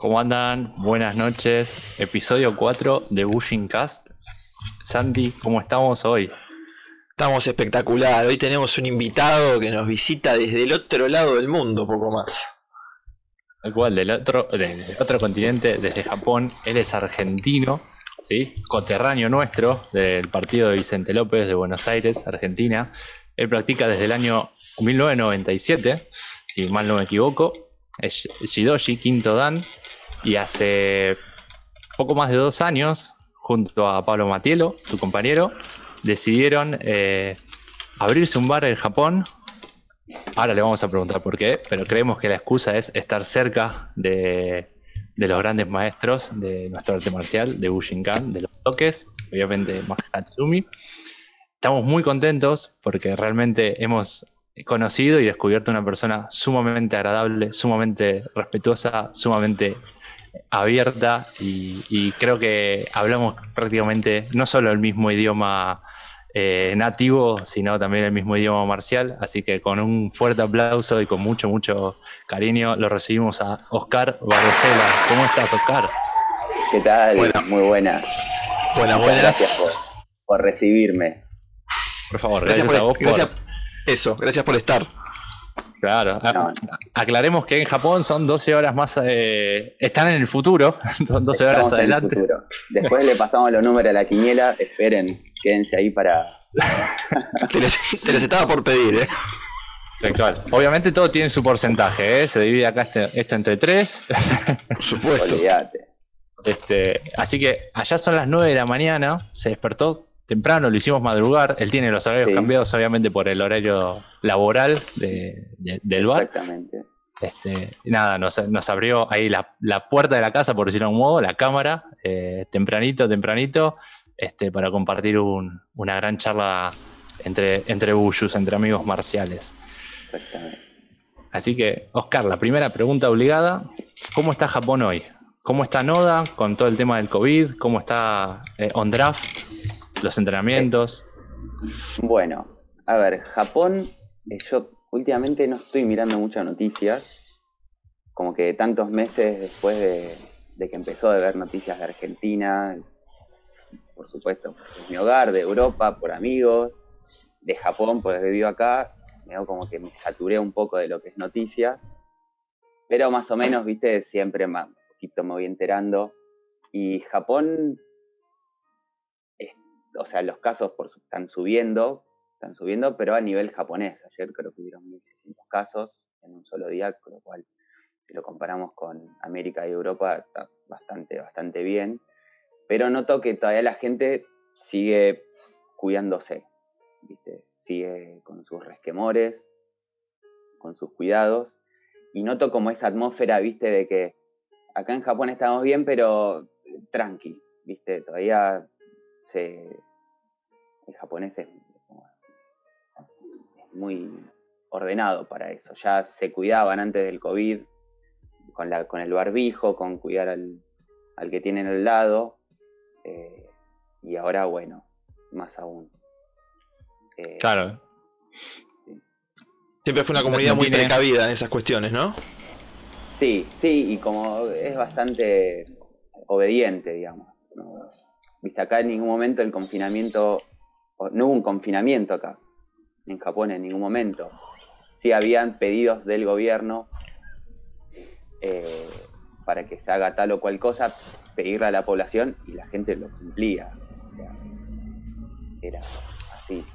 ¿Cómo andan? Buenas noches. Episodio 4 de Bushing Cast. Sandy, ¿cómo estamos hoy? Estamos espectacular. Hoy tenemos un invitado que nos visita desde el otro lado del mundo, poco más. Igual, del otro, del otro continente, desde Japón. Él es argentino, ¿sí? Coterráneo nuestro del partido de Vicente López de Buenos Aires, Argentina. Él practica desde el año 1997, si mal no me equivoco. Es Shidoshi Quinto Dan. Y hace poco más de dos años, junto a Pablo Matielo, su compañero, decidieron eh, abrirse un bar en Japón. Ahora le vamos a preguntar por qué, pero creemos que la excusa es estar cerca de, los grandes maestros de nuestro arte marcial, de Bushinkan, de los toques, obviamente Mahatsumi. Estamos muy contentos porque realmente hemos conocido y descubierto una persona sumamente agradable, sumamente respetuosa, sumamente abierta y, y creo que hablamos prácticamente no solo el mismo idioma eh, nativo, sino también el mismo idioma marcial. Así que con un fuerte aplauso y con mucho, mucho cariño lo recibimos a Oscar Varosela. ¿Cómo estás, Oscar? ¿Qué tal? Muy buenas. Buenas, Muchas buenas. Gracias por, por recibirme. Por favor, Gracias gracias, por- a vos por... gracias- Eso, gracias por estar. Claro, a- No. aclaremos que en Japón son 12 horas más... eh, están en el futuro, son 12 horas Estamos en el adelante. Después le pasamos los números a la quiniela. Esperen, quédense ahí para. Te les, te les estaba por pedir, ¿eh? Tal cual. Obviamente todo tiene su porcentaje, ¿eh? se divide acá este- esto entre tres. Por supuesto. Olvídate. Este, así que allá son las 9 de la mañana, se despertó temprano, lo hicimos madrugar. Él tiene los horarios Sí. cambiados, obviamente, por el horario laboral de- de- del bar. Exactamente. Este, nada, nos, nos abrió ahí la, la puerta de la casa, por decirlo de algún modo, la cámara, eh, tempranito, tempranito, este, para compartir un- una gran charla entre, entre entre amigos marciales. Exactamente. Así que, Oscar, la primera pregunta obligada, ¿cómo está Japón hoy? ¿Cómo está Noda con todo el tema del COVID? ¿Cómo está eh, On Draft? ¿Los entrenamientos? Bueno, a ver, Japón. eh, yo últimamente no estoy mirando muchas noticias. Como que tantos meses después de, de que empezó de ver noticias de Argentina, por supuesto, es mi hogar, de Europa, por amigos, de Japón, porque vivo acá, me como que me saturé un poco de lo que es noticias, pero más o menos, viste, siempre un poquito me voy enterando. Y Japón, o sea, los casos están subiendo, están subiendo, pero a nivel japonés. Ayer creo que hubieron 1.600 casos en un solo día, con lo cual, si lo comparamos con América y Europa, está bastante, bastante bien. Pero noto que todavía la gente sigue cuidándose, ¿viste? Sigue con sus resquemores, con sus cuidados. Y noto como esa atmósfera, ¿viste? De que acá en Japón estamos bien, pero tranqui, ¿viste? Todavía se... El japonés es, como- es muy ordenado para eso. Ya se cuidaban antes del COVID, con, la, con el barbijo, con cuidar al, al que tienen al lado. eh, y ahora, bueno, más aún. Eh, Claro, Siempre fue una comunidad muy tiene- precavida en esas cuestiones, ¿no? Sí, sí, y como es bastante obediente, digamos. ¿no? Viste, acá en ningún momento el confinamiento, no hubo un confinamiento acá, en Japón en ningún momento. Sí habían pedidos del gobierno eh, para que se haga tal o cual cosa, pedirle a la población y la gente lo cumplía. Era así.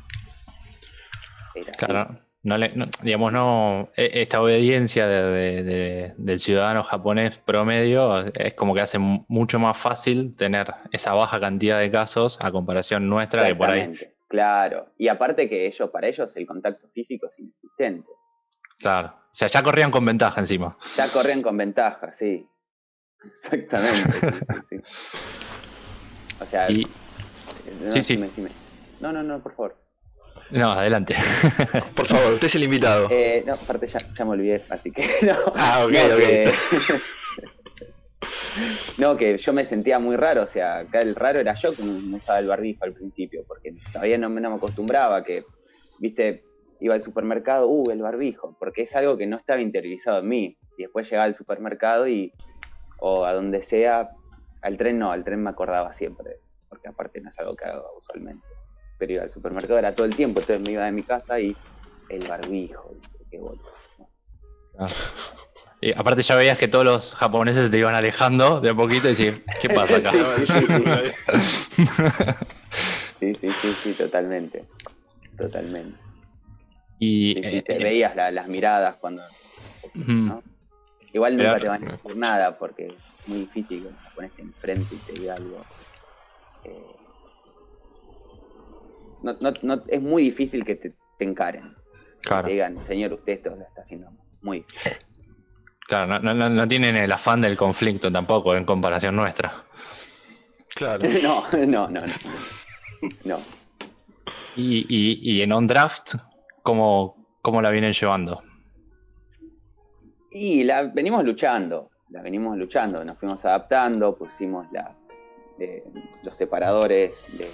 Era así. No le, no- digamos, no, e- esta obediencia de- de- de- del ciudadano japonés promedio es como que hace mu- mucho más fácil tener esa baja cantidad de casos a comparación nuestra que por ahí claro. Y aparte que ellos, para ellos el contacto físico es inexistente. Claro. O sea, ya corrían con ventaja encima. Ya corren con ventaja, sí. Exactamente. sí, sí, sí. O sea, Y, no, sí, sí. decime, decime. no, no, no, por favor. No, adelante. Por favor, usted es el invitado. Eh, no, aparte ya, ya me olvidé, así que no. Ah, ok, no, ok. Que, no, que yo me sentía muy raro, o sea, acá el raro era yo que no usaba el barbijo al principio, porque todavía no, me- no me acostumbraba que, viste, iba al supermercado, uh, el barbijo, porque es algo que no estaba interiorizado en mí. Y después llegaba al supermercado y o a donde sea. Al tren no, al tren me acordaba siempre, porque aparte no es algo que hago usualmente. Pero iba al supermercado, era todo el tiempo, entonces me iba de mi casa y el barbijo, qué boludo. Ah. Y aparte ya veías que todos los japoneses te iban alejando de a poquito y decir, ¿qué pasa acá? Sí, sí, sí, sí, totalmente. Totalmente. Y Sí, sí, eh, te eh, veías la- las miradas cuando. ¿no? Igual nunca Pero- te van a decir nada porque es muy difícil que te pones enfrente y te diga algo. Eh, no, no, no, es muy difícil que te, te encaren. Que Claro. te digan, señor, usted esto lo está haciendo muy difícil. Claro, no, no- no- no tienen el afán del conflicto tampoco en comparación nuestra. Claro. No, no, no, no. No. Y, y, y en On Draft, ¿cómo, ¿cómo la vienen llevando? Y la venimos luchando, la venimos luchando, nos fuimos adaptando, pusimos eh, los separadores de,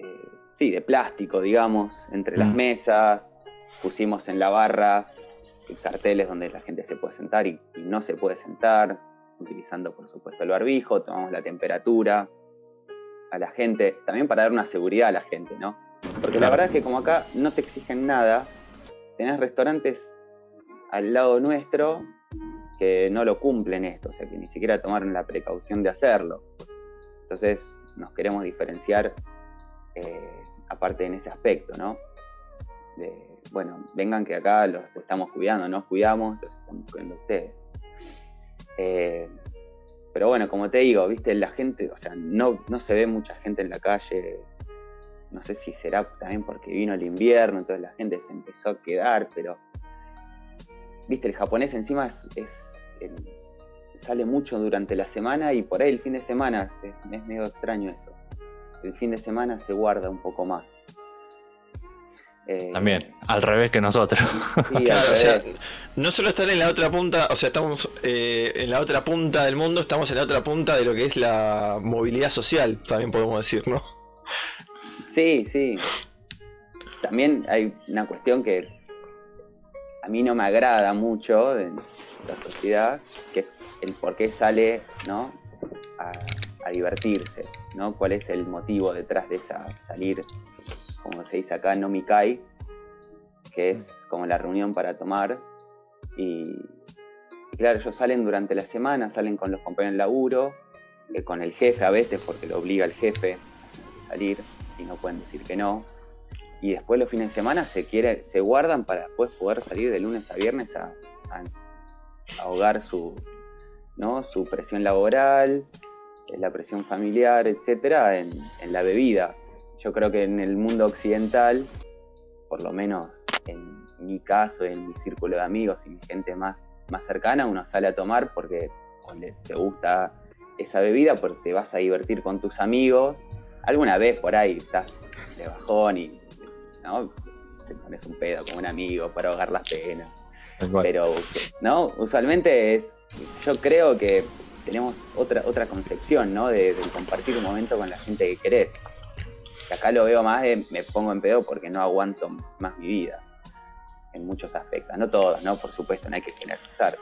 eh, sí, de plástico, digamos, entre las Mm. mesas, pusimos en la barra carteles donde la gente se puede sentar y, y no se puede sentar, utilizando por supuesto el barbijo, tomamos la temperatura a la gente, también para dar una seguridad a la gente, ¿no? Porque la verdad es que como acá no te exigen nada, tenés restaurantes al lado nuestro que no lo cumplen esto, o sea que ni siquiera tomaron la precaución de hacerlo. Entonces nos queremos diferenciar eh, aparte en ese aspecto, ¿no? De, bueno, vengan que acá los estamos cuidando, nos cuidamos, los estamos cuidando ustedes. Eh, pero bueno, como te digo, viste, la gente, o sea, no, no se ve mucha gente en la calle. No sé si será también porque vino el invierno, entonces la gente se empezó a quedar, pero viste, el japonés encima es, sale mucho durante la semana y por ahí el fin de semana es, es medio extraño eso. El fin de semana se guarda un poco más. Eh, También, al revés que nosotros. Sí, al Claro, o sea, revés. no solo estar en la otra punta, o sea, estamos eh, en la otra punta del mundo, estamos en la otra punta de lo que es la movilidad social, también podemos decir, ¿no? Sí, sí. También hay una cuestión que a mí no me agrada mucho en la sociedad, que es el por qué sale ¿no? a, a divertirse, ¿no? ¿Cuál es el motivo detrás de esa salir, como se dice acá, no Mikai, que es como la reunión para tomar. Y, claro, ellos salen durante la semana, salen con los compañeros de laburo, eh, con el jefe a veces, porque lo obliga el jefe a salir y no pueden decir que no. Y después los fines de semana se quiere, se guardan para después poder salir de lunes a viernes a, a ahogar su, ¿no? su presión laboral, la presión familiar, etcétera, en, en la bebida. Yo creo que en el mundo occidental, por lo menos en mi caso, en mi círculo de amigos y mi gente más, más cercana, uno sale a tomar porque te gusta esa bebida, porque te vas a divertir con tus amigos. Alguna vez por ahí estás de bajón y ¿no? te pones un pedo con un amigo para ahogar las penas. Pero, ¿no? Usualmente es, yo creo que tenemos otra, otra concepción, ¿no? De, compartir un momento con la gente que querés. Y acá lo veo más de me pongo en pedo porque no aguanto más mi vida. En muchos aspectos. No todos, ¿no? Por supuesto, no hay que generalizar.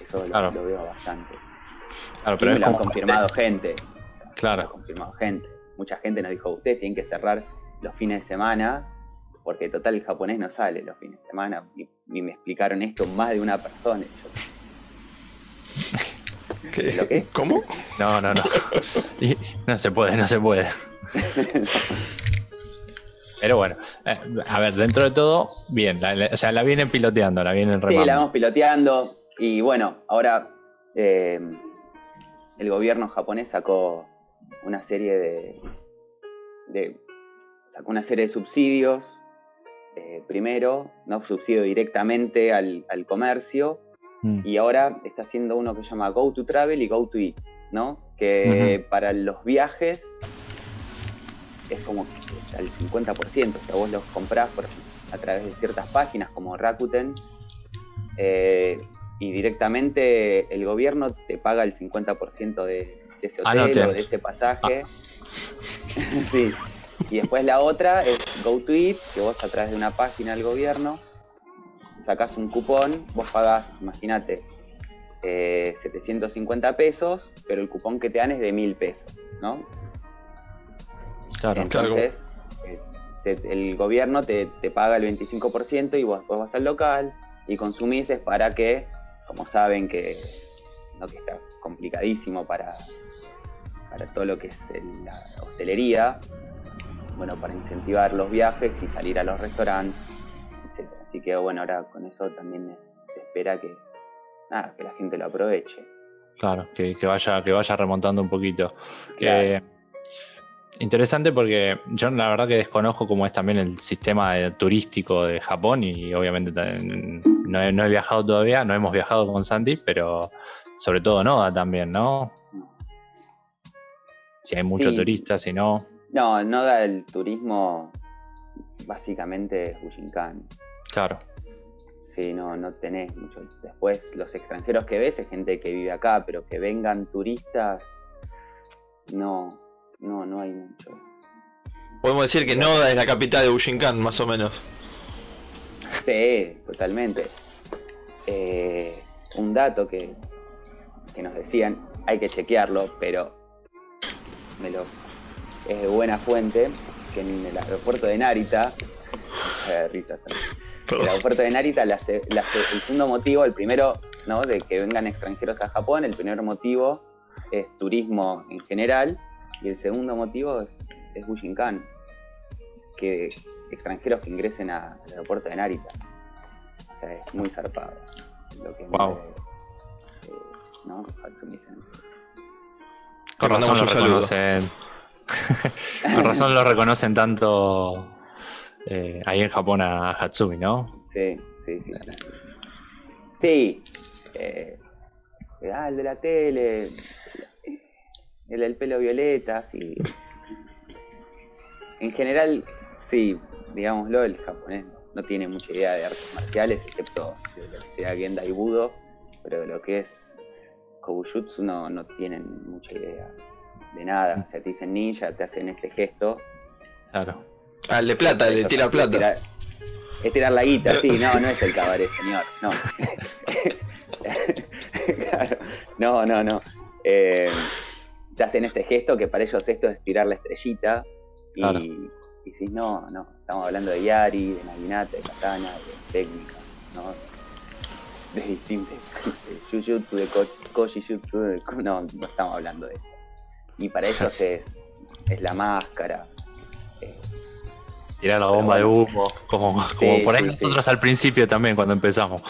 Eso lo, Claro. lo veo bastante. Claro, Y pero me es lo han confirmado gente. Me lo ha Claro, confirmado gente. Mucha gente nos dijo, ustedes tienen que cerrar los fines de semana, porque total el japonés no sale los fines de semana. Y, y me explicaron esto más de una persona. y yo, ¿Qué? ¿Lo qué? ¿Cómo? no, no, no. No se puede, no se puede. Pero bueno, eh, a ver, dentro de todo, bien, la- la- o sea, la vienen piloteando, la vienen Sí, remando. la vamos piloteando. Y bueno, ahora eh, el gobierno japonés sacó una serie de, de- sacó una serie de subsidios. eh, primero, no subsidio directamente al, al comercio. Mm, Y ahora está haciendo uno que se llama Go to Travel y Go to Eat, ¿no? Que para los viajes es como al 50%. O sea, vos los comprás por, a través de ciertas páginas como Rakuten eh, y directamente el gobierno te paga el 50% de, de ese hotel Anoten. o de ese pasaje. sí. Y después la otra es Go to Eat, que vos a través de una página del gobierno sacás un cupón, vos pagás, imagínate, eh, 750 pesos, pero el cupón que te dan es de 1000 pesos, ¿no? Claro, Entonces, eh, se- el gobierno te, te paga el 25% y vos después vas al local y consumís es para que, como saben que, ¿no? que está complicadísimo para, para todo lo que es el- la hostelería, bueno, para incentivar los viajes y salir a los restaurantes. Así que bueno, ahora con eso también se espera que, nada, que la gente lo aproveche. claro, que, que vaya, que vaya remontando un poquito. Claro. Eh, interesante porque yo la verdad que desconozco cómo es también el sistema de- turístico de Japón y obviamente no he, no he viajado todavía, no hemos viajado con Sandy, pero sobre todo Noda también, ¿no? Si hay muchos Sí. turistas, si no, No, no da el turismo, básicamente es Bujinkan. Claro, Sí, no, no tenés mucho. Después, los extranjeros que ves es gente que vive acá, pero que vengan turistas, no, no, no hay mucho. Podemos decir que Noda es la capital de Bujinkan, más o menos. Sí, totalmente. Eh, un dato que, que nos decían, hay que chequearlo, pero me lo, es de buena fuente, que en el aeropuerto de Narita, eh, risa, ¿sabes? el aeropuerto de Narita, la se- la el segundo motivo, el primero, ¿no? De que vengan extranjeros a Japón, el primer motivo es turismo en general, y el segundo motivo es, es Bujinkan, que extranjeros que ingresen a- al aeropuerto de Narita. O sea, es muy zarpado. Lo que Wow. mueve, eh, ¿no? Con razón lo reconocen. con razón lo reconocen tanto eh, ahí en Japón a Hatsumi, ¿no? Sí, sí, sí. Sí. eh, ah, el de la tele. El del pelo violeta, sí. En general, sí, digámoslo, el japonés no tiene mucha idea de artes marciales, excepto de lo que sea Genda y Budo, pero de lo que es Kobujutsu no, no tienen mucha idea de nada. O sea, te dicen ninja, te hacen este gesto, Claro. Ah, el de plata, Eso, tira es plata. tirar- Es tirar la guita, sí, no, no es el cabaret, señor, no. Claro, no, no, no. Eh, te hacen ese gesto que para ellos esto es tirar la estrellita y, Claro. y si no, no, estamos hablando de Yari, de Naginata, de Katana, de técnica, ¿no? De distintos, de Jujutsu, de Ko- Koji Jutsu, de no, no estamos hablando de eso. Y para ellos es, es la máscara, eh, Tirar la bomba de humo, como, Sí, como por ahí sí, nosotros al principio también cuando empezamos.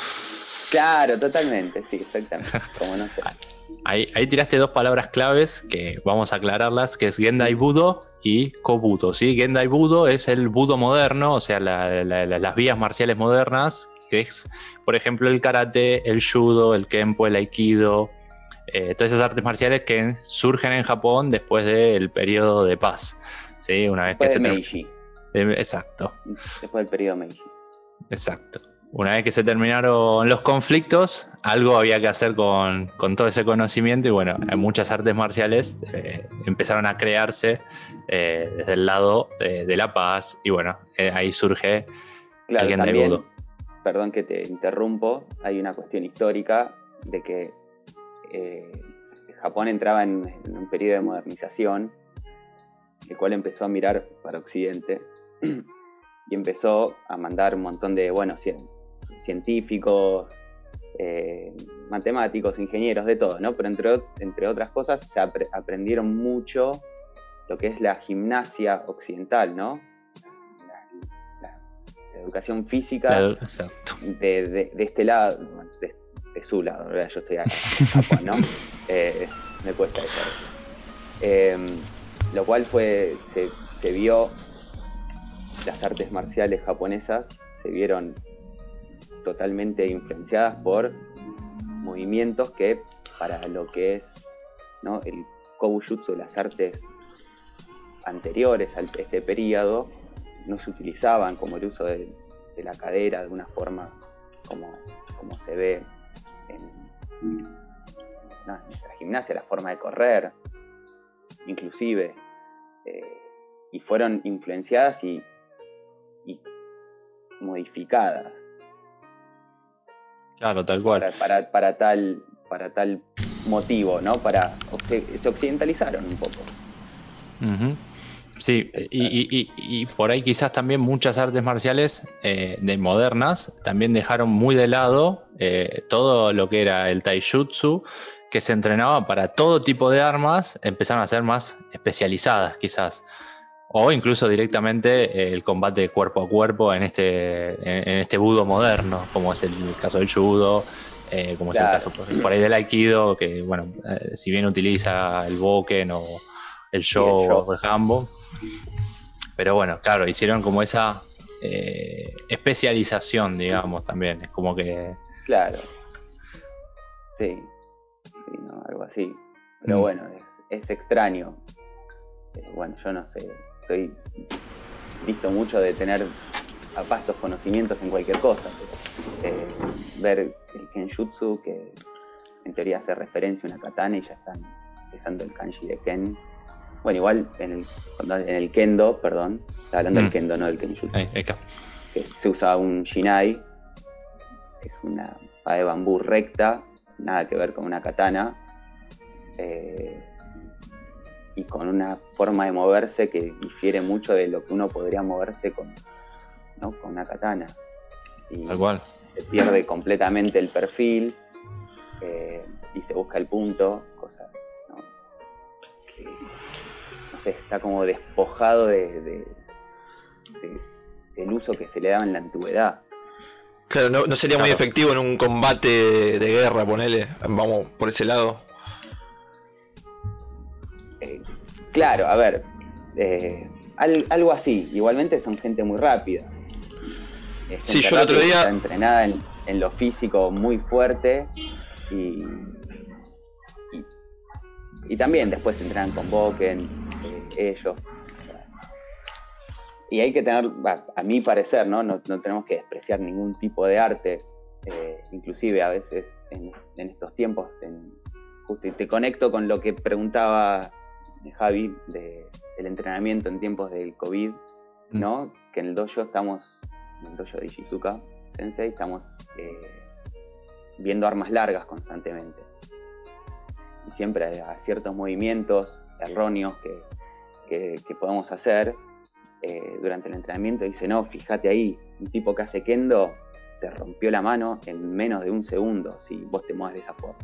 Claro, totalmente, sí, exactamente. Como no sé. Ahí, ahí tiraste dos palabras claves que vamos a aclararlas, que es Gendai Budo y Kobudo, ¿sí? Gendai Budo es el Budo moderno, o sea, la- la- la- las vías marciales modernas, que es, por ejemplo, el karate, el judo, el kempo, el aikido, eh, todas esas artes marciales que surgen en Japón después del periodo de paz, ¿sí? Una vez Después que de se Meiji, Exacto. después del periodo Meiji. Exacto. Una vez que se terminaron los conflictos, algo había que hacer con, con todo ese conocimiento y bueno, muchas artes marciales eh, empezaron a crearse eh, desde el lado de, de la paz y bueno, eh, ahí surge Claro, el también, Budo. perdón que te interrumpo, hay una cuestión histórica de que eh, Japón entraba en, en un periodo de modernización, el cual empezó a mirar para Occidente y empezó a mandar un montón de, bueno, cien- científicos, eh, matemáticos, ingenieros, de todo, ¿no? Pero entre, entre otras cosas se apre- aprendieron mucho lo que es la gimnasia occidental, ¿no? La, la- la educación física La- exacto. de, de- de este lado, de, de su lado, ¿verdad? yo estoy acá en Japón, ¿no? Eh, me cuesta eso. Eh, lo cual fue, se, se vio, las artes marciales japonesas se vieron totalmente influenciadas por movimientos que para lo que es ¿no? el Kobujutsu, las artes anteriores a este periodo, no se utilizaban como el uso de, la cadera de alguna forma como, como se ve en, nuestra gimnasia, la forma de correr, inclusive, eh, y fueron influenciadas y modificadas Claro, tal cual. para, para, para tal, para tal motivo, ¿no? Para se occidentalizaron un poco. Sí, y, por ahí quizás también muchas artes marciales eh, de modernas también dejaron muy de lado eh, todo lo que era el taijutsu, que se entrenaba para todo tipo de armas, empezaron a ser más especializadas quizás. O incluso directamente eh, el combate cuerpo a cuerpo en este, en, este budo moderno, como es el caso del judo, como es el caso por, ahí del aikido, que bueno, si bien utiliza el boken o el show o el hambo, pero bueno, claro, hicieron como esa eh, especialización, digamos, también. Es como que. Claro. Sí. Sí, no, algo así. Pero mm. bueno, es, extraño. Eh, bueno, yo no sé. Estoy visto mucho de tener a pastos conocimientos en cualquier cosa. Eh, ver el Kenjutsu, que en teoría hace referencia a una katana y ya están empezando el kanji de Ken bueno, igual en el, en el kendo, perdón, está hablando del mm. kendo, no del kenjutsu. Que se usa un shinai, es una espada de bambú recta, nada que ver con una katana, eh, y con una forma de moverse que difiere mucho de lo que uno podría moverse con, ¿no? con una katana. Y Tal Se pierde completamente el perfil eh, y se busca el punto, cosa que está como despojado de, del uso que se le daba en la antigüedad. Claro, no, sería muy efectivo en un combate de guerra, ponele, vamos por ese lado. Eh, claro, a ver, eh, algo así, igualmente son gente muy rápida. sí, yo el otro día... Está entrenada en, en lo físico muy fuerte y, y también después se entrenan con Boken, eh, ellos. Y hay que tener, a mi parecer, ¿no? ¿no? tenemos que despreciar ningún tipo de arte, eh, inclusive a veces en, estos tiempos. En, justo y te conecto con lo que preguntaba Javi de, del entrenamiento en tiempos del COVID, ¿no? Mm. Que en el dojo estamos, en el dojo de Ishizuka Sensei, estamos eh, viendo armas largas constantemente y siempre a ciertos movimientos erróneos que, podemos hacer eh, durante el entrenamiento, dice, no, fíjate ahí, un tipo que hace kendo te rompió la mano en menos de un segundo si vos te mueves de esa forma.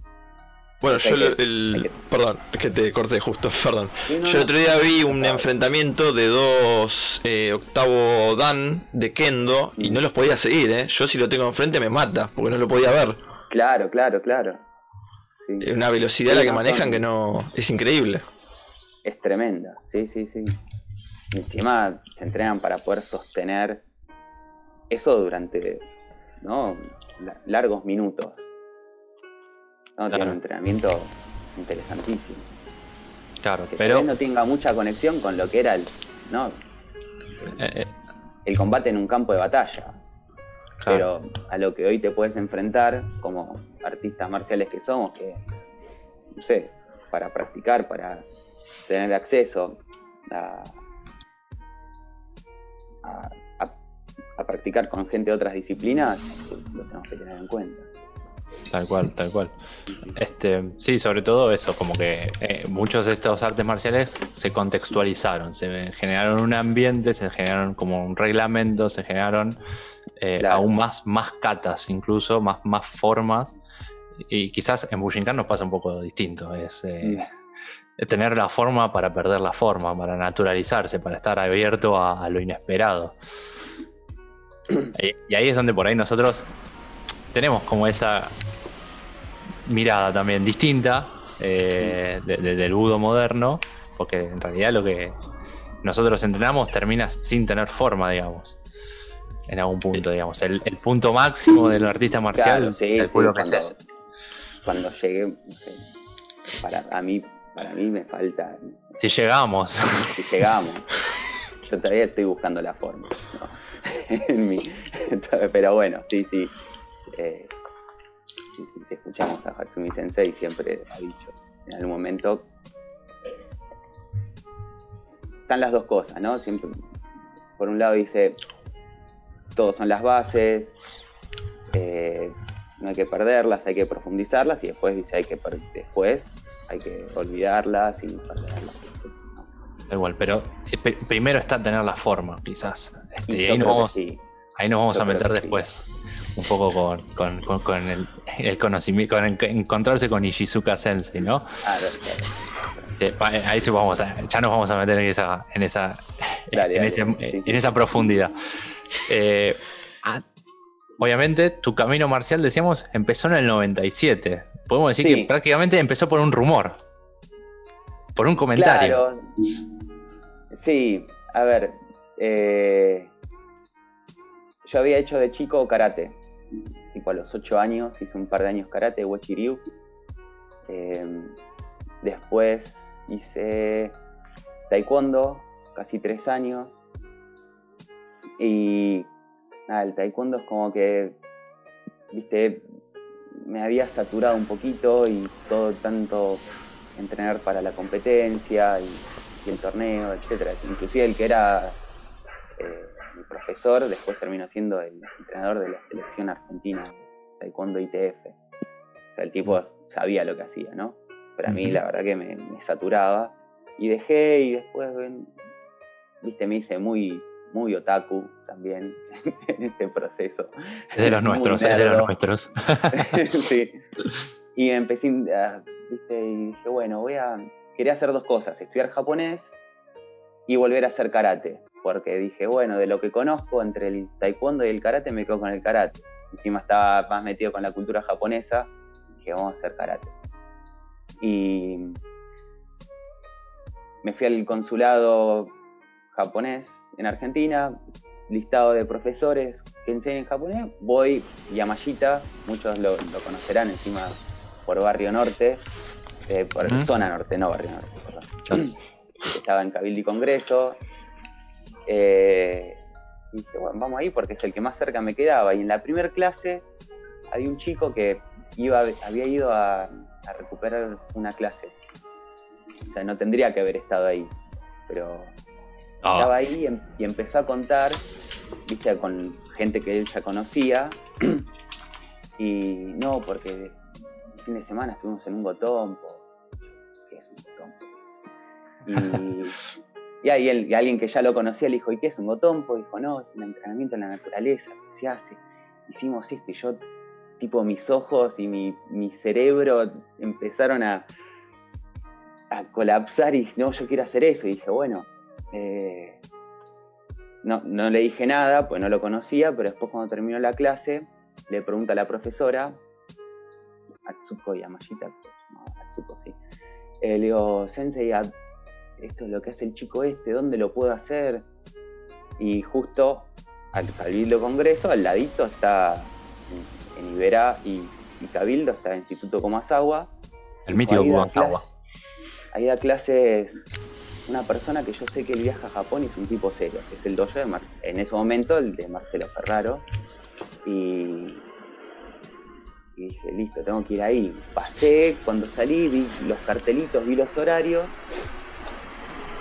Bueno, yo el, perdón, es que te corté justo, perdón. yo el otro día vi un enfrentamiento de dos eh, octavo dan de kendo y no los podía seguir, ¿eh? Yo si lo tengo enfrente me mata, porque no lo podía ver. Claro, claro, claro. Es una velocidad la que manejan que no. Es increíble. Es tremenda, sí, sí, sí. encima se entrenan para poder sostener eso durante ¿no? largos minutos. ¿No? Tiene un entrenamiento interesantísimo. Claro, que pero. no tenga mucha conexión con lo que era el. ¿no? Eh, eh. el combate en un campo de batalla. Pero a lo que hoy te puedes enfrentar como artistas marciales que somos, que, no sé, para practicar, para tener acceso a, a, practicar con gente de otras disciplinas, lo tenemos que tener en cuenta. Tal cual, tal cual. Este, sí, sobre todo eso, como que eh, muchos de estos artes marciales se contextualizaron, se generaron un ambiente, se generaron como un reglamento, se generaron eh, aún más, más catas, incluso más, más formas. Y quizás en Bushinkan nos pasa un poco distinto. Es eh, tener la forma para perder la forma, para naturalizarse, para estar abierto a, lo inesperado. Y, ahí es donde por ahí nosotros tenemos como esa mirada también distinta eh, del budo moderno, porque en realidad lo que nosotros entrenamos termina sin tener forma, digamos en algún punto, digamos. El, punto máximo del artista marcial sí, el cuando, que Cuando llegué, para a mí, para mí me falta. Si llegamos. Si llegamos. Yo todavía estoy buscando la forma. pero bueno, sí, sí. Eh, si escuchamos a Hatsumi Sensei, siempre ha dicho en algún momento. Están las dos cosas, ¿no? Siempre, por un lado dice, todos son las bases, eh, no hay que perderlas, hay que profundizarlas y después dice hay que después hay que olvidarlas y perderlas. Igual, pero eh, primero está tener la forma, quizás. Este, ahí, nos vamos, ahí, nos vamos, a meter después. Un poco con, con, el, el, conocimiento, con encontrarse con Ishizuka Sensei, ¿no? Claro, eh, eh, ahí sí vamos a, ya nos vamos a meter en esa, en esa, en, esa profundidad. Ah, obviamente, tu camino marcial, decíamos, empezó en el 97. Podemos decir que prácticamente empezó por un rumor, por un comentario. Sí, a ver, eh, yo había hecho de chico karate, tipo a los 8 años, hice un par de años karate, Wachiryu. Eh, después hice taekwondo, casi 3 años. Y nada, el taekwondo es como que, viste, me había saturado un poquito y todo tanto entrenar para la competencia y el torneo, etcétera. Inclusive el que era eh, mi profesor después terminó siendo el entrenador de la selección argentina taekwondo ITF. O sea, el tipo sabía lo que hacía, ¿no? Pero a mí la verdad que me, saturaba. Y dejé y después, viste, me hice muy, muy otaku también en este proceso. Es de los nuestros, es de los nuestros. sí. Y empecé, a, viste, y dije, bueno, voy a quería hacer dos cosas, estudiar japonés y volver a hacer karate, porque dije, bueno, de lo que conozco entre el taekwondo y el karate me quedo con el karate. Encima estaba más metido con la cultura japonesa, dije, vamos a hacer karate. Y me fui al consulado japonés en Argentina, listado de profesores que enseñan japonés, voy Yamashita, muchos lo, lo conocerán encima por Barrio Norte, eh, por zona norte, no barrio norte, Estaba en Cabildo y Congreso. Eh, y dije, bueno, vamos ahí porque es el que más cerca me quedaba. Y en la primera clase había un chico que iba, había ido a, recuperar una clase. O sea, no tendría que haber estado ahí. Pero ah. estaba ahí em, y, empezó a contar, viste, con gente que él ya conocía. y no, porque el fin de semana estuvimos en un gotompo y, y, alguien que ya lo conocía le dijo, ¿y qué es un gotompo? Dijo, no, es un entrenamiento en la naturaleza se hace. Hicimos esto y yo, tipo, mis ojos y mi, cerebro empezaron a, a colapsar y no, yo quiero hacer eso. Y dije, bueno, eh, no, no le dije nada, pues no lo conocía, pero después cuando terminó la clase, le pregunta a la profesora, Atsuko Yamashita, Atsuko, sí. Eh, le digo, Sensei, esto es lo que hace el chico este, ¿dónde lo puedo hacer? Y justo al Cabildo Congreso, al ladito está en Iberá y, Cabildo, está el Instituto Comasagua. El mítico Comasagua. Ahí da clases una persona que yo sé que él viaja a Japón y es un tipo serio, que es el dojo de Mar en ese momento el de Marcelo Ferraro. Y, y dije, listo, tengo que ir ahí. Pasé, cuando salí, vi los cartelitos, vi los horarios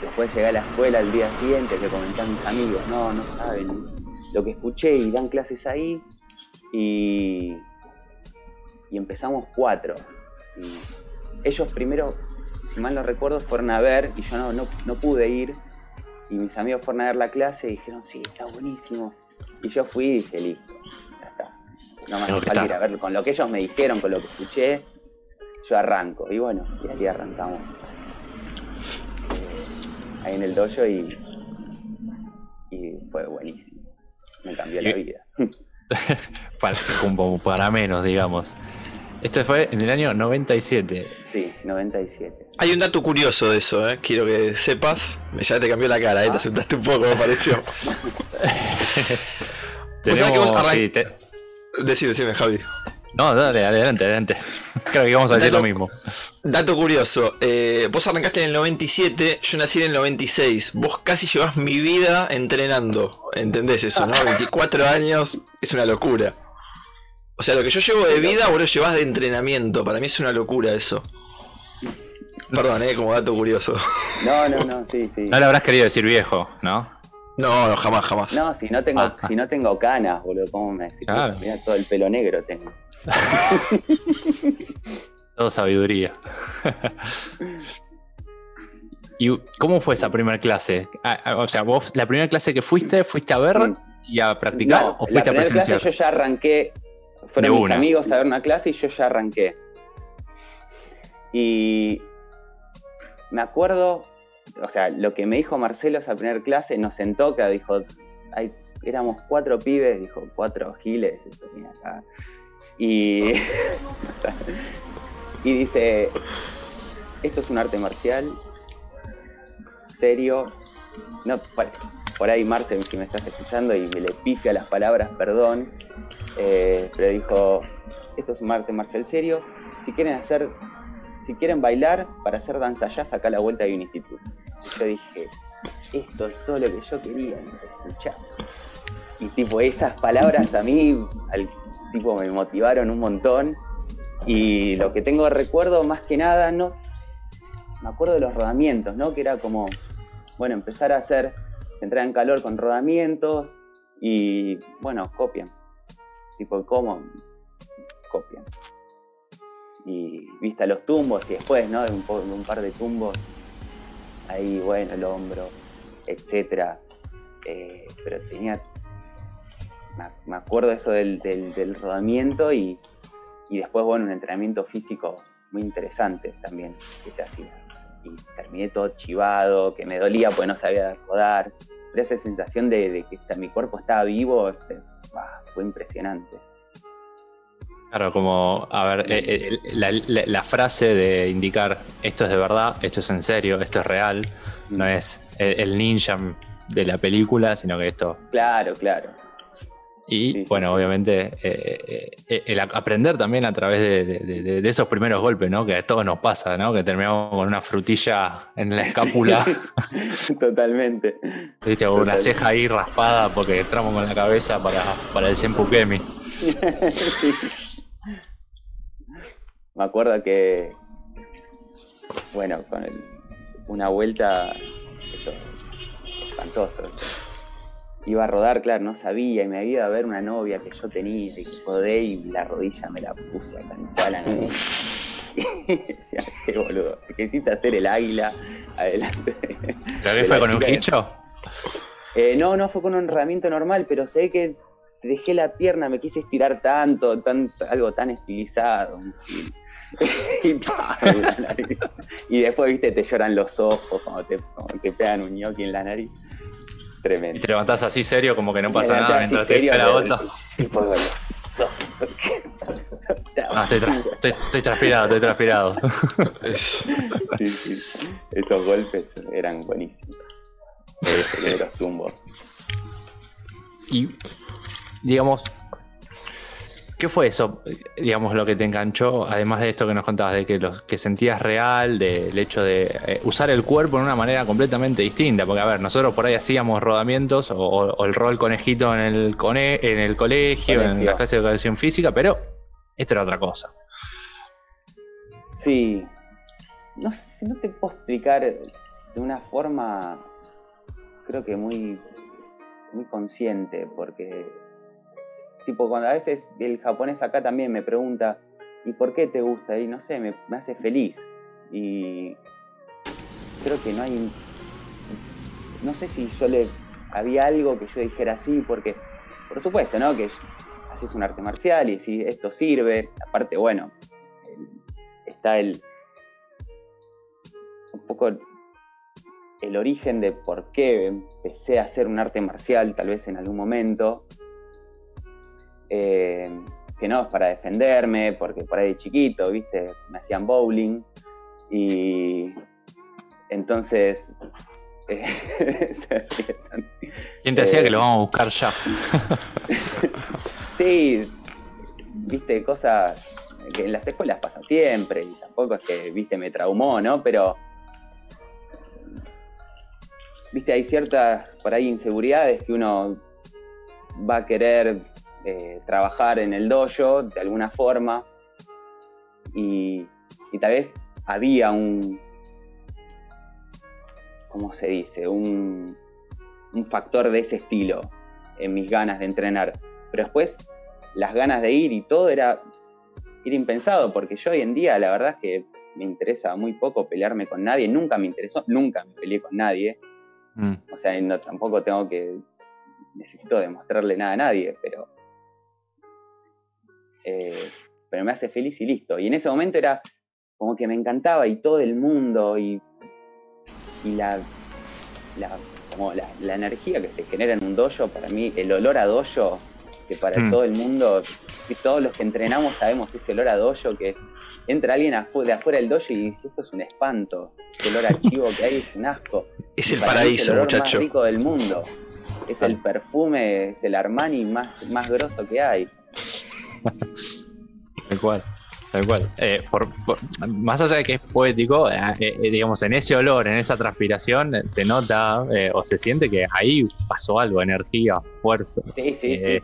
Después llegué a la escuela el día siguiente, que comenté a mis amigos, no, no saben lo que escuché y dan clases ahí. Y, y empezamos cuatro. Y ellos primero, si mal no recuerdo, fueron a ver y yo no, no, pude ir. Y mis amigos fueron a ver la clase y dijeron, sí, está buenísimo. Y yo fui y dije, listo, ya está. No me hace falta ir a ver con lo que ellos me dijeron, con lo que escuché, yo arranco. Y bueno, y aquí arrancamos ahí en el dojo y, y fue buenísimo. Me cambió la vida. para, como para menos, digamos. Esto fue en el año 97. Sí, 97. Hay un dato curioso de eso, ¿eh? quiero que sepas. Ya te cambió la cara, ¿eh? te asustaste un poco, me pareció. Tenemos, sí, Decime, decime, Javi. No, dale, adelante, adelante. Creo que vamos a decir lo mismo. Dato curioso, eh, vos arrancaste en el 97, yo nací en el 96. Vos casi llevas mi vida entrenando. ¿Entendés eso, no? 24 años es una locura. O sea, lo que yo llevo de vida, vos lo llevas de entrenamiento. Para mí es una locura eso. Perdón, eh, como dato curioso. No, no, no, sí, sí. No le habrás querido decir viejo, ¿no? No, jamás, jamás. No, si no tengo, ah, si no tengo canas, boludo, ¿cómo me decís? Mira, todo el pelo negro tengo. Todo sabiduría. ¿Y cómo fue esa primera clase? Ah, ah, o sea, vos, la primera clase que fuiste, ¿fuiste a ver mm. y a practicar o fuiste a presenciar? Clase yo ya arranqué, fueron mis amigos a ver una clase y yo ya arranqué. Y me acuerdo, o sea, lo que me dijo Marcelo esa primera clase, nos sentó, que dijo, hay, éramos cuatro pibes, dijo, cuatro giles, acá. Y, y dice, esto es un arte marcial, serio, no, por ahí Marcel, si me estás escuchando y me le pifia las palabras, perdón, eh, pero dijo, esto es un arte marcial serio, si quieren hacer, si quieren bailar para hacer danza jazz, acá a la vuelta hay un instituto. Y yo dije, esto es todo lo que yo quería escuchar. Y tipo, esas palabras a mí, al tipo me motivaron un montón. Y lo que tengo de recuerdo, más que nada, no. Me acuerdo de los rodamientos, ¿no? Que era como, bueno, empezar a hacer, entrar en calor con rodamientos y, bueno, copian. Tipo, ¿cómo? Copian. Y vista los tumbos y después, ¿no? Un, un par de tumbos, ahí, bueno, el hombro, etcétera. Eh, pero tenía me acuerdo eso del, del, rodamiento y, después, bueno, un entrenamiento físico muy interesante también que se hacía. Y terminé todo chivado, que me dolía porque no sabía rodar. Pero esa sensación de, que mi cuerpo estaba vivo este, fue impresionante. Claro, como, a ver, eh, eh, la, frase de indicar esto es de verdad, esto es en serio, esto es real, no mm. es el ninja de la película, sino que esto. Claro, claro. Y bueno, obviamente eh, eh, el aprender también a través de, esos primeros golpes, ¿no? Que a todos nos pasa, ¿no? Que terminamos con una frutilla en la escápula. Totalmente. ¿Viste? Con una ceja ahí raspada porque entramos con la cabeza para, para el Sempukemi. Me acuerdo que, bueno, con una vuelta, espantoso iba a rodar, claro, no sabía, y me había ido a ver una novia que yo tenía, y que rodé y la rodilla me la puse acá en toda la qué boludo, quisiste hacer el águila adelante. ¿Pero fue con un hincho? Eh, no, no fue con un herramienta normal, pero sé que dejé la pierna, me quise estirar tanto, algo tan estilizado. y, y después, viste, te lloran los ojos cuando te, cuando te pegan un ñoqui en la nariz. Y te levantás así serio, como que no pasa nada mientras te la gota. Ah, estoy, estoy, transpirado, estoy transpirado. sí, sí. Esos golpes eran buenísimos. De los tumbos. Y, digamos, ¿Qué fue eso, digamos, lo que te enganchó, además de esto que nos contabas, de que lo que sentías real, del hecho de eh, usar el cuerpo en una manera completamente distinta? Porque, a ver, nosotros por ahí hacíamos rodamientos o, el rol conejito en el, en el colegio, en las clases de educación física, pero esto era otra cosa. Sí, no sé, no te puedo explicar de una forma, creo que muy, muy consciente, porque tipo, cuando a veces el japonés acá también me pregunta, ¿y por qué te gusta? Y no sé, me, hace feliz. Y creo que no hay. No sé si yo le. Había algo que yo dijera así, porque, por supuesto, ¿no? Que haces un arte marcial y si esto sirve. Aparte, bueno, está el. Un poco el origen de por qué empecé a hacer un arte marcial, tal vez en algún momento, eh, que no es para defenderme, porque por ahí de chiquito, viste, me hacían bowling y entonces... Eh, ¿Quién te decía que lo vamos a buscar ya? sí, viste, cosas que en las escuelas pasan siempre y tampoco es que, viste, me traumó, ¿no? Pero, viste, hay ciertas, por ahí, inseguridades que uno va a querer eh, trabajar en el dojo de alguna forma y, tal vez había un, ¿cómo se dice? Un, un factor de ese estilo en mis ganas de entrenar. Pero después las ganas de ir y todo era era impensado, porque yo hoy en día la verdad es que me interesa muy poco pelearme con nadie, nunca me interesó, nunca me peleé con nadie. Mm. O sea, no, tampoco tengo que, necesito demostrarle nada a nadie, pero, eh, pero me hace feliz y listo. Y en ese momento era como que me encantaba y todo el mundo y, y la, la, como la, la, energía que se genera en un dojo, para mí el olor a dojo, que para mm. todo el mundo, todos los que entrenamos sabemos ese olor a dojo que es entra alguien de afuera del dojo y dice, esto es un espanto, el olor archivo que hay es un asco. Es el paraíso, es el olor más rico del mundo. Es el perfume, es el Armani más, más grosso que hay. Tal cual, tal cual. Eh, por, más allá de que es poético, eh, eh, digamos, en ese olor, en esa transpiración, se nota o se siente que ahí pasó algo, energía, fuerza, sí, sí, sí,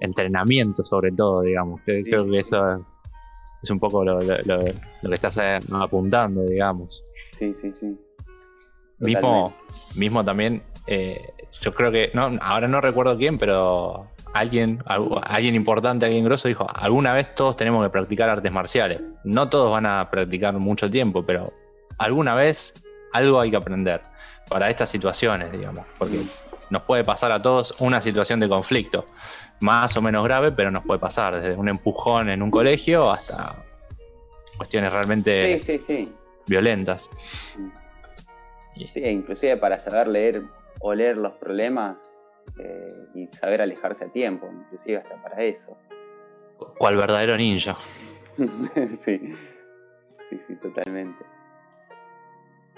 entrenamiento sobre todo, digamos. Creo que eso es un poco lo, que estás apuntando, digamos. Sí, sí, sí. Mismo, mismo también, yo creo que, no, ahora no recuerdo quién, pero alguien, alguien importante, alguien grosso dijo, alguna vez todos tenemos que practicar artes marciales. No todos van a practicar mucho tiempo, pero alguna vez algo hay que aprender para estas situaciones, digamos, porque nos puede pasar a todos una situación de conflicto más o menos grave, pero nos puede pasar, desde un empujón en un colegio hasta cuestiones realmente violentas. Sí, inclusive para saber leer o leer los problemas eh, y saber alejarse a tiempo, inclusive hasta para eso. Cual verdadero ninja. sí, sí, sí, totalmente.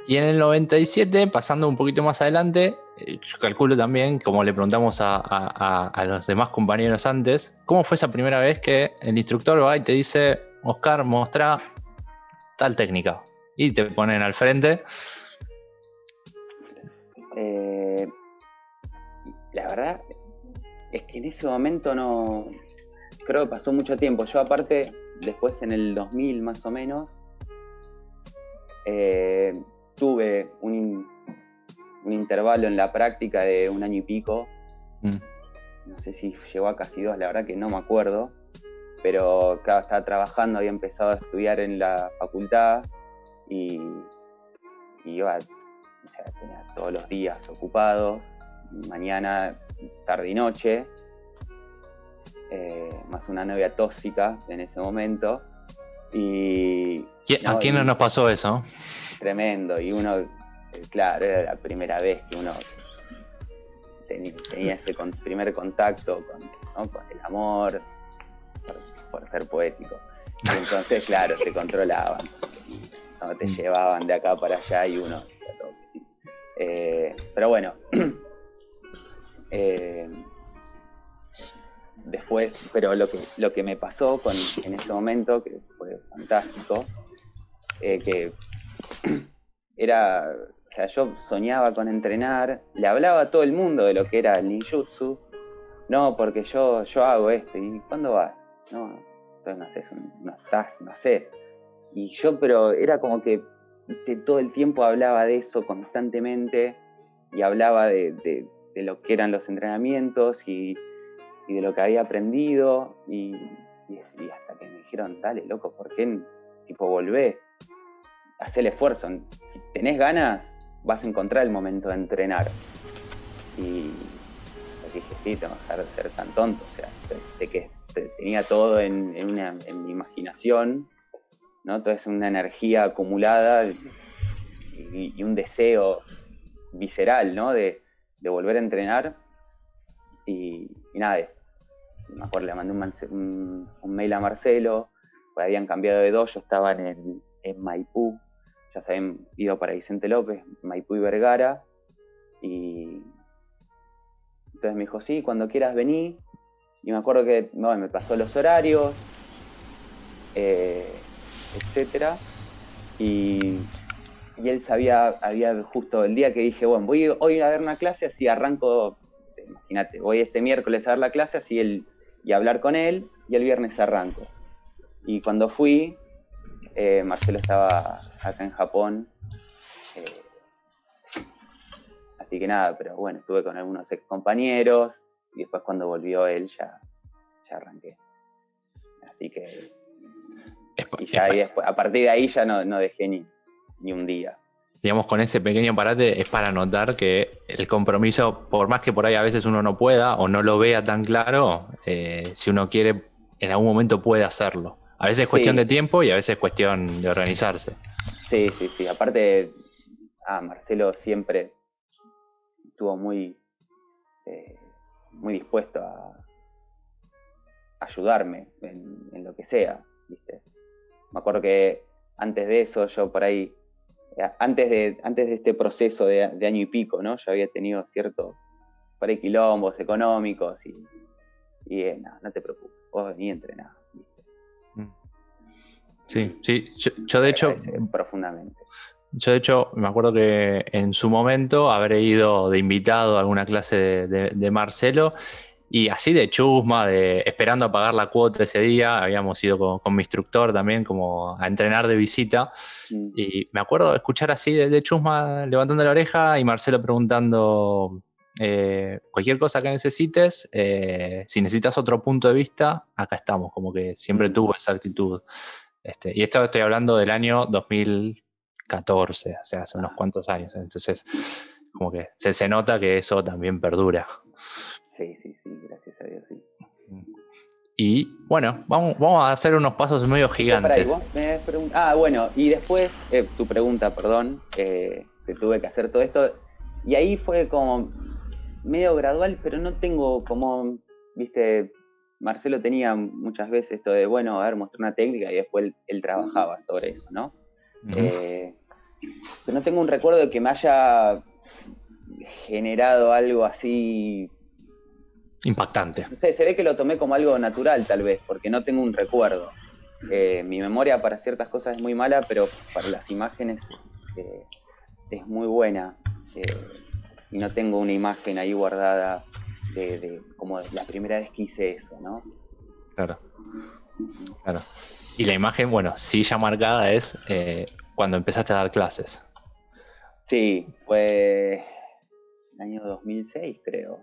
Y en el 97, pasando un poquito más adelante, eh, yo calculo también, como le preguntamos a, los demás compañeros antes, ¿cómo fue esa primera vez que el instructor va y te dice, Oscar, mostra tal técnica? Y te ponen al frente. Eh, la verdad es que en ese momento no, creo que pasó mucho tiempo. Yo aparte, después en el 2000 más o menos, eh, tuve un, un, intervalo en la práctica de un año y pico. Mm. No sé si llegó a casi dos, la verdad que no me acuerdo. Pero claro, estaba trabajando, había empezado a estudiar en la facultad y, iba, o sea, tenía todos los días ocupados, mañana, tarde y noche. Eh, más una novia tóxica en ese momento. Y, ¿A quién no nos pasó eso? tremendo y uno, eh, claro, era la primera vez que uno tenía, ese primer contacto con, el amor, por, ser poético. entonces, claro, se controlaban, no te mm. llevaban de acá para allá y uno... Eh, pero bueno, eh, después, pero lo que, lo que me pasó en ese momento, que fue fantástico, que era, o sea, yo soñaba con entrenar, le hablaba a todo el mundo de lo que era el ninjutsu, no, porque yo, yo hago esto, ¿y cuándo vas? No, entonces no haces, no estás, no haces. Y yo, pero era como que, todo el tiempo hablaba de eso constantemente y hablaba de, lo que eran los entrenamientos y, de lo que había aprendido y, y, hasta que me dijeron, dale, loco, ¿por qué tipo volvé? hacer el esfuerzo. Si tenés ganas, vas a encontrar el momento de entrenar. Y dije, sí, tengo que dejar de ser tan tonto. O sea, sé que tenía todo en, mi imaginación, ¿no? Toda es una energía acumulada y, un deseo visceral, ¿no? De, volver a entrenar. Y, nada, me acuerdo, le mandé un, mail a Marcelo, pues habían cambiado de dos, yo estaba en, en Maipú, ya se habían ido para Vicente López, Maipú y Vergara. Y entonces me dijo, sí, cuando quieras venir. Y me acuerdo que me pasó los horarios, eh, etcétera. Y, él sabía, había justo el día que dije, bueno, voy hoy a dar una clase, así arranco, imagínate, voy este miércoles a dar la clase así el, y a hablar con él, y el viernes arranco. Y cuando fui, eh, Marcelo estaba acá en Japón. Eh, así que nada, pero bueno, estuve con algunos ex compañeros y después cuando volvió él ya, ya arranqué. Así que y ya a partir de ahí ya no, no dejé ni, ni un día digamos, con ese pequeño parate es para notar que el compromiso, por más que por ahí a veces uno no pueda o no lo vea tan claro, eh, si uno quiere, en algún momento puede hacerlo. A veces es cuestión de tiempo y a veces es cuestión de organizarse. Sí, sí, sí. Aparte, ah, Marcelo siempre estuvo muy, eh, muy dispuesto a ayudarme en, en lo que sea, ¿viste? Me acuerdo que antes de eso yo por ahí antes de, antes de este proceso de, año y pico, ¿no? Yo había tenido ciertos quilombos económicos y, y eh, no, te preocupes, vos vení a entrenar. Mm. Sí, sí, yo, de hecho... Profundamente. Yo de hecho me acuerdo que en su momento habré ido de invitado a alguna clase de Marcelo y así de chusma, de esperando a pagar la cuota ese día, habíamos ido con, mi instructor también como a entrenar de visita. Mm. Y me acuerdo escuchar así de, chusma levantando la oreja y Marcelo preguntando eh, cualquier cosa que necesites, eh, si necesitas otro punto de vista, acá estamos, como que siempre mm. tuvo esa actitud. Este, y esto estoy hablando del año 2014, o sea, hace unos cuantos años. Entonces, como que se, se nota que eso también perdura. Sí, sí, sí, gracias a Dios, sí. Y bueno, vamos, vamos a hacer unos pasos medio gigantes. ah, bueno, y después, eh, tu pregunta, perdón, eh, que tuve que hacer todo esto. Y ahí fue como medio gradual, pero no tengo como, viste, Marcelo tenía muchas veces esto de, bueno, a ver, mostrar una técnica y después él, trabajaba sobre eso, ¿no? Eh, pero no tengo un recuerdo de que me haya generado algo así impactante. se ve que lo tomé como algo natural tal vez, porque no tengo un recuerdo. Eh, mi memoria para ciertas cosas es muy mala, pero para las imágenes eh, es muy buena. Eh, y no tengo una imagen ahí guardada de, como la primera vez que hice eso, ¿no? Claro. Claro. Y la imagen, bueno, sí ya marcada es cuando empezaste a dar clases. Sí, fue el año 2006, creo.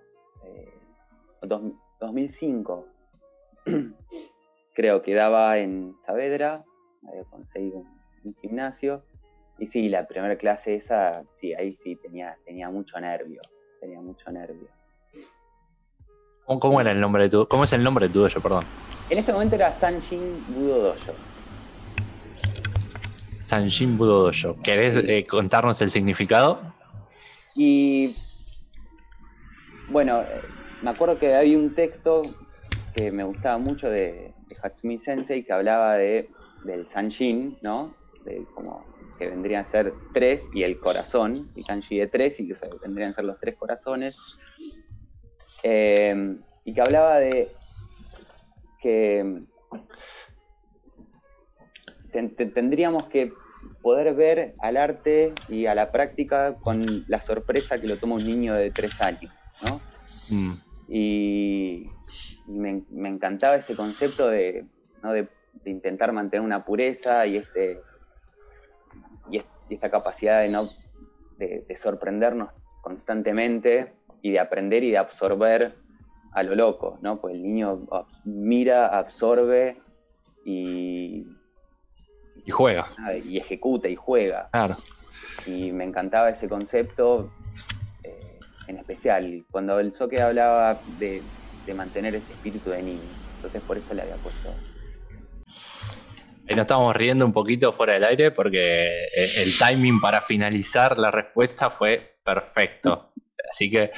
2005, creo que daba en Saavedra, había conseguido un, gimnasio. Y sí, la primera clase esa, sí, ahí sí tenía, tenía mucho nervio, tenía mucho nervio. ¿Cómo, era el nombre de tu, cómo es el nombre de tu dojo, perdón? En este momento era Sanjin Budo Dojo. Sanjin Budo Dojo. ¿Querés eh, contarnos el significado? Y bueno, me acuerdo que había un texto que me gustaba mucho de, Hatsumi Sensei que hablaba de, del Sanjin, ¿no? De como que vendrían a ser tres y el corazón, y kanji de tres y que vendrían a ser los tres corazones. Eh, y que hablaba de que tendríamos que poder ver al arte y a la práctica con la sorpresa que lo toma un niño de tres años, ¿no? Mm y, me, encantaba ese concepto de, intentar mantener una pureza y, este, y, esta capacidad de, no, de, sorprendernos constantemente y de aprender y de absorber a lo loco, ¿no? Pues el niño mira, absorbe y... Y juega. Y ejecuta y juega. Claro. Y me encantaba ese concepto en especial, cuando el Soque hablaba de, mantener ese espíritu de niño. Entonces por eso le había puesto. Y nos estábamos riendo un poquito fuera del aire porque eh, el timing para finalizar la respuesta fue perfecto. Así que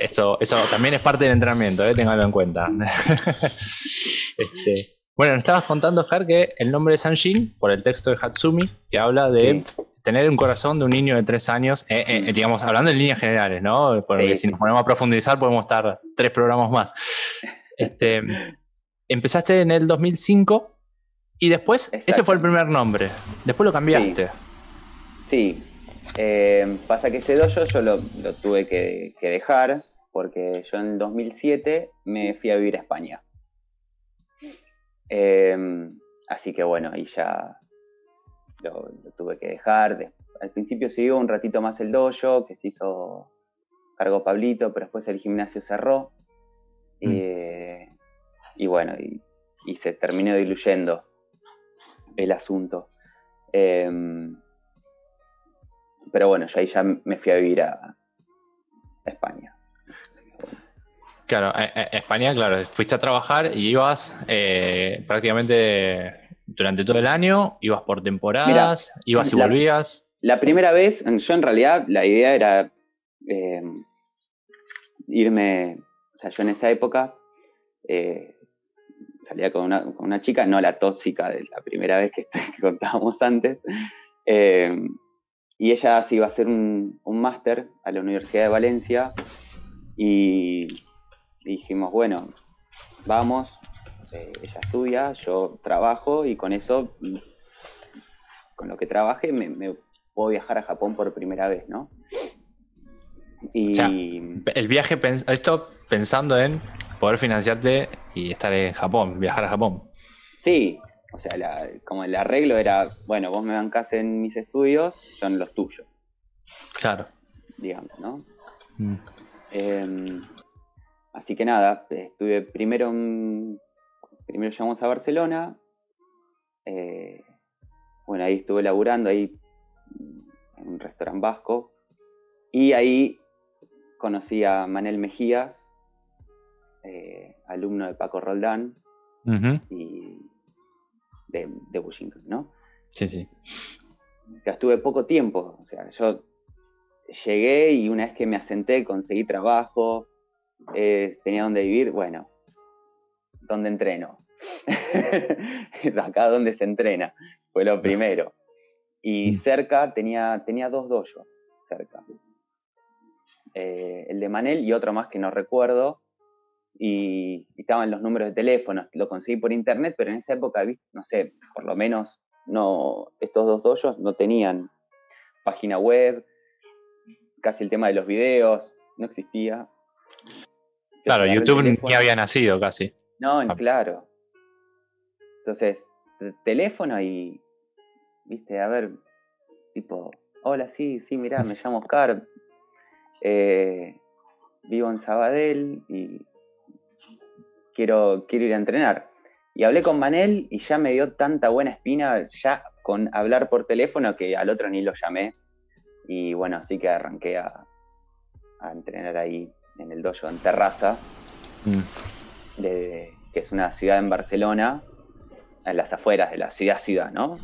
eso, eso también es parte del entrenamiento, ¿eh? en cuenta. este, bueno, nos estabas contando, Oscar, que el nombre de Sanjin, por el texto de Hatsumi, que habla de tener un corazón de un niño de tres años, eh, eh, digamos, hablando en líneas generales, ¿no? Porque si nos ponemos a profundizar podemos estar tres programas más. Este, empezaste en el 2005 y después, ese fue el primer nombre, después lo cambiaste. Sí, eh, pasa que este dojo yo lo, tuve que, que dejar porque yo en el 2007 me fui a vivir a España. Así que bueno, ahí ya lo, tuve que dejar. al principio siguió un ratito más el dojo, que se hizo cargo Pablito, pero después el gimnasio cerró. Mm. y bueno, y, se terminó diluyendo. el asunto. Em, pero bueno, yo ahí ya me fui a vivir a, España. Claro, España, claro, fuiste a trabajar y ibas eh, prácticamente durante todo el año, ibas por temporadas, ibas y volvías. La primera vez, yo en realidad la idea era em, irme, o sea, yo en esa época eh, salía con una, con una, chica, no la tóxica de la primera vez que, contábamos antes, eh, y ella se iba a hacer un, un máster a la Universidad de Valencia y dijimos, bueno, vamos, eh, ella estudia, yo trabajo y con eso, con lo que trabaje, me, puedo viajar a Japón por primera vez, ¿no? Y... el viaje, esto pensando en poder financiarte y estar en Japón, viajar a Japón. Sí, o sea, como el arreglo era, bueno, vos me bancás en mis estudios, son los tuyos. Claro. Digamos, ¿no? Mm. Em, así que nada, estuve primero, primero llegamos a Barcelona. Eh, bueno, ahí estuve laburando, ahí en un restaurante vasco. Y ahí conocí a Manel Mejías, eh, alumno de Paco Roldán y de, de ¿no? Sí, sí. Que estuve poco tiempo, o sea, yo llegué y una vez que me asenté conseguí trabajo, eh, tenía donde vivir, bueno, donde entreno. Acá donde se entrena, fue lo primero. Y mm. cerca tenía, tenía dos dojos, cerca. Eh, el de Manel y otro más que no recuerdo, y, estaban los números de teléfono, lo conseguí por internet, pero en esa época, no sé, por lo menos no, estos dos dojos no tenían página web, casi el tema de los videos, no existía. Claro, YouTube ni había nacido casi. No, ah. claro. Entonces, teléfono y, viste, a ver, tipo, hola, sí, sí, mirá, me llamo Oscar, eh, vivo en Sabadell y quiero, quiero ir a entrenar. Y hablé con Manel y ya me dio tanta buena espina ya con hablar por teléfono que al otro ni lo llamé. Y bueno, así que arranqué a, entrenar ahí en el dojo en Terraza, mm. de, que es una ciudad en Barcelona, en las afueras de la ciudad ciudad, ¿no?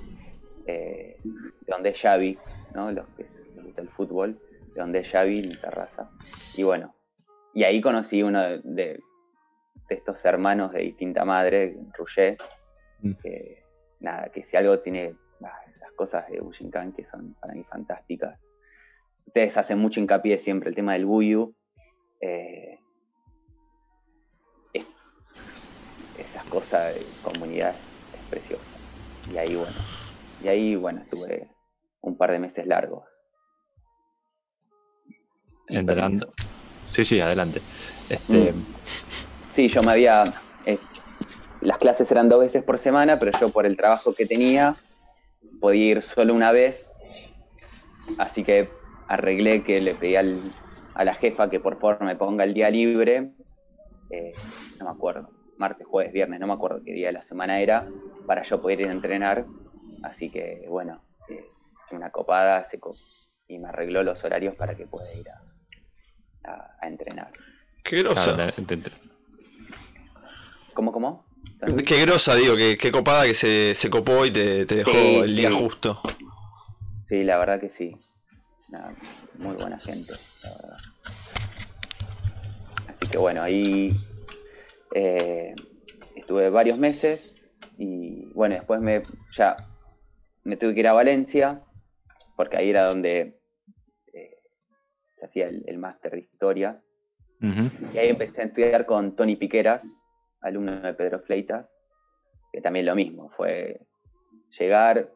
Eh, de donde es Xavi, ¿no? Los que es el fútbol, de donde es Xavi en Terraza. Y bueno, y ahí conocí uno de de estos hermanos de distinta madre, Rouget, mm. que nada, que si algo tiene esas cosas de Bushinkan que son para mí fantásticas. Ustedes hacen mucho hincapié siempre el tema del Buyu. Eh, cosas de comunidad es preciosa. Y ahí bueno, y ahí bueno, estuve un par de meses largos. Entrenando. Sí, sí, adelante. Este, mm. Sí, yo me había... Eh, las clases eran dos veces por semana, pero yo por el trabajo que tenía podía ir solo una vez, así que arreglé que le pedí a la jefa que por favor me ponga el día libre, eh, no me acuerdo, martes, jueves, viernes, no me acuerdo qué día de la semana era, para yo poder ir a entrenar, así que bueno, eh, una copada seco y me arregló los horarios para que pueda ir a, entrenar. Qué grosa. ¿Cómo, cómo? Qué grosa, digo, qué, copada que se, se, copó y te, dejó el día justo. Sí, la verdad que sí. muy buena gente, Así que bueno, ahí eh, estuve varios meses y bueno, después me ya me tuve que ir a Valencia porque ahí era donde eh, se hacía el, máster de historia. Y ahí empecé a estudiar con Tony Piqueras, alumno de Pedro Fleitas, que también lo mismo, fue llegar,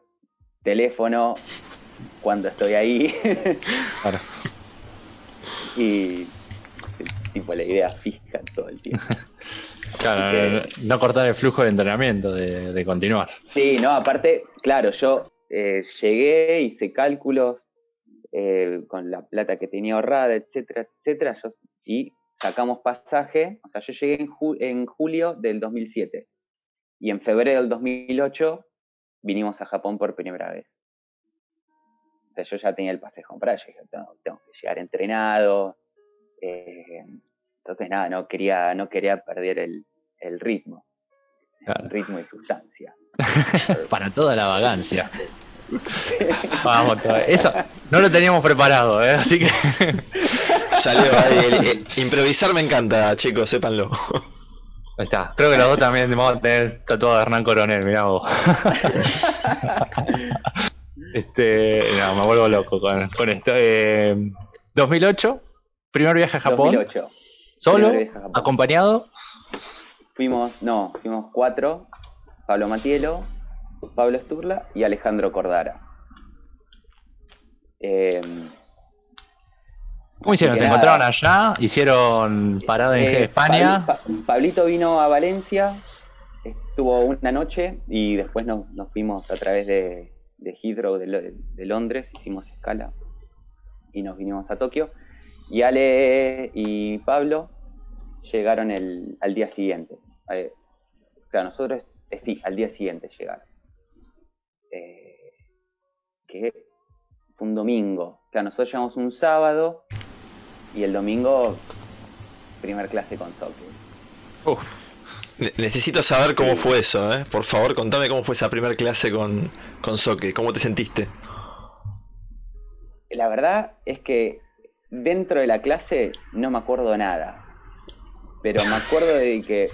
teléfono, cuando estoy ahí. Claro. y tipo la idea fija todo el tiempo. Claro, no, cortar el flujo de entrenamiento, de, continuar. Sí, no, aparte, claro, yo eh, llegué, hice cálculos eh, con la plata que tenía ahorrada, etcétera, etcétera, yo, y sacamos pasaje, o sea, yo llegué en, julio del 2007 y en febrero del 2008 vinimos a Japón por primera vez. O sea, yo ya tenía el pasaje comprado, yo dije, tengo, que llegar entrenado. Eh, entonces, nada, no quería, no quería perder el, el ritmo. El ritmo y sustancia. Para toda la vagancia. Vamos, eso no lo teníamos preparado, ¿eh? así que. Salió ahí. improvisar me encanta, chicos, sépanlo. Ahí está. Creo que los dos también vamos a tener tatuado a Hernán Coronel, mirá vos. este, no, me vuelvo loco con, con esto. Eh, 2008, primer viaje a Japón. 2008. ¿Solo? ¿Acompañado? Fuimos, no, fuimos cuatro. Pablo Matielo, Pablo Sturla y Alejandro Cordara. Eh, ¿Cómo hicieron? ¿Se encontraron allá? ¿Hicieron parada en eh, España? Pablito vino a Valencia, estuvo una noche y después nos, fuimos a través de, de Heathrow de, Londres, hicimos escala y nos vinimos a Tokio. Y Ale y Pablo llegaron el, al día siguiente. Eh, claro, nosotros, eh, sí, al día siguiente llegaron. que fue un domingo. Claro, nosotros llegamos un sábado y el domingo, primer clase con soccer. Uf. Necesito saber cómo fue eso, ¿eh? Por favor, contame cómo fue esa primera clase con, con soccer. ¿Cómo te sentiste? La verdad es que dentro de la clase no me acuerdo nada. Pero me acuerdo de que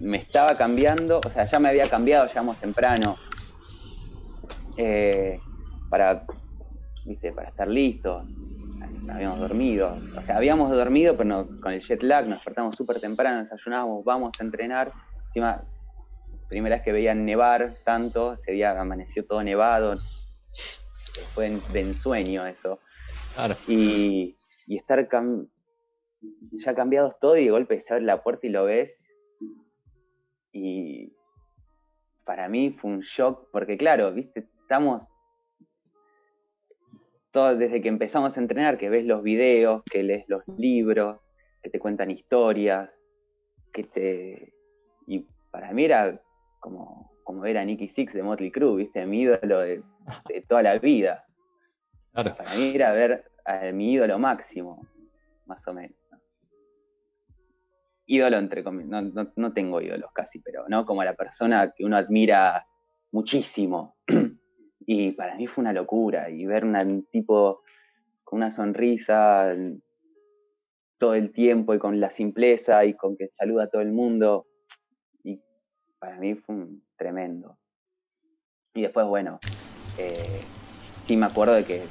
me, estaba cambiando, o sea, ya me había cambiado, más temprano. Eh, para, viste, para estar listo habíamos dormido. O sea, habíamos dormido, pero con el jet lag nos despertamos súper temprano, desayunábamos, vamos a entrenar. Encima, primera vez que veían nevar tanto, ese día amaneció todo nevado. Fue de ensueño eso. Y, y estar ya cambiados todo y de golpe se abre la puerta y lo ves. Y para mí fue un shock, porque claro, viste, estamos desde que empezamos a entrenar, que ves los videos, que lees los libros, que te cuentan historias, que te... Y para mí era como, como ver a Nicky Six de Motley Crue, ¿viste? Mi ídolo de, toda la vida. Para mí era ver a mi ídolo máximo, más o menos. Ídolo entre comillas, no, no tengo ídolos casi, pero no como la persona que uno admira muchísimo. Y para mí fue una locura. Y ver un tipo con una sonrisa todo el tiempo y con la simpleza y con que saluda a todo el mundo. Y para mí fue un tremendo. Y después, bueno, eh, sí me acuerdo de que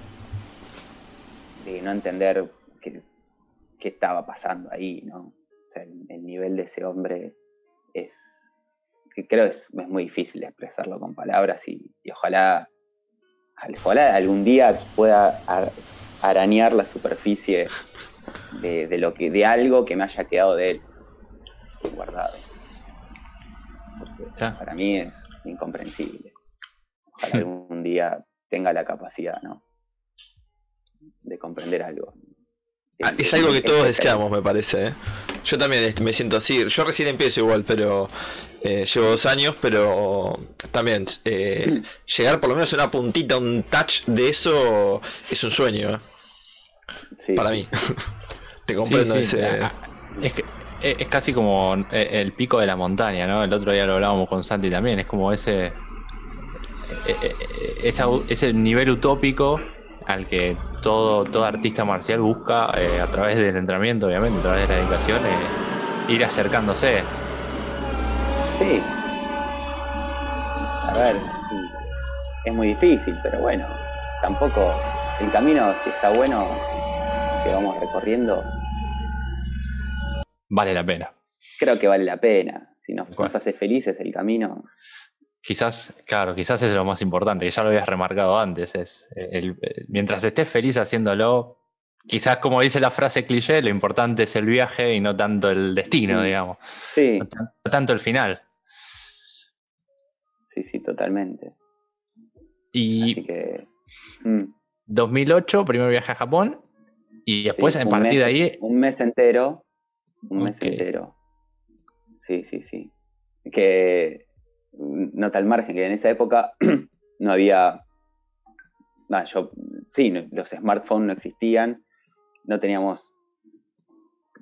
de no entender qué, estaba pasando ahí, ¿no? O sea, el, nivel de ese hombre es, que creo es, es muy difícil expresarlo con palabras y ojalá ojalá algún día pueda arañar la superficie de, lo que de algo que me haya quedado de él guardado. Para mí es incomprensible. Ojalá algún día tenga la capacidad no de comprender algo Ah, es algo que todos deseamos, me parece. ¿eh? Yo también me siento así. Yo recién empiezo igual, pero eh, llevo dos años, pero también eh, llegar por lo menos a una puntita, un touch de eso es un sueño. Para mí. Te comprendo ese. Es que es casi como el pico de la montaña, ¿no? El otro día lo hablábamos con Santi también. Es como ese ese nivel utópico al que todo, todo artista marcial busca eh, a través del entrenamiento, obviamente, a través de la dedicación, eh, ir acercándose. Sí. A ver, sí. Es muy difícil, pero bueno, tampoco el camino, si está bueno, que vamos recorriendo. Vale la pena. Creo que vale la pena. Si nos, nos hace felices el camino, Quizás, claro, quizás es lo más importante, que ya lo habías remarcado antes, es el, mientras estés feliz haciéndolo, quizás como dice la frase cliché, lo importante es el viaje y no tanto el destino, digamos. Sí. No, tanto el final. Sí, sí, totalmente. Y 2008, mm. primer viaje a Japón, y después a partir de ahí... Un mes entero, un mes entero. Sí, sí, sí. Que nota al margen que en esa época no había, yo, sí, los smartphones no existían, no teníamos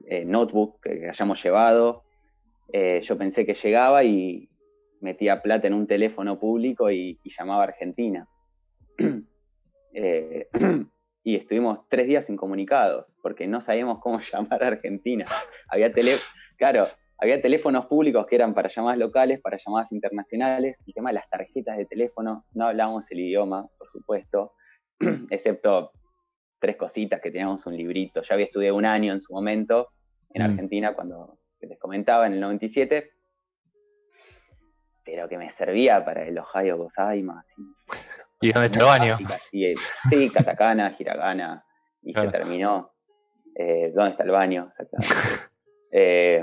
eh, notebook que, hayamos llevado. Eh, yo pensé que llegaba y metía plata en un teléfono público y, llamaba a Argentina. Eh, y estuvimos tres días incomunicados porque no sabíamos cómo llamar a Argentina. Había tele, claro, había teléfonos públicos que eran para llamadas locales, para llamadas internacionales. El tema de las tarjetas de teléfono, no hablábamos el idioma, por supuesto, excepto tres cositas que teníamos un librito. Ya había estudiado un año en su momento en mm. Argentina cuando les comentaba en el 97, pero que me servía para el Ohio Gozaimas. ¿Y, dónde está el baño? Sí, sí, katakana, hiragana, y se terminó. Eh, ¿Dónde está el baño? Exactamente. Eh,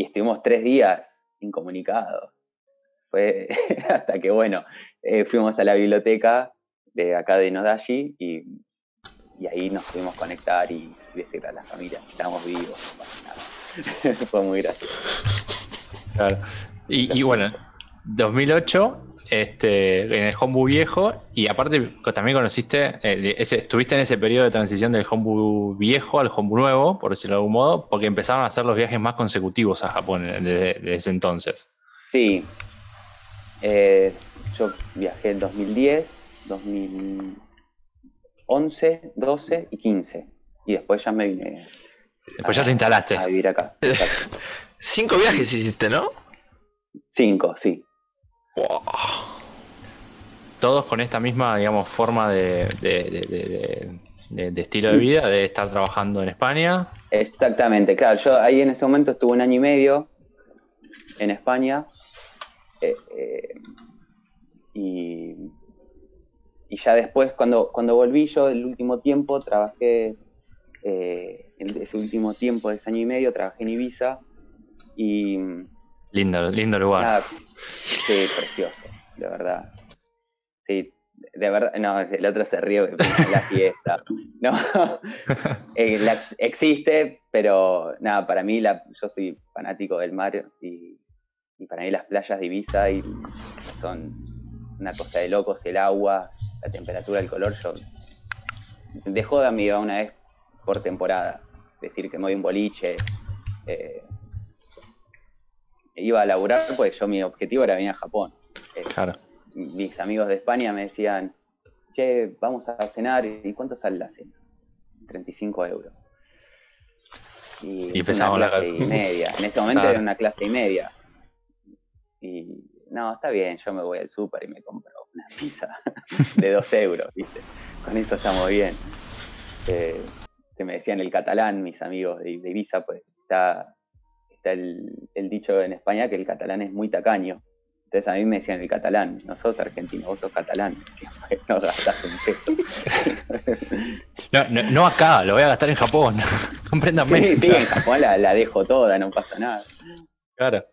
y estuvimos tres días incomunicados. Fue hasta que, bueno, eh, fuimos a la biblioteca de acá de Nodashi y, y ahí nos pudimos conectar y decir a la familia que estábamos vivos. Fue muy gracioso. Claro. Y, y bueno, 2008 este, en el Hombu viejo y aparte también conociste, eh, ese, estuviste en ese periodo de transición del Hombu viejo al Hombu nuevo, por decirlo de algún modo, porque empezaron a hacer los viajes más consecutivos a Japón desde, ese entonces. Sí, eh, yo viajé en 2010, 2011, 12 y 15 y después ya me vine. Después ya se instalaste. A vivir acá. Cinco viajes hiciste, ¿no? Cinco, sí. Todos con esta misma, digamos, forma de, estilo de vida, de estar trabajando en España. Exactamente, claro. Yo ahí en ese momento estuve un año y medio en España. Eh, eh, y, y, ya después, cuando, cuando volví yo, el último tiempo, trabajé, eh, en ese último tiempo de ese año y medio, trabajé en Ibiza. Y, lindo, lindo lugar. sí, precioso de verdad. Sí, de verdad, no, el otro se ríe la fiesta. No, eh, existe, pero nada, para mí la, yo soy fanático del mar y, para mí las playas de Ibiza y, son una cosa de locos, el agua, la temperatura, el color, yo de joda me iba una vez por temporada, decir que me voy un boliche, eh, iba a laburar pues yo mi objetivo era venir a Japón eh, claro. Mis amigos de España me decían, che, vamos a cenar, ¿y cuánto sale la cena? 35 euros. Y, y una clase y media. En ese momento era una clase y media. Y no, está bien, yo me voy al súper y me compro una pizza de 2 euros, ¿viste? Con eso estamos bien. Eh, que me decían el catalán, mis amigos de, Ibiza, pues está, está el, dicho en España que el catalán es muy tacaño. Entonces a mí me decían el catalán, no sos argentino, vos sos catalán. no gastás un peso. no, no, acá, lo voy a gastar en Japón. Compréndame. Sí, sí, en Japón la, dejo toda, no pasa nada. Claro.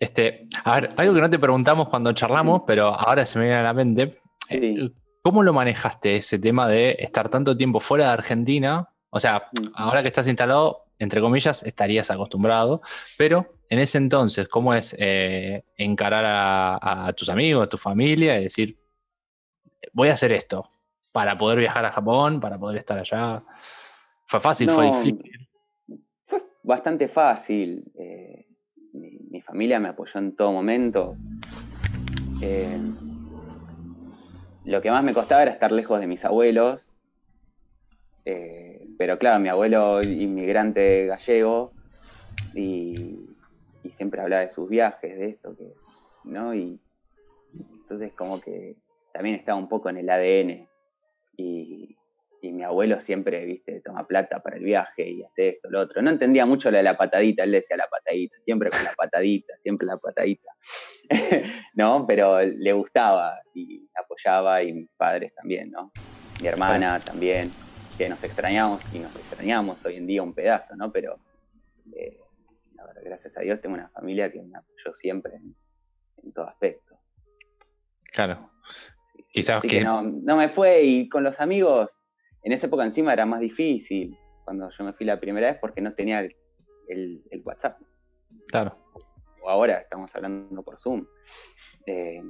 Este, a ver, algo que no te preguntamos cuando charlamos, pero ahora se me viene a la mente. Eh, ¿Cómo lo manejaste ese tema de estar tanto tiempo fuera de Argentina? O sea, mm. ahora que estás instalado, entre comillas, estarías acostumbrado, pero en ese entonces, ¿cómo es eh, encarar a, tus amigos, a tu familia y decir, voy a hacer esto para poder viajar a Japón, para poder estar allá? ¿Fue fácil? ¿Fue difícil? Fue bastante fácil. Eh, mi, familia me apoyó en todo momento. Eh, lo que más me costaba era estar lejos de mis abuelos. Pero claro, mi abuelo inmigrante gallego y y siempre hablaba de sus viajes, de esto, que, ¿no? Y entonces como que también estaba un poco en el ADN y, mi abuelo siempre, viste, toma plata para el viaje y hace esto, lo otro. No entendía mucho lo de la patadita, él decía la patadita, siempre con la patadita, siempre la patadita, ¿no? Pero le gustaba y apoyaba y mis padres también, ¿no? Mi hermana también, que nos extrañamos y nos extrañamos hoy en día un pedazo, ¿no? Pero eh, gracias a Dios tengo una familia que me apoyó siempre en, todo aspecto. Claro. Quizás que... no, me fue y con los amigos, en esa época encima era más difícil cuando yo me fui la primera vez porque no tenía el, WhatsApp. Claro. ahora estamos hablando por Zoom. Eh,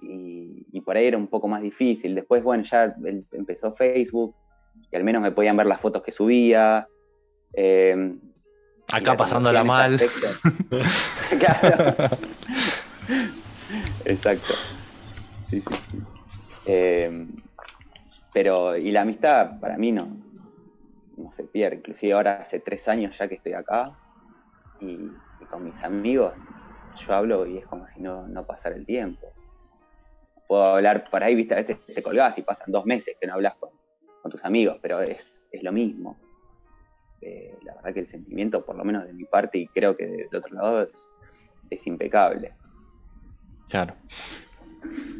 y, por ahí era un poco más difícil. Después, bueno, ya empezó Facebook y al menos me podían ver las fotos que subía. Eh, Acá pasándola mal. Exacto. Eh, pero, y la amistad para mí no, no se pierde. Inclusive ahora hace tres años ya que estoy acá y, con mis amigos yo hablo y es como si no, no pasara el tiempo. Puedo hablar por ahí, viste, a veces te colgás y pasan dos meses que no hablas con, tus amigos, pero es, es lo mismo. Eh, la verdad que el sentimiento, por lo menos de mi parte, y creo que del otro lado, es impecable. Claro.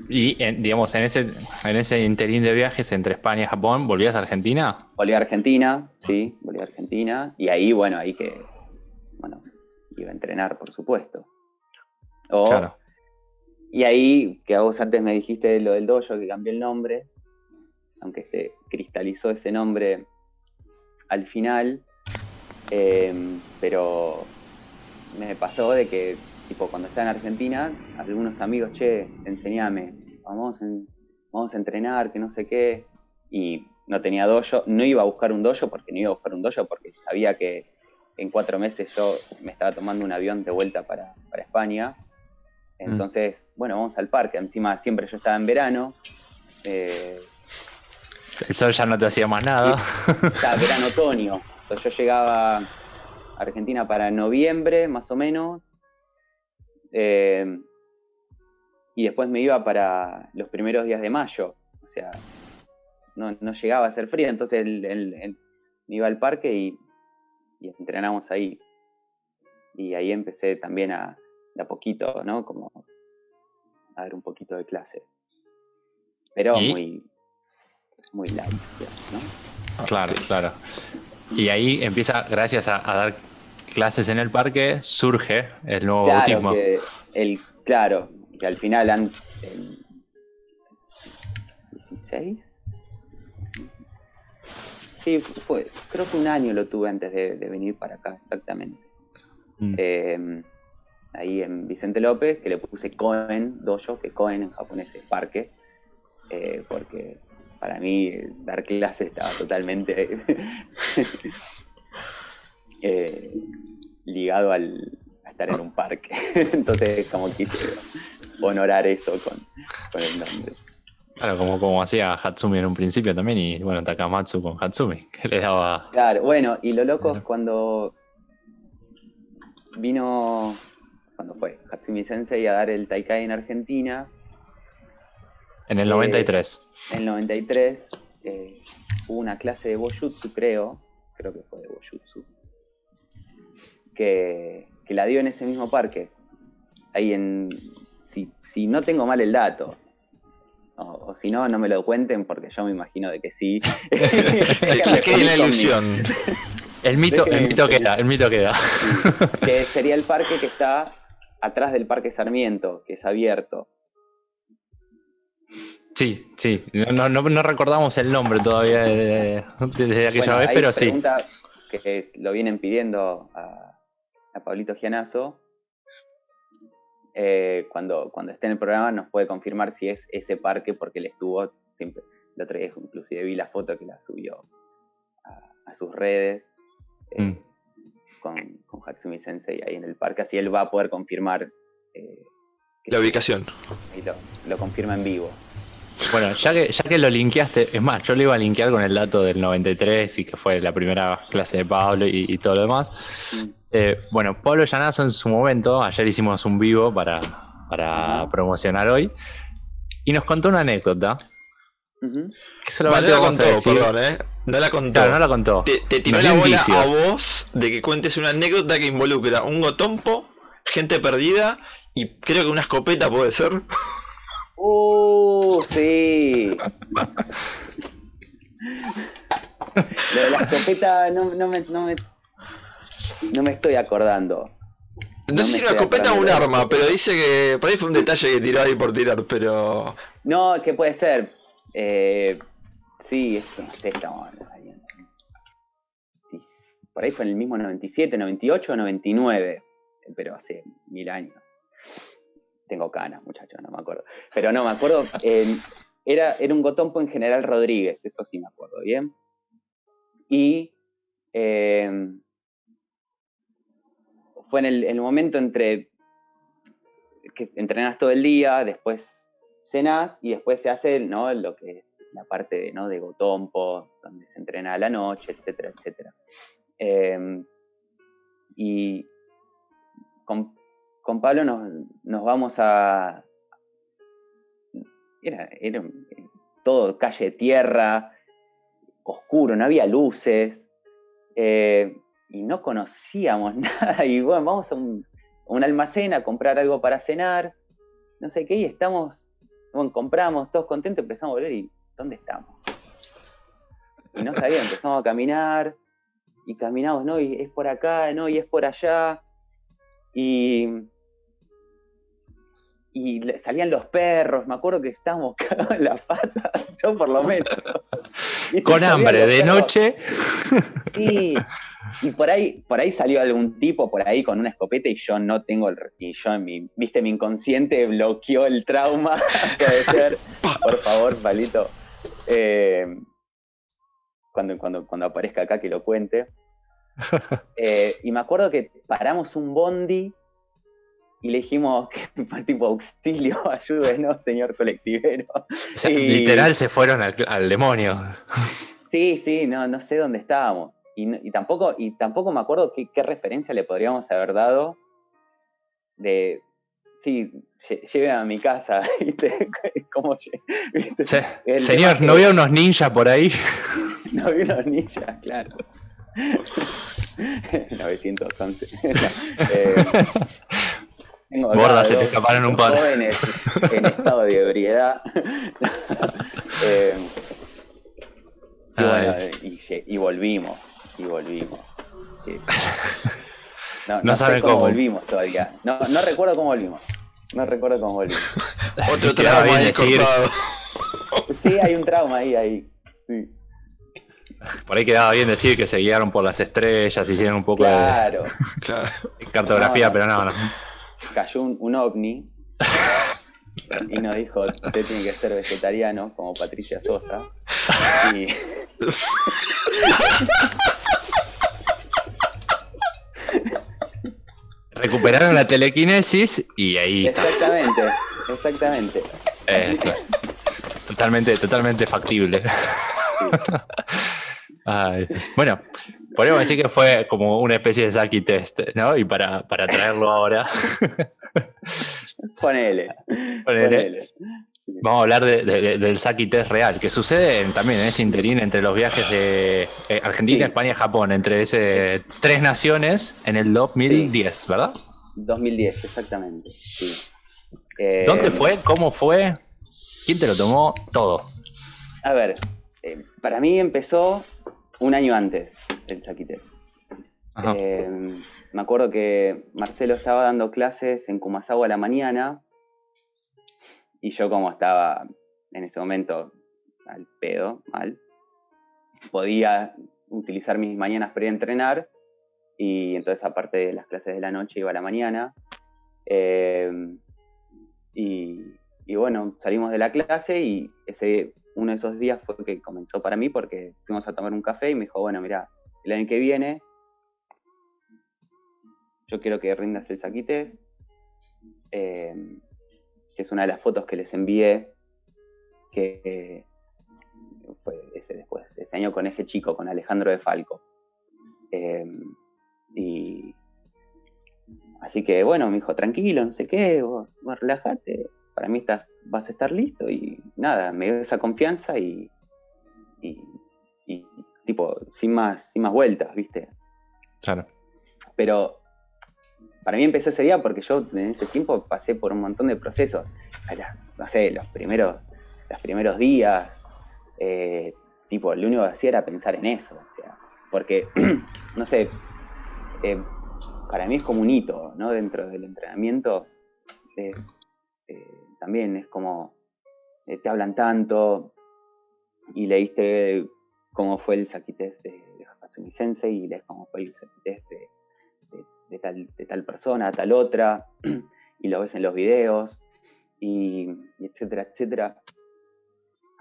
Y, digamos, en ese, en ese interín de viajes entre España y Japón, ¿volvías a Argentina? Volví a Argentina, sí, volví a Argentina. Y ahí, bueno, ahí que, bueno, iba a entrenar, por supuesto. claro. Y ahí, que vos antes me dijiste lo del dojo, que cambié el nombre, aunque se cristalizó ese nombre al final, eh, pero me pasó de que tipo cuando estaba en Argentina, algunos amigos, che, enseñame, vamos, vamos a entrenar, que no sé qué, y no tenía dojo, no iba a buscar un dojo porque no iba a buscar un dojo porque sabía que en cuatro meses yo me estaba tomando un avión de vuelta para, España. Mm. Entonces, bueno, vamos al parque. Encima siempre yo estaba en verano. Eh, el sol ya no te hacía más nada. Estaba verano otoño. Entonces yo llegaba a Argentina para noviembre, más o menos, eh, y después me iba para los primeros días de mayo. O sea, no, llegaba a ser frío, entonces me iba al parque y, y, entrenamos ahí. Y ahí empecé también a, de a poquito, ¿no? Como a ver un poquito de clase. Pero muy, muy light, ¿no? Claro, claro. Y ahí empieza, gracias a dar clases en el parque, surge el nuevo claro bautismo. Que el, claro, que al final han, el 16. Sí, fue, creo que un año lo tuve antes de, venir para acá, exactamente. Mm. Em, ahí en Vicente López, que le puse Koen Dojo, que Koen en japonés es parque, eh, porque para mí dar clases estaba totalmente eh, ligado al, a estar en un parque. Entonces, como quise honorar eso con, el nombre. Claro, como, como hacía Hatsumi en un principio también, y bueno, Takamatsu con Hatsumi, que le daba. Claro, bueno, y lo loco es cuando vino, cuando fue Hatsumi Sensei a dar el Taikai en Argentina. En el 93. Eh, en el 93 eh, hubo una clase de Bojutsu, creo, creo que fue de Bojutsu, que, la dio en ese mismo parque. Ahí en. Si, si no tengo mal el dato, o, si no, no me lo cuenten porque yo me imagino de que sí. que la ilusión. El mito, el mito queda, el mito queda. que sería el parque que está atrás del Parque Sarmiento, que es abierto. Sí, sí. No, no, no recordamos el nombre todavía desde, aquella vez, pero sí. Que lo vienen pidiendo a, a Pablito Gianazo, eh, cuando, cuando esté en el programa nos puede confirmar si es ese parque, porque él estuvo siempre, la otra vez inclusive vi la foto que la subió a, sus redes eh, mm. Con, con, Hatsumi Sensei ahí en el parque, así él va a poder confirmar eh, la ubicación. Y lo confirma en vivo. Bueno, ya que, ya que lo linkeaste, es más, yo lo iba a linkear con el dato del 93 y que fue la primera clase de Pablo y, todo lo demás. Eh, bueno, Pablo Llanazo en su momento, ayer hicimos un vivo para, para promocionar hoy, y nos contó una anécdota. Que solamente no la contó, perdón, ¿eh? No la contó. Claro, no la contó. Te, tiró la bola a vos de que cuentes una anécdota que involucra un gotompo, gente perdida y creo que una escopeta puede ser. ¡Uh, sí! Lo de la escopeta no, no, me, no, me, no me estoy acordando. No, sé si una escopeta o un arma, pero dice que por ahí fue un detalle que tiró ahí por tirar, pero... No, que puede ser. Eh, sí, esto no sé, estamos Por ahí fue en el mismo 97, 98 o 99. pero hace mil años. Tengo canas, muchachos, no me acuerdo. Pero no, me acuerdo, era, era un gotompo en General Rodríguez, eso sí me acuerdo bien. Y eh, fue en el, momento entre que entrenas todo el día, después cenas y después se hace lo que es la parte de, Gotompo, donde se entrena a la noche, etcétera, etcétera. Em, y con, Pablo nos, vamos a... Era, era todo calle de tierra, oscuro, no había luces. Eh, y no conocíamos nada. Y bueno, vamos a un, almacén a comprar algo para cenar, no sé qué, y estamos, bueno, compramos, todos contentos, empezamos a volver y ¿dónde estamos? Y no sabíamos, empezamos a caminar y caminamos, no, y es por acá, no, y es por allá. Y, y salían los perros, me acuerdo que estábamos cagados en las patas, yo por lo menos. Con hambre, de noche. Sí, y por ahí, por ahí salió algún tipo por ahí con una escopeta y yo no tengo el y yo en mi, viste, mi inconsciente bloqueó el trauma. Puede ser. Por favor, Palito. Eh, cuando, cuando, cuando aparezca acá que lo cuente. Eh, y me acuerdo que paramos un bondi y le dijimos que tipo auxilio, ayúdenos, señor colectivero. Literal se fueron al, al, demonio. Sí, sí, no, no sé dónde estábamos. Y, tampoco, y tampoco me acuerdo qué, referencia le podríamos haber dado de, sí, lleve a mi casa, ¿viste? señor, ¿no veo unos ninjas por ahí? no veo unos ninjas, claro. 911. eh, Gorda, se te escaparon un par. Jóvenes en estado de ebriedad. eh, y bueno, y, y volvimos y volvimos. No, no, saben cómo. volvimos todavía. No, no recuerdo cómo volvimos. No recuerdo cómo volvimos. Otro trauma ahí Sí, hay un trauma ahí, ahí. Sí. Por ahí quedaba bien decir que se guiaron por las estrellas, hicieron un poco de, cartografía, pero no, no. Cayó un, un ovni y nos dijo, usted tiene que ser vegetariano, como Patricia Sosa. Y... Recuperaron la telequinesis y ahí está. Exactamente, exactamente. Eh, totalmente, totalmente factible. bueno, podríamos decir que fue como una especie de Saki test, ¿no? Y para, para traerlo ahora. Ponele. Ponele. Vamos a hablar del Saki test real, que sucede también en este interín entre los viajes de eh, Argentina, España y Japón, entre ese tres naciones en el 2010, ¿verdad? 2010, exactamente. Sí. ¿Dónde eh, fue? ¿Cómo fue? ¿Quién te lo tomó? Todo. A ver, eh, para mí empezó un año antes el Saki test. me acuerdo que Marcelo estaba dando clases en Kumasawa a la mañana y yo como estaba en ese momento al pedo, mal, podía utilizar mis mañanas para ir a entrenar y entonces aparte de las clases de la noche iba a la mañana. Eh, y, bueno, salimos de la clase y ese uno de esos días fue que comenzó para mí porque fuimos a tomar un café y me dijo, bueno, mira, el año que viene yo quiero que rindas el saquites. Eh, que es una de las fotos que les envié, que fue ese después, ese año con ese chico, con Alejandro de Falco. Em, y así que bueno, me dijo, tranquilo, no sé qué, vos, relájate, para mí estás, vas a estar listo y nada, me dio esa confianza y, y, y tipo, sin más, sin más vueltas, ¿viste? Claro. Pero para mí empezó ese día porque yo en ese tiempo pasé por un montón de procesos. No sé, los primeros, los primeros días, eh, tipo, lo único que hacía era pensar en eso. O sea, porque, no sé, eh, para mí es como un hito, ¿no? Dentro del entrenamiento es, eh, también es como, te hablan tanto y leíste cómo fue el saquités de, de Sensei y lees cómo fue el saquités de de tal, de tal persona tal otra, y lo ves en los videos, y, etcétera, etcétera.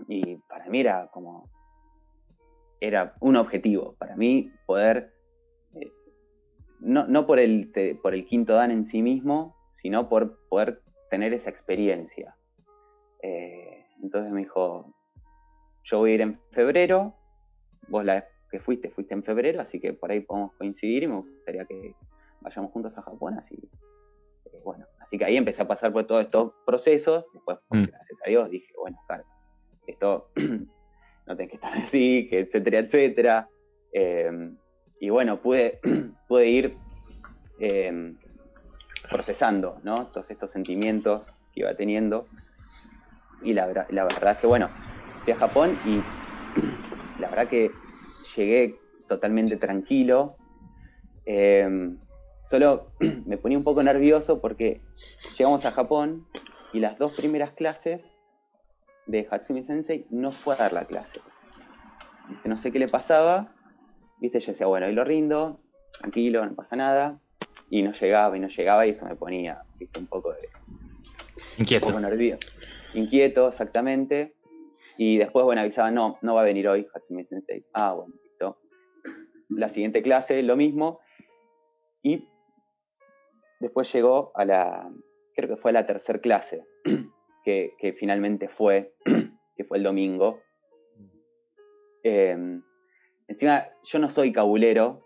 Y para mí era como, era un objetivo, para mí poder, eh, no, no por, el, por el quinto dan en sí mismo, sino por poder tener esa experiencia. Eh, entonces me dijo, yo voy a ir en febrero, vos la vez que fuiste, fuiste en febrero, así que por ahí podemos coincidir y me gustaría que vayamos juntos a Japón, así eh, bueno, así que ahí empecé a pasar por todos estos procesos, después, mm. gracias a Dios, dije, bueno, claro, esto no tenés que estar así, que etcétera, etcétera. Eh, y bueno, pude, pude ir eh, procesando. Todos estos sentimientos que iba teniendo. Y la, verdad es que, bueno, fui a Japón y la verdad que llegué totalmente tranquilo. Solo me ponía un poco nervioso porque llegamos a Japón y las dos primeras clases de Hatsumi Sensei no fue a dar la clase. No sé qué le pasaba. ¿Viste? Yo decía, bueno, ahí lo rindo, tranquilo, no pasa nada. Y no llegaba y no llegaba y eso me ponía un poco de... Inquieto. Un poco nervioso. Inquieto, exactamente. Y después, bueno, avisaba, no, no va a venir hoy Hatsumi Sensei. Ah, bueno, listo. La siguiente clase, lo mismo. Y Después llegó a la, creo que fue a la tercera clase, que, finalmente fue, que fue el domingo. Em, encima, yo no soy cabulero,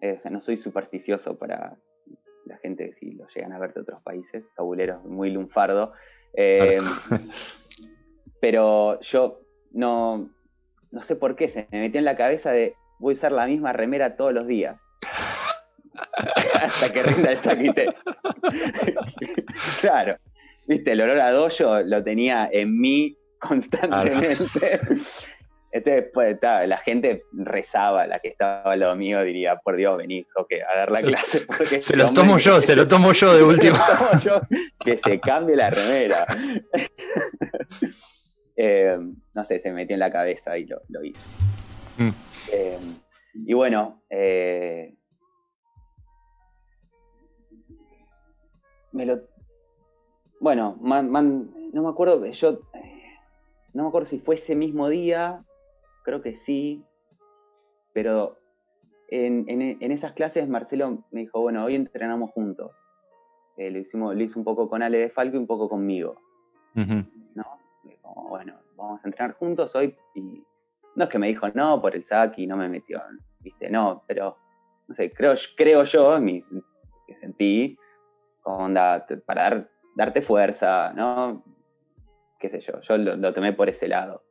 eh, o sea, no soy supersticioso para la gente si lo llegan a ver de otros países, cabulero muy lunfardo. Em, pero yo no, no sé por qué, se me metió en la cabeza de voy a usar la misma remera todos los días. hasta que rinda el saquite. claro, viste, el olor a dojo lo tenía en mí constantemente. Entonces, pues, la gente rezaba, la que estaba al lado mío diría, por Dios, vení, que a dar la clase. se los tomo yo, se lo tomo yo de último. que se cambie la remera. Eh, no sé, se me metió en la cabeza y lo, hice. Mm. Eh, y bueno, eh, me lo. Bueno, no me acuerdo, yo. No me acuerdo si fue ese mismo día, creo que sí, pero en, esas clases Marcelo me dijo, bueno, hoy entrenamos juntos. Eh, lo, hicimos, lo hice un poco con Ale de Falco y un poco conmigo. ¿No? bueno, vamos a entrenar juntos hoy. Y no es que me dijo no por el y no me metió, ¿viste? No, pero no sé, creo, creo yo, mi, que sentí, onda, para darte fuerza, ¿no? Qué sé yo, yo lo, tomé por ese lado.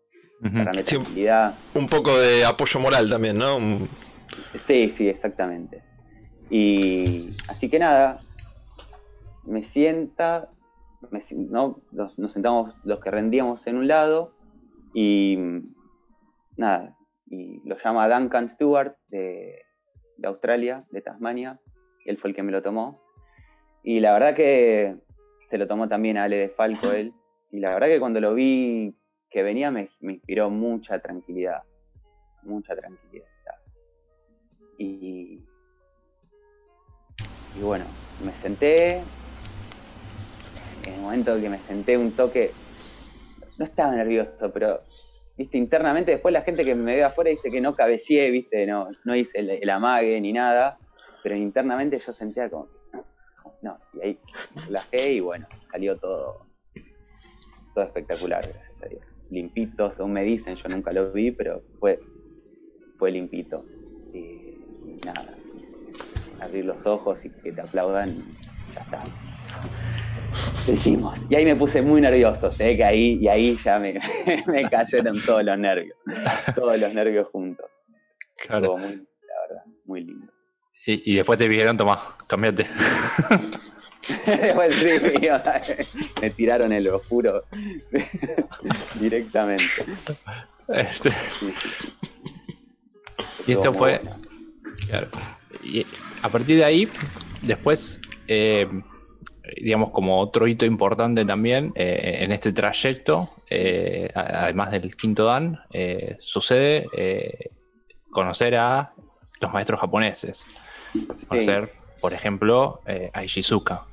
Tranquilidad. Un, poco de apoyo moral también, ¿no? Sí, sí, exactamente. Y así que nada, me sienta, ¿no? Nos, sentamos los que rendíamos en un lado y nada, y lo llama Duncan Stewart de, de Australia, de Tasmania, él fue el que me lo tomó y la verdad que se lo tomó también a Ale de Falco él. Y la verdad que cuando lo vi que venía me, inspiró mucha tranquilidad. Mucha tranquilidad. Y, y bueno, me senté. En el momento que me senté un toque, no estaba nervioso, pero viste, internamente después la gente que me ve afuera dice que no cabecié, viste, no, no hice el, el amague ni nada, pero internamente yo sentía como no, y ahí relajé y bueno, salió todo, todo espectacular, gracias a Dios. Limpito, según me dicen, yo nunca lo vi, pero fue, fue limpito. Y, nada, abrir los ojos y que te aplaudan, ya está. Lo hicimos. Y ahí me puse muy nervioso, sé que ahí, y ahí ya me, me cayeron todos los nervios, todos los nervios juntos. Claro. muy, la verdad, muy lindo. Y, después te pidieron, toma, cambiate. me tiraron el oscuro directamente. Este. Y esto fue. Claro. Y a partir de ahí, después, eh, digamos, como otro hito importante también eh, en este trayecto, eh, además del quinto Dan, sucede conocer a los maestros japoneses conocer por ejemplo, eh, a.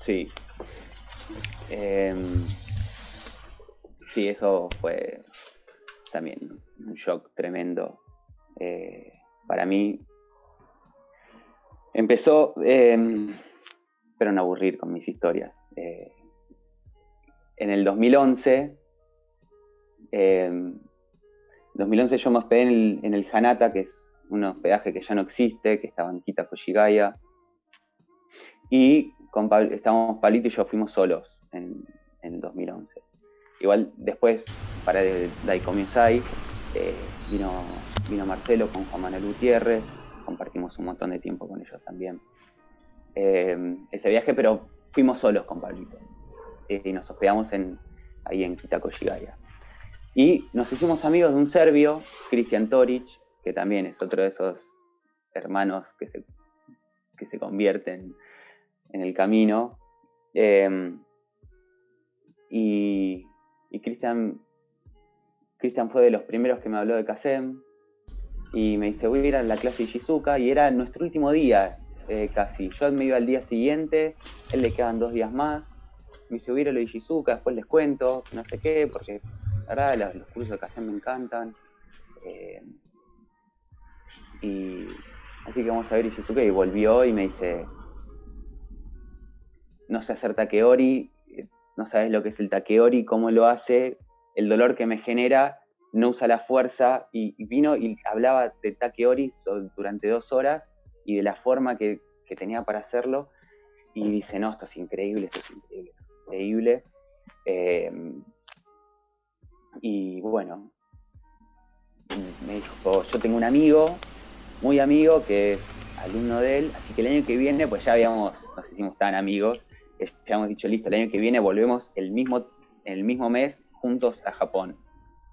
Sí. Em, sí, eso fue también un shock tremendo. Eh, para mí empezó, eh, pero no aburrir con mis historias. Eh, en el 2011, en 2011 yo me hospedé en el, en el, Hanata, que es un hospedaje que ya no existe, que estaba en Kita Koshigaya. Y con estábamos Palito y yo fuimos solos en, en 2011. Igual después, para Daikomiusai, eh, vino, vino Marcelo con Juan Manuel Gutiérrez, compartimos un montón de tiempo con ellos también. Eh, ese viaje, pero fuimos solos con Pablito. Eh, y nos hospedamos en, ahí en. Y nos hicimos amigos de un serbio, Cristian Toric, que también es otro de esos hermanos que se, que se convierten en el camino. Eh, y, y Cristian Cristian fue de los primeros que me habló de Kasem y me dice, voy a ir a la clase de Shizuka y era nuestro último día eh, casi. Yo me iba al día siguiente, él le quedaban dos días más. Me dice, voy a ir a lo de después les cuento, no sé qué, porque la verdad los, cursos de Kasem me encantan. Eh, y así que vamos a ver Ishizuka y volvió y me dice, no sé hacer takeori, no sabes lo que es el takeori, cómo lo hace, el dolor que me genera no usa la fuerza y, vino y hablaba de Takeori durante dos horas y de la forma que, tenía para hacerlo y dice, no, esto es increíble, esto es increíble, esto es increíble. Em, y bueno, me dijo, yo tengo un amigo, muy amigo, que es alumno de él, así que el año que viene, pues ya habíamos, nos hicimos tan amigos, ya habíamos dicho, listo, el año que viene volvemos el mismo, el mismo mes juntos a Japón,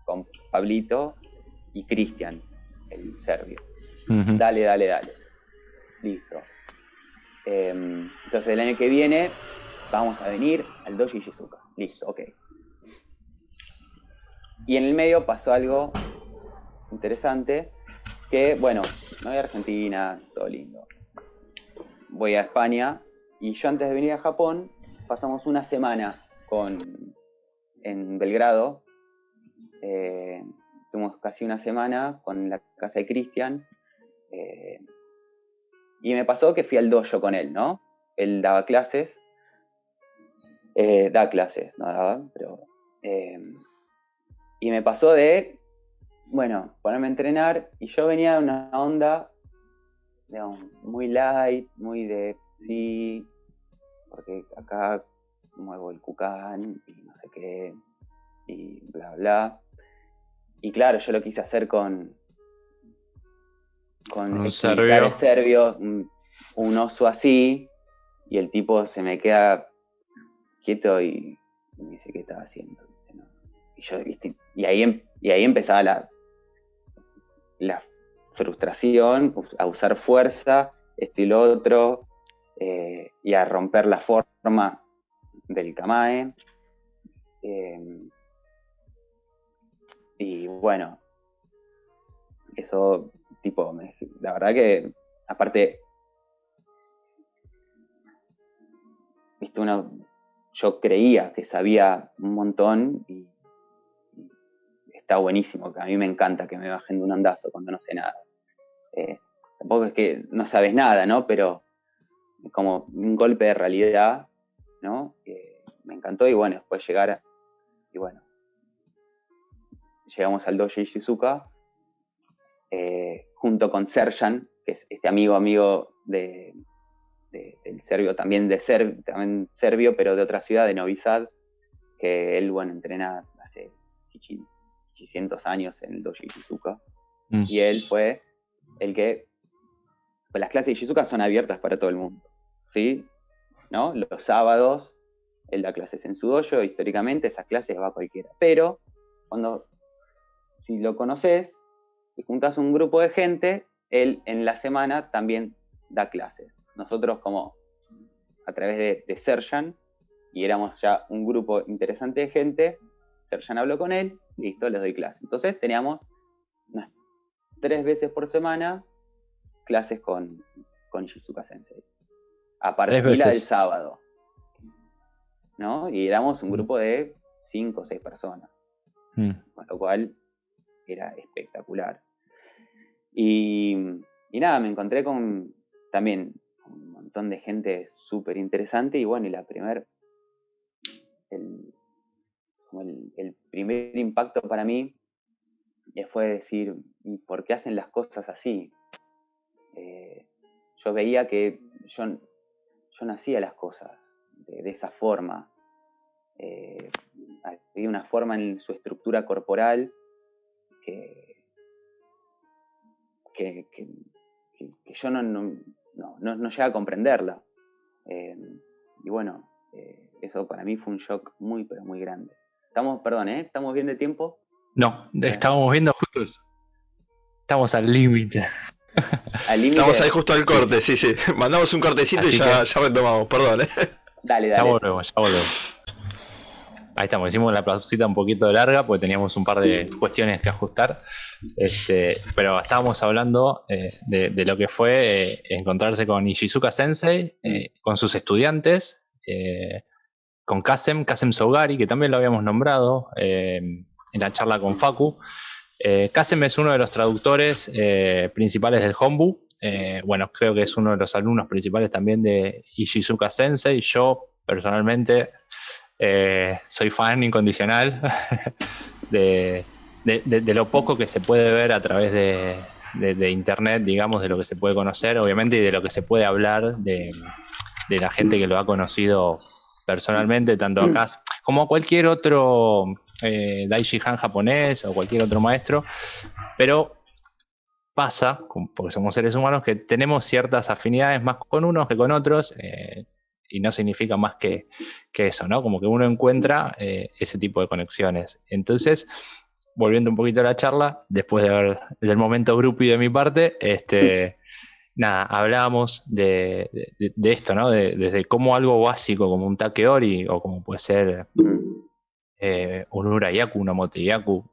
con Pablito y Cristian, el serbio. Dale, dale, dale. Listo. Em, entonces el año que viene vamos a venir al Doji Shizuka. Listo, ok. Y en el medio pasó algo interesante, que bueno, me voy a Argentina, todo lindo. Voy a España y yo antes de venir a Japón pasamos una semana con en Belgrado. Eh, tuvimos casi una semana con la casa de Cristian. Eh, y me pasó que fui al dojo con él, ¿no? Él daba clases. Eh, da clases, no daba, pero. y me pasó de, bueno, ponerme a entrenar. Y yo venía de una onda, muy light, muy de sí, porque acá muevo el cucán y no sé qué, y bla, bla. Y claro, yo lo quise hacer con, con un serbio, serbio un, oso así, y el tipo se me queda quieto y, me dice, ¿qué estaba haciendo? Y, yo, y, ahí, em, y ahí empezaba la, la frustración, a usar fuerza, esto y lo otro, eh, y a romper la forma del Kamae. Em, y bueno, eso, tipo, la verdad que, aparte, viste, uno, yo creía que sabía un montón y, está buenísimo, que a mí me encanta que me bajen de un andazo cuando no sé nada. Eh, tampoco es que no sabes nada, ¿no? Pero como un golpe de realidad, ¿no? me encantó y bueno, después llegar, y bueno, llegamos al Dojo Shizuka, eh, junto con Serjan, que es este amigo amigo de, del serbio, también de ser, también serbio, pero de otra ciudad, de Novi Sad, que él, bueno, entrena hace 600 años en el Dojo Shizuka, mm. y él fue el que, pues las clases de Shizuka son abiertas para todo el mundo, ¿sí? ¿No? Los sábados él da clases en su dojo, históricamente esas clases va cualquiera. Pero cuando, si lo conoces y juntas un grupo de gente, él en la semana también da clases. Nosotros como a través de, de Serjan, y éramos ya un grupo interesante de gente, Serjan habló con él, listo, les doy clases. Entonces teníamos unas tres veces por semana clases con, con Shizuka Sensei. a partir del sábado. ¿No? Y éramos un mm. grupo de cinco o seis personas. Mm. Con lo cual era espectacular. Y, y nada, me encontré con también un montón de gente súper interesante y bueno, y la primer, el, el, primer impacto para mí fue decir, ¿por qué hacen las cosas así? Eh, yo veía que yo, yo no hacía las cosas de, esa forma. Eh, había una forma en su estructura corporal que, que, yo no, no, no, llegué a comprenderla. Eh, y bueno, eso para mí fue un shock muy, pero muy grande. Estamos, perdón, ¿eh? ¿Estamos bien de tiempo? No, estamos viendo justo eso. Estamos al límite. Estamos ahí justo al corte, sí, sí. Mandamos un cortecito y ya, ya, retomamos, perdón, ¿eh? Dale, dale. Ya volvemos, ya volvemos. Ahí estamos, hicimos la pausita un poquito larga porque teníamos un par de cuestiones que ajustar. Este, pero estábamos hablando eh, de, lo que fue eh, encontrarse con Ishizuka Sensei, eh, con sus estudiantes, con Kasem, Kasem Sogari, que también lo habíamos nombrado eh, en la charla con Facu. Eh, Kasem es uno de los traductores eh, principales del Hombu. bueno, creo que es uno de los alumnos principales también de Ishizuka Sensei. Yo, personalmente, soy fan incondicional de, lo poco que se puede ver a través de, internet, digamos, de lo que se puede conocer, obviamente, y de lo que se puede hablar de la gente que lo ha conocido personalmente, tanto acá como cualquier otro eh, Daishi Han japonés o cualquier otro maestro, pero pasa, porque somos seres humanos, que tenemos ciertas afinidades más con unos que con otros, eh, y no significa más que, eso, ¿no? Como que uno encuentra eh, ese tipo de conexiones. Entonces, volviendo un poquito a la charla, después de ver del momento grupo y de mi parte, este nada, hablábamos de, esto, ¿no? desde cómo algo básico como un takeori o como puede ser eh, un urayaku, una moteyaku,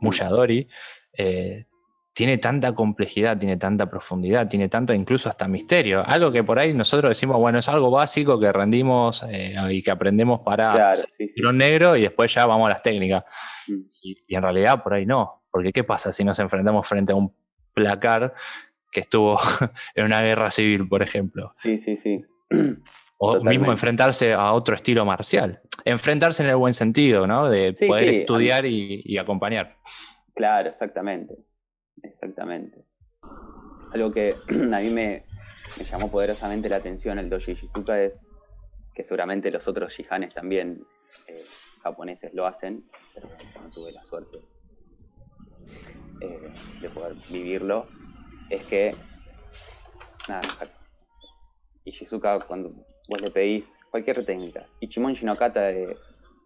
muyadori, eh, tiene tanta complejidad, tiene tanta profundidad, tiene tanto incluso hasta misterio. Algo que por ahí nosotros decimos, bueno, es algo básico que rendimos eh, y que aprendemos para lo negro y después ya vamos a las técnicas. Mm. y en realidad por ahí no, porque ¿qué pasa si nos enfrentamos frente a un placar que estuvo en una guerra civil, por ejemplo. Sí, sí, sí. O mismo enfrentarse a otro estilo marcial. Enfrentarse en el buen sentido, ¿no? De poder estudiar y, acompañar. Claro, exactamente. Exactamente. Algo que a mí me, llamó poderosamente la atención el Doji Shizuka es que seguramente los otros Shihanes también eh, japoneses lo hacen, pero no tuve la suerte eh, de poder vivirlo es que, nada, Ishizuka, cuando vos le pedís cualquier técnica, Ichimon Shinokata de,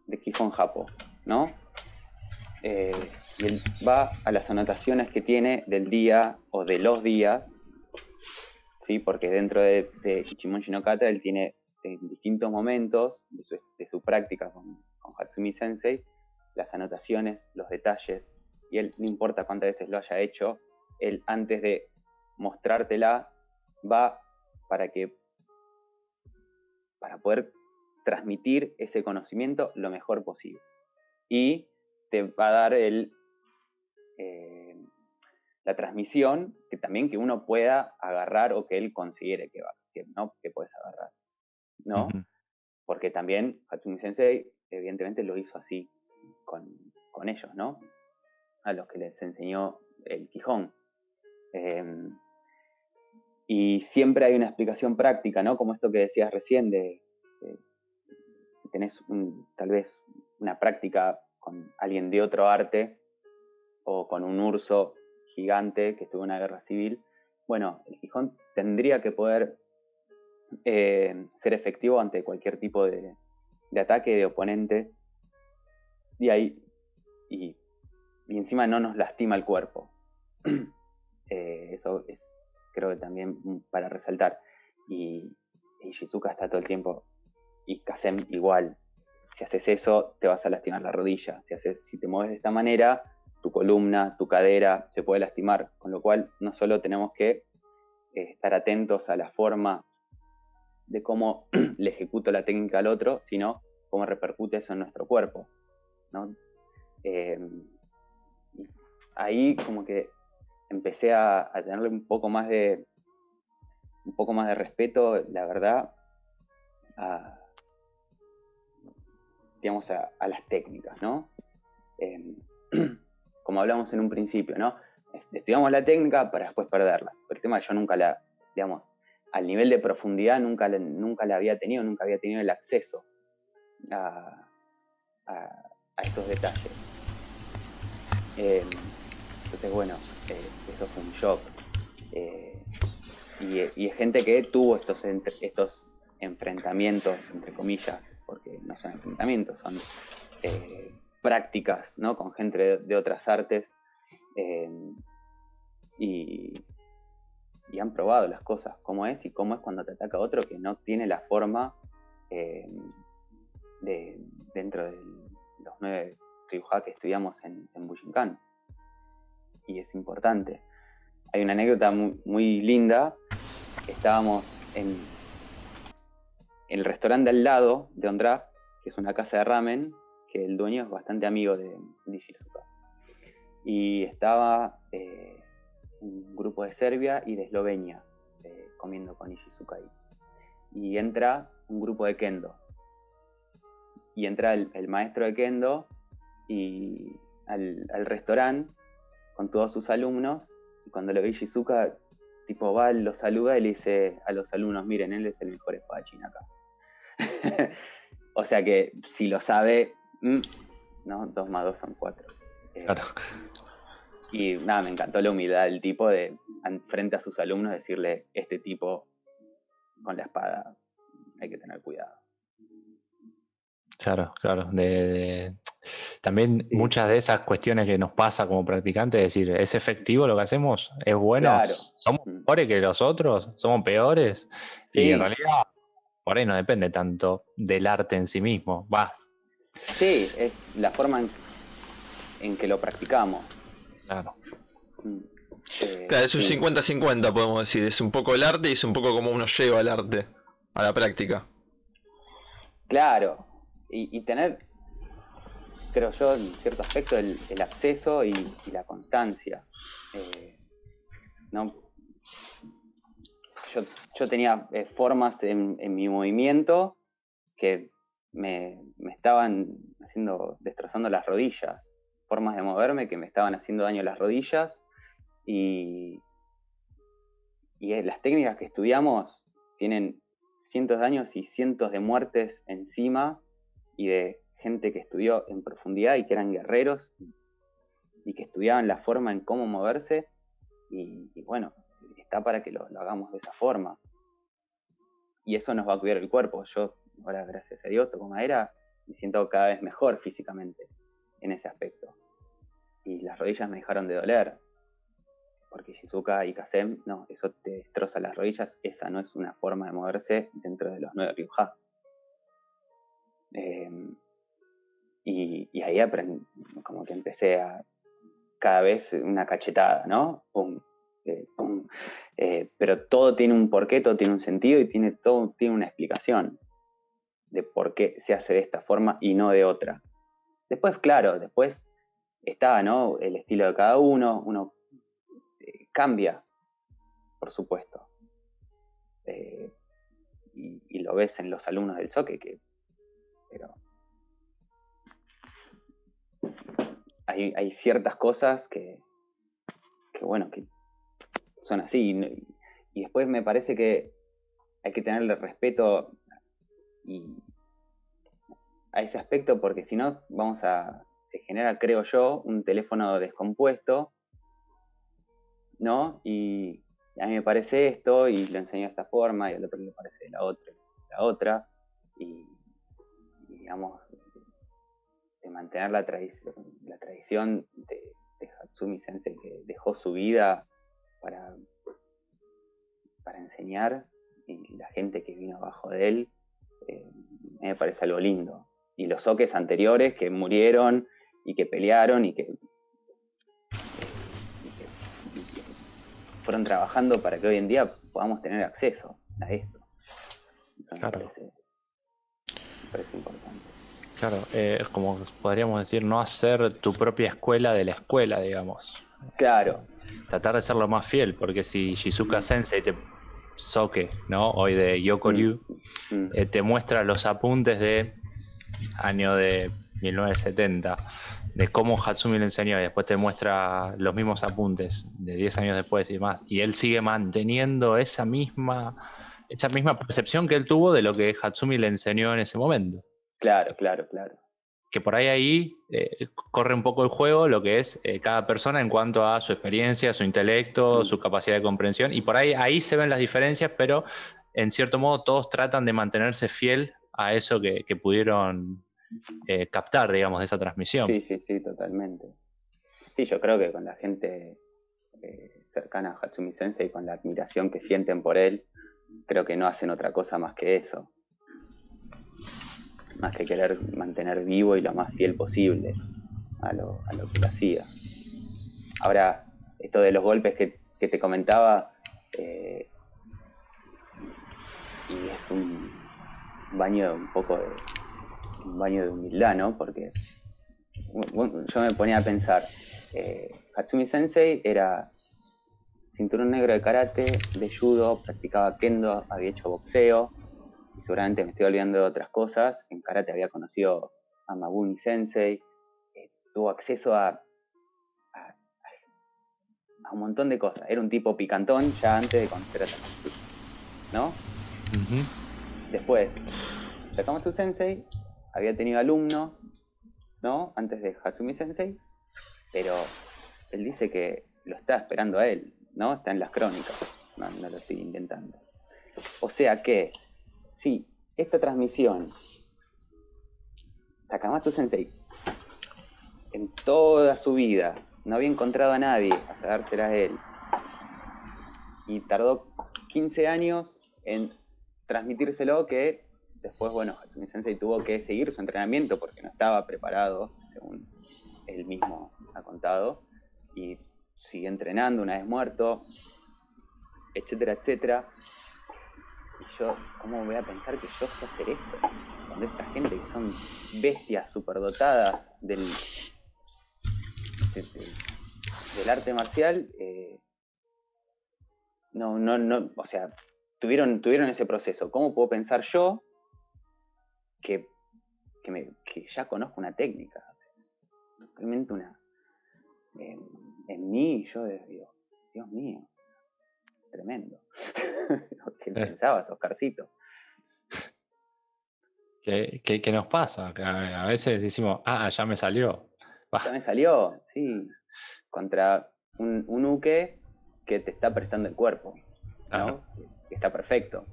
de Kihon Japo, ¿no? Eh, y él va a las anotaciones que tiene del día o de los días, ¿sí? Porque dentro de, de Ichimon Shinokata él tiene en distintos momentos de su, de práctica con, con Hatsumi Sensei, las anotaciones, los detalles, y él no importa cuántas veces lo haya hecho, él antes de mostrártela va para que para poder transmitir ese conocimiento lo mejor posible. Y te va a dar el, eh, la transmisión que también que uno pueda agarrar o que él considere que, va, que, ¿no? que puedes agarrar. ¿no? Porque también Hatsumi Sensei evidentemente lo hizo así con, con ellos, ¿no? A los que les enseñó el Quijón. Em, y siempre hay una explicación práctica, ¿no? Como esto que decías recién, de, si tenés tal vez una práctica con alguien de otro arte o con un urso gigante que estuvo en una guerra civil, bueno, el Gijón tendría que poder eh, ser efectivo ante cualquier tipo de, ataque de oponente y ahí y, encima no nos lastima el cuerpo. Eh, eso es creo que también para resaltar. Y, Shizuka está todo el tiempo, y Kasem igual. Si haces eso, te vas a lastimar la rodilla. Si, haces, si te mueves de esta manera, tu columna, tu cadera se puede lastimar. Con lo cual, no solo tenemos que eh, estar atentos a la forma de cómo le ejecuto la técnica al otro, sino cómo repercute eso en nuestro cuerpo. ¿no? Eh, ahí como que empecé a, tenerle un poco más de un poco más de respeto, la verdad, a, digamos, a, las técnicas, ¿no? Eh, como hablamos en un principio, ¿no? Estudiamos la técnica para después perderla. Pero el tema yo nunca la, digamos, al nivel de profundidad nunca, nunca la había tenido, nunca había tenido el acceso a, estos detalles. Eh, entonces, bueno, eh, eso fue un shock. Eh, y, es gente que tuvo estos, estos enfrentamientos, entre comillas, porque no son enfrentamientos, son prácticas, ¿no? Con gente de, otras artes. y, y han probado las cosas, cómo es y cómo es cuando te ataca otro que no tiene la forma eh, de, dentro de los nueve Ryuha que estudiamos en, en Bujinkan. Y es importante. Hay una anécdota muy, linda. Estábamos en, el restaurante al lado de Ondra, que es una casa de ramen, que el dueño es bastante amigo de, de Y estaba eh, un grupo de Serbia y de Eslovenia eh, comiendo con Ishizuka ahí. Y entra un grupo de Kendo. Y entra el, maestro de Kendo y al, restaurante con todos sus alumnos. Y cuando lo ve Ishizuka, tipo va, lo saluda y le dice a los alumnos, miren, él es el mejor espadachín acá. o sea que si lo sabe, mm, ¿no? Dos más dos son cuatro. Eh, claro. Y nada, me encantó la humildad del tipo de, frente a sus alumnos, decirle, este tipo con la espada hay que tener cuidado. Claro, claro. También muchas de esas cuestiones que nos pasa como practicantes, es decir, ¿es efectivo lo que hacemos? ¿Es bueno? ¿Somos mm. mejores que los otros? ¿Somos peores? Y en realidad, por ahí no depende tanto del arte en sí mismo. Va. Sí, es la forma en que lo practicamos. Claro. Mm. Eh, claro, es un 50-50, podemos decir. Es un poco el arte y es un poco como uno lleva el arte a la práctica. Claro, y, tener, creo yo, en cierto aspecto, el, acceso y, la constancia. Eh, ¿no? yo, tenía eh, formas en, mi movimiento que me, me estaban haciendo, destrozando las rodillas formas de moverme que me estaban haciendo daño a las rodillas y, y las técnicas que estudiamos tienen cientos de años y cientos de muertes encima y de gente que estudió en profundidad y que eran guerreros y, que estudiaban la forma en cómo moverse y, bueno, está para que lo, hagamos de esa forma. Y eso nos va a cuidar el cuerpo. Yo, ahora gracias a Dios, toco madera, me siento cada vez mejor físicamente en ese aspecto y las rodillas me dejaron de doler. Porque Shizuka y Kasem, no, eso te destroza las rodillas, esa no es una forma de moverse dentro de los nueve Ryuha. Em, y, ahí aprendí, como que empecé a cada vez una cachetada, ¿no? Eh, eh, pero todo tiene un porqué, todo tiene un sentido y tiene, todo tiene una explicación de por qué se hace de esta forma y no de otra. Después, claro, después está, ¿no? El estilo de cada uno, uno eh, cambia, por supuesto. Eh, y, lo ves en los alumnos del soque, que, pero hay, ciertas cosas que, que, bueno, que son así. Y, y después me parece que hay que tenerle respeto y, a ese aspecto porque si no vamos a se genera, creo yo, un teléfono descompuesto, ¿no? Y, a mí me parece esto y lo enseño de esta forma y al otro le parece la otra, la otra, y, digamos, de mantener la tradición, la tradición de, Hatsumi Sensei que dejó su vida para, para enseñar y la gente que vino abajo de él, eh, me parece algo lindo. Y los soques anteriores que murieron y que pelearon y que, fueron trabajando para que hoy en día podamos tener acceso a esto. claro. me parece, importante. Claro, eh, como podríamos decir, no hacer tu propia escuela de la escuela, digamos. Claro. Tratar de ser lo más fiel, porque si Shizuka Sensei te Soke, ¿no? Hoy de Yokoryu, mm, mm. eh, te muestra los apuntes de año de 1970, de cómo Hatsumi le enseñó, y después te muestra los mismos apuntes de 10 años después y demás, y él sigue manteniendo esa misma, esa misma percepción que él tuvo de lo que Hatsumi le enseñó en ese momento. Claro, claro, claro que por ahí ahí eh, corre un poco el juego lo que es eh, cada persona en cuanto a su experiencia, su intelecto, mm. su capacidad de comprensión y por ahí ahí se ven las diferencias, pero en cierto modo todos tratan de mantenerse fiel a eso que, pudieron eh, captar, digamos, de esa transmisión. Sí, sí, sí, totalmente. Sí, yo creo que con la gente cercana a Hatsumi Sensei, con la admiración que sienten por él, creo que no hacen otra cosa más que eso más que querer mantener vivo y lo más fiel posible a lo, que lo hacía. Ahora, esto de los golpes que, te comentaba, eh, y es un baño un poco de un baño de humildad, ¿no? Porque yo me ponía a pensar, eh, Hatsumi Sensei era cinturón negro de karate, de judo, practicaba kendo, había hecho boxeo, seguramente me estoy olvidando de otras cosas. En karate había conocido a Mabuni Sensei, eh, tuvo acceso a, a, un montón de cosas. Era un tipo picantón ya antes de conocer a Takamatsu, ¿no? Después, Takamatsu Sensei había tenido alumnos, ¿no? Antes de Hatsumi Sensei, pero él dice que lo está esperando a él, ¿no? Está en las crónicas, no, no lo estoy inventando. O sea que Sí, esta transmisión, Takamatsu Sensei, en toda su vida, no había encontrado a nadie hasta dársela a él. Y tardó 15 años en transmitírselo que después, bueno, Hatsumi Sensei tuvo que seguir su entrenamiento porque no estaba preparado, según él mismo ha contado, y sigue entrenando una vez muerto, etcétera, etcétera yo, ¿cómo voy a pensar que yo sé hacer esto? Cuando esta gente que son bestias superdotadas del, del arte marcial, eh, no, no, no, o sea, tuvieron, tuvieron ese proceso. ¿Cómo puedo pensar yo que, que, me, ya conozco una técnica? Realmente una. en mí, yo Dios mío, tremendo. ¿Qué eh. pensabas, Oscarcito? ¿Qué, qué, nos pasa? A veces decimos, ah, ya me salió. Ya me salió, sí. Contra un, un uke que te está prestando el cuerpo. ¿no? Que está perfecto.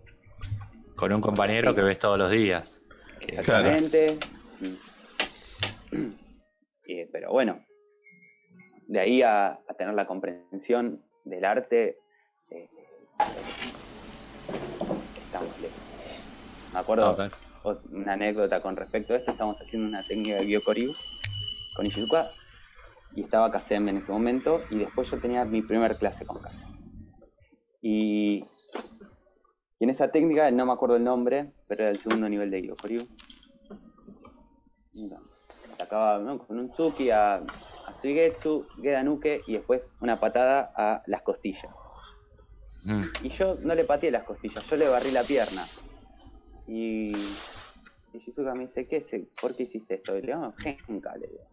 Con un compañero que ves todos los días. Exactamente. pero bueno, de ahí a, a tener la comprensión del arte estamos lejos. Me acuerdo una anécdota con respecto a esto, estamos haciendo una técnica de Byokoryu con Ishizuka y estaba Kasem en ese momento y después yo tenía mi primer clase con Kasem. Y, en esa técnica, no me acuerdo el nombre, pero era el segundo nivel de Byokoryu. Sacaba con un Tsuki a, a Suigetsu, Gedanuke y después una patada a las costillas. Mm. Y yo no le pateé las costillas, yo le barrí la pierna. Y, y Shizuka me dice, ¿qué es? ¿Por qué hiciste esto? Y le digo, genka, le digo.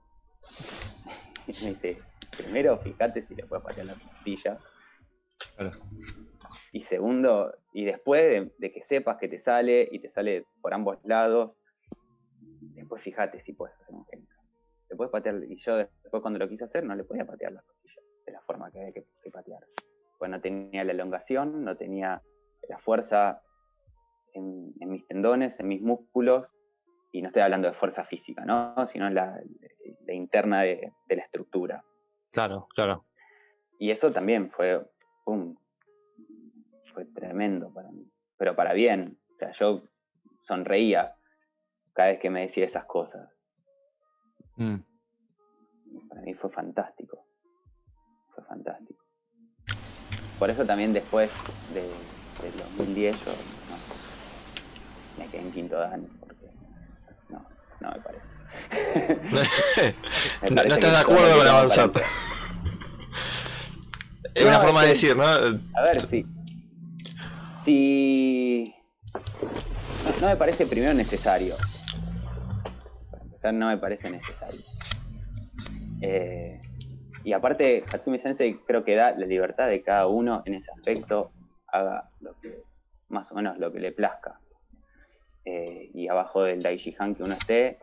Y me dice, primero fíjate si le puedes patear la costilla. Y segundo, y después de, que sepas que te sale y te sale por ambos lados, después fíjate si puedes hacer un genka. Le puedes patear, y yo después cuando lo quise hacer no le podía patear las costillas de la forma que había que patear pues no tenía la elongación, no tenía la fuerza en, mis tendones, en mis músculos, y no estoy hablando de fuerza física, ¿no? sino la, la interna de, la estructura. Claro, claro. Y eso también fue, fue tremendo para mí, pero para bien. O sea, yo sonreía cada vez que me decía esas cosas. Mm. Para mí fue fantástico. Fue fantástico. Por eso también después de, del 2010 yo me quedé en quinto dan, porque no, no me parece. no, estás de acuerdo con avanzar. Es una forma de decir, ¿no? A ver, sí. Si. No, me parece primero necesario. Para empezar, no me parece necesario. Eh, y aparte, Hatsumi Sensei creo que da la libertad de cada uno en ese aspecto, haga lo que, más o menos lo que le plazca. Eh, y abajo del Daishihan que uno esté,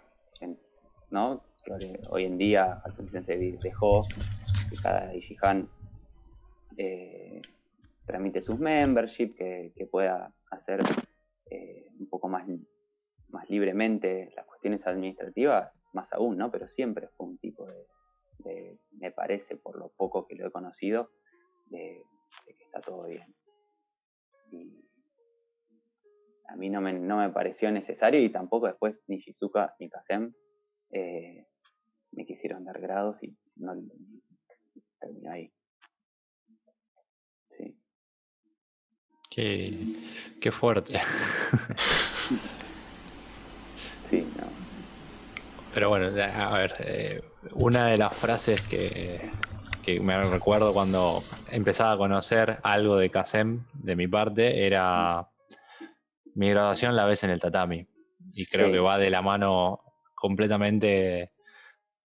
¿no? Que hoy en día Hatsumi Sensei dejó que cada Daishihan eh, tramite sus membership, que, pueda hacer eh, un poco más, más libremente las cuestiones administrativas, más aún, ¿no? Pero siempre fue un tipo de, me parece, por lo poco que lo he conocido, de, que está todo bien. Y a mí no me, no me pareció necesario y tampoco después ni Shizuka ni Kasem eh, me quisieron dar grados y no terminó ahí. Qué, fuerte. sí, no. Pero bueno, a ver, eh, una de las frases que, me recuerdo cuando empezaba a conocer algo de Kasem de mi parte era mi graduación la ves en el tatami. Y creo que va de la mano completamente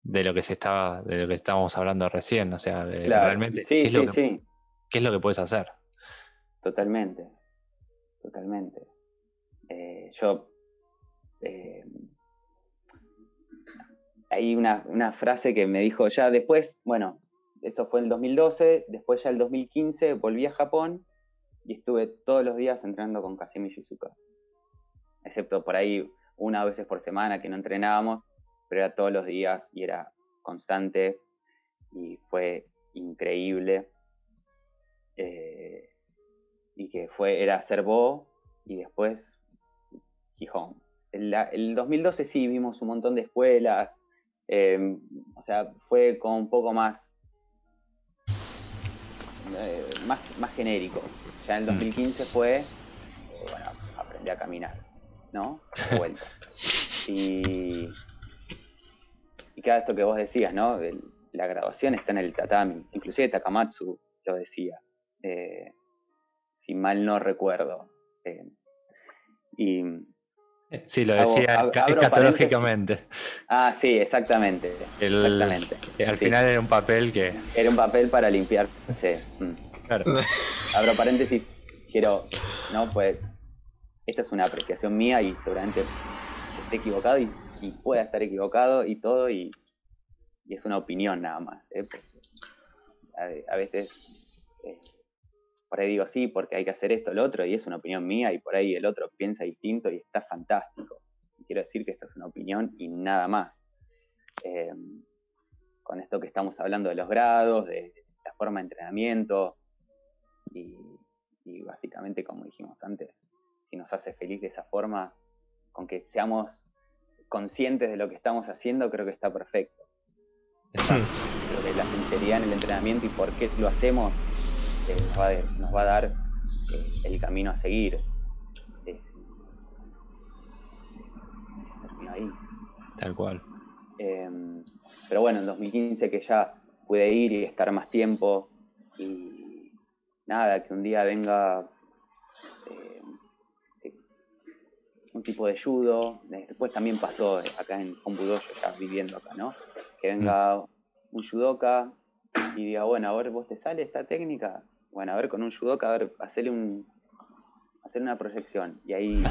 de lo que se estaba, de lo que estábamos hablando recién. O sea, realmente sí, sí, sí. ¿qué es lo que puedes hacer? Totalmente, totalmente. Eh, yo... Eh, hay una, una, frase que me dijo ya después, bueno, esto fue en el 2012, después ya el 2015 volví a Japón y estuve todos los días entrenando con Kasimi Shizuka. Excepto por ahí una veces por semana que no entrenábamos, pero era todos los días y era constante y fue increíble. Eh, y que fue, era Cervó y después Gijón. El, el 2012 sí vimos un montón de escuelas, em, o sea, fue como un poco más, eh, más, más genérico. Ya en el 2015 mm. fue, eh, bueno, aprendí a caminar, ¿no? De vuelta. Y, y cada esto que vos decías, ¿no? la graduación está en el tatami, inclusive Takamatsu lo decía. Eh, si mal no recuerdo. Y Sí, lo decía escatológicamente. Ah, sí, exactamente. exactamente. Al final era un papel que. Era un papel para limpiarse. Mm. Claro. Abro paréntesis, quiero. No, pues. Esta es una apreciación mía y seguramente esté equivocado y, pueda estar equivocado y todo, y, es una opinión nada más. ¿eh? A, veces. Por ahí digo sí, porque hay que hacer esto, lo otro, y es una opinión mía, y por ahí el otro piensa distinto y está fantástico. quiero decir que esto es una opinión y nada más. Eh, con esto que estamos hablando de los grados, de la forma de entrenamiento, y, básicamente, como dijimos antes, si nos hace feliz de esa forma, con que seamos conscientes de lo que estamos haciendo, creo que está perfecto. Creo que la sinceridad en el entrenamiento y por qué lo hacemos nos, va a dar eh, el camino a seguir. ahí. Tal cual. Em, pero bueno, en 2015 que ya pude ir y estar más tiempo y nada, que un día venga eh, un tipo de judo, después también pasó acá en Hombudoyo, ya viviendo acá, ¿no? Que venga mm. un judoka y diga, bueno, a ver, vos te sale esta técnica, bueno, a ver, con un judoka, a ver, hacerle un, hacer una proyección. Y ahí,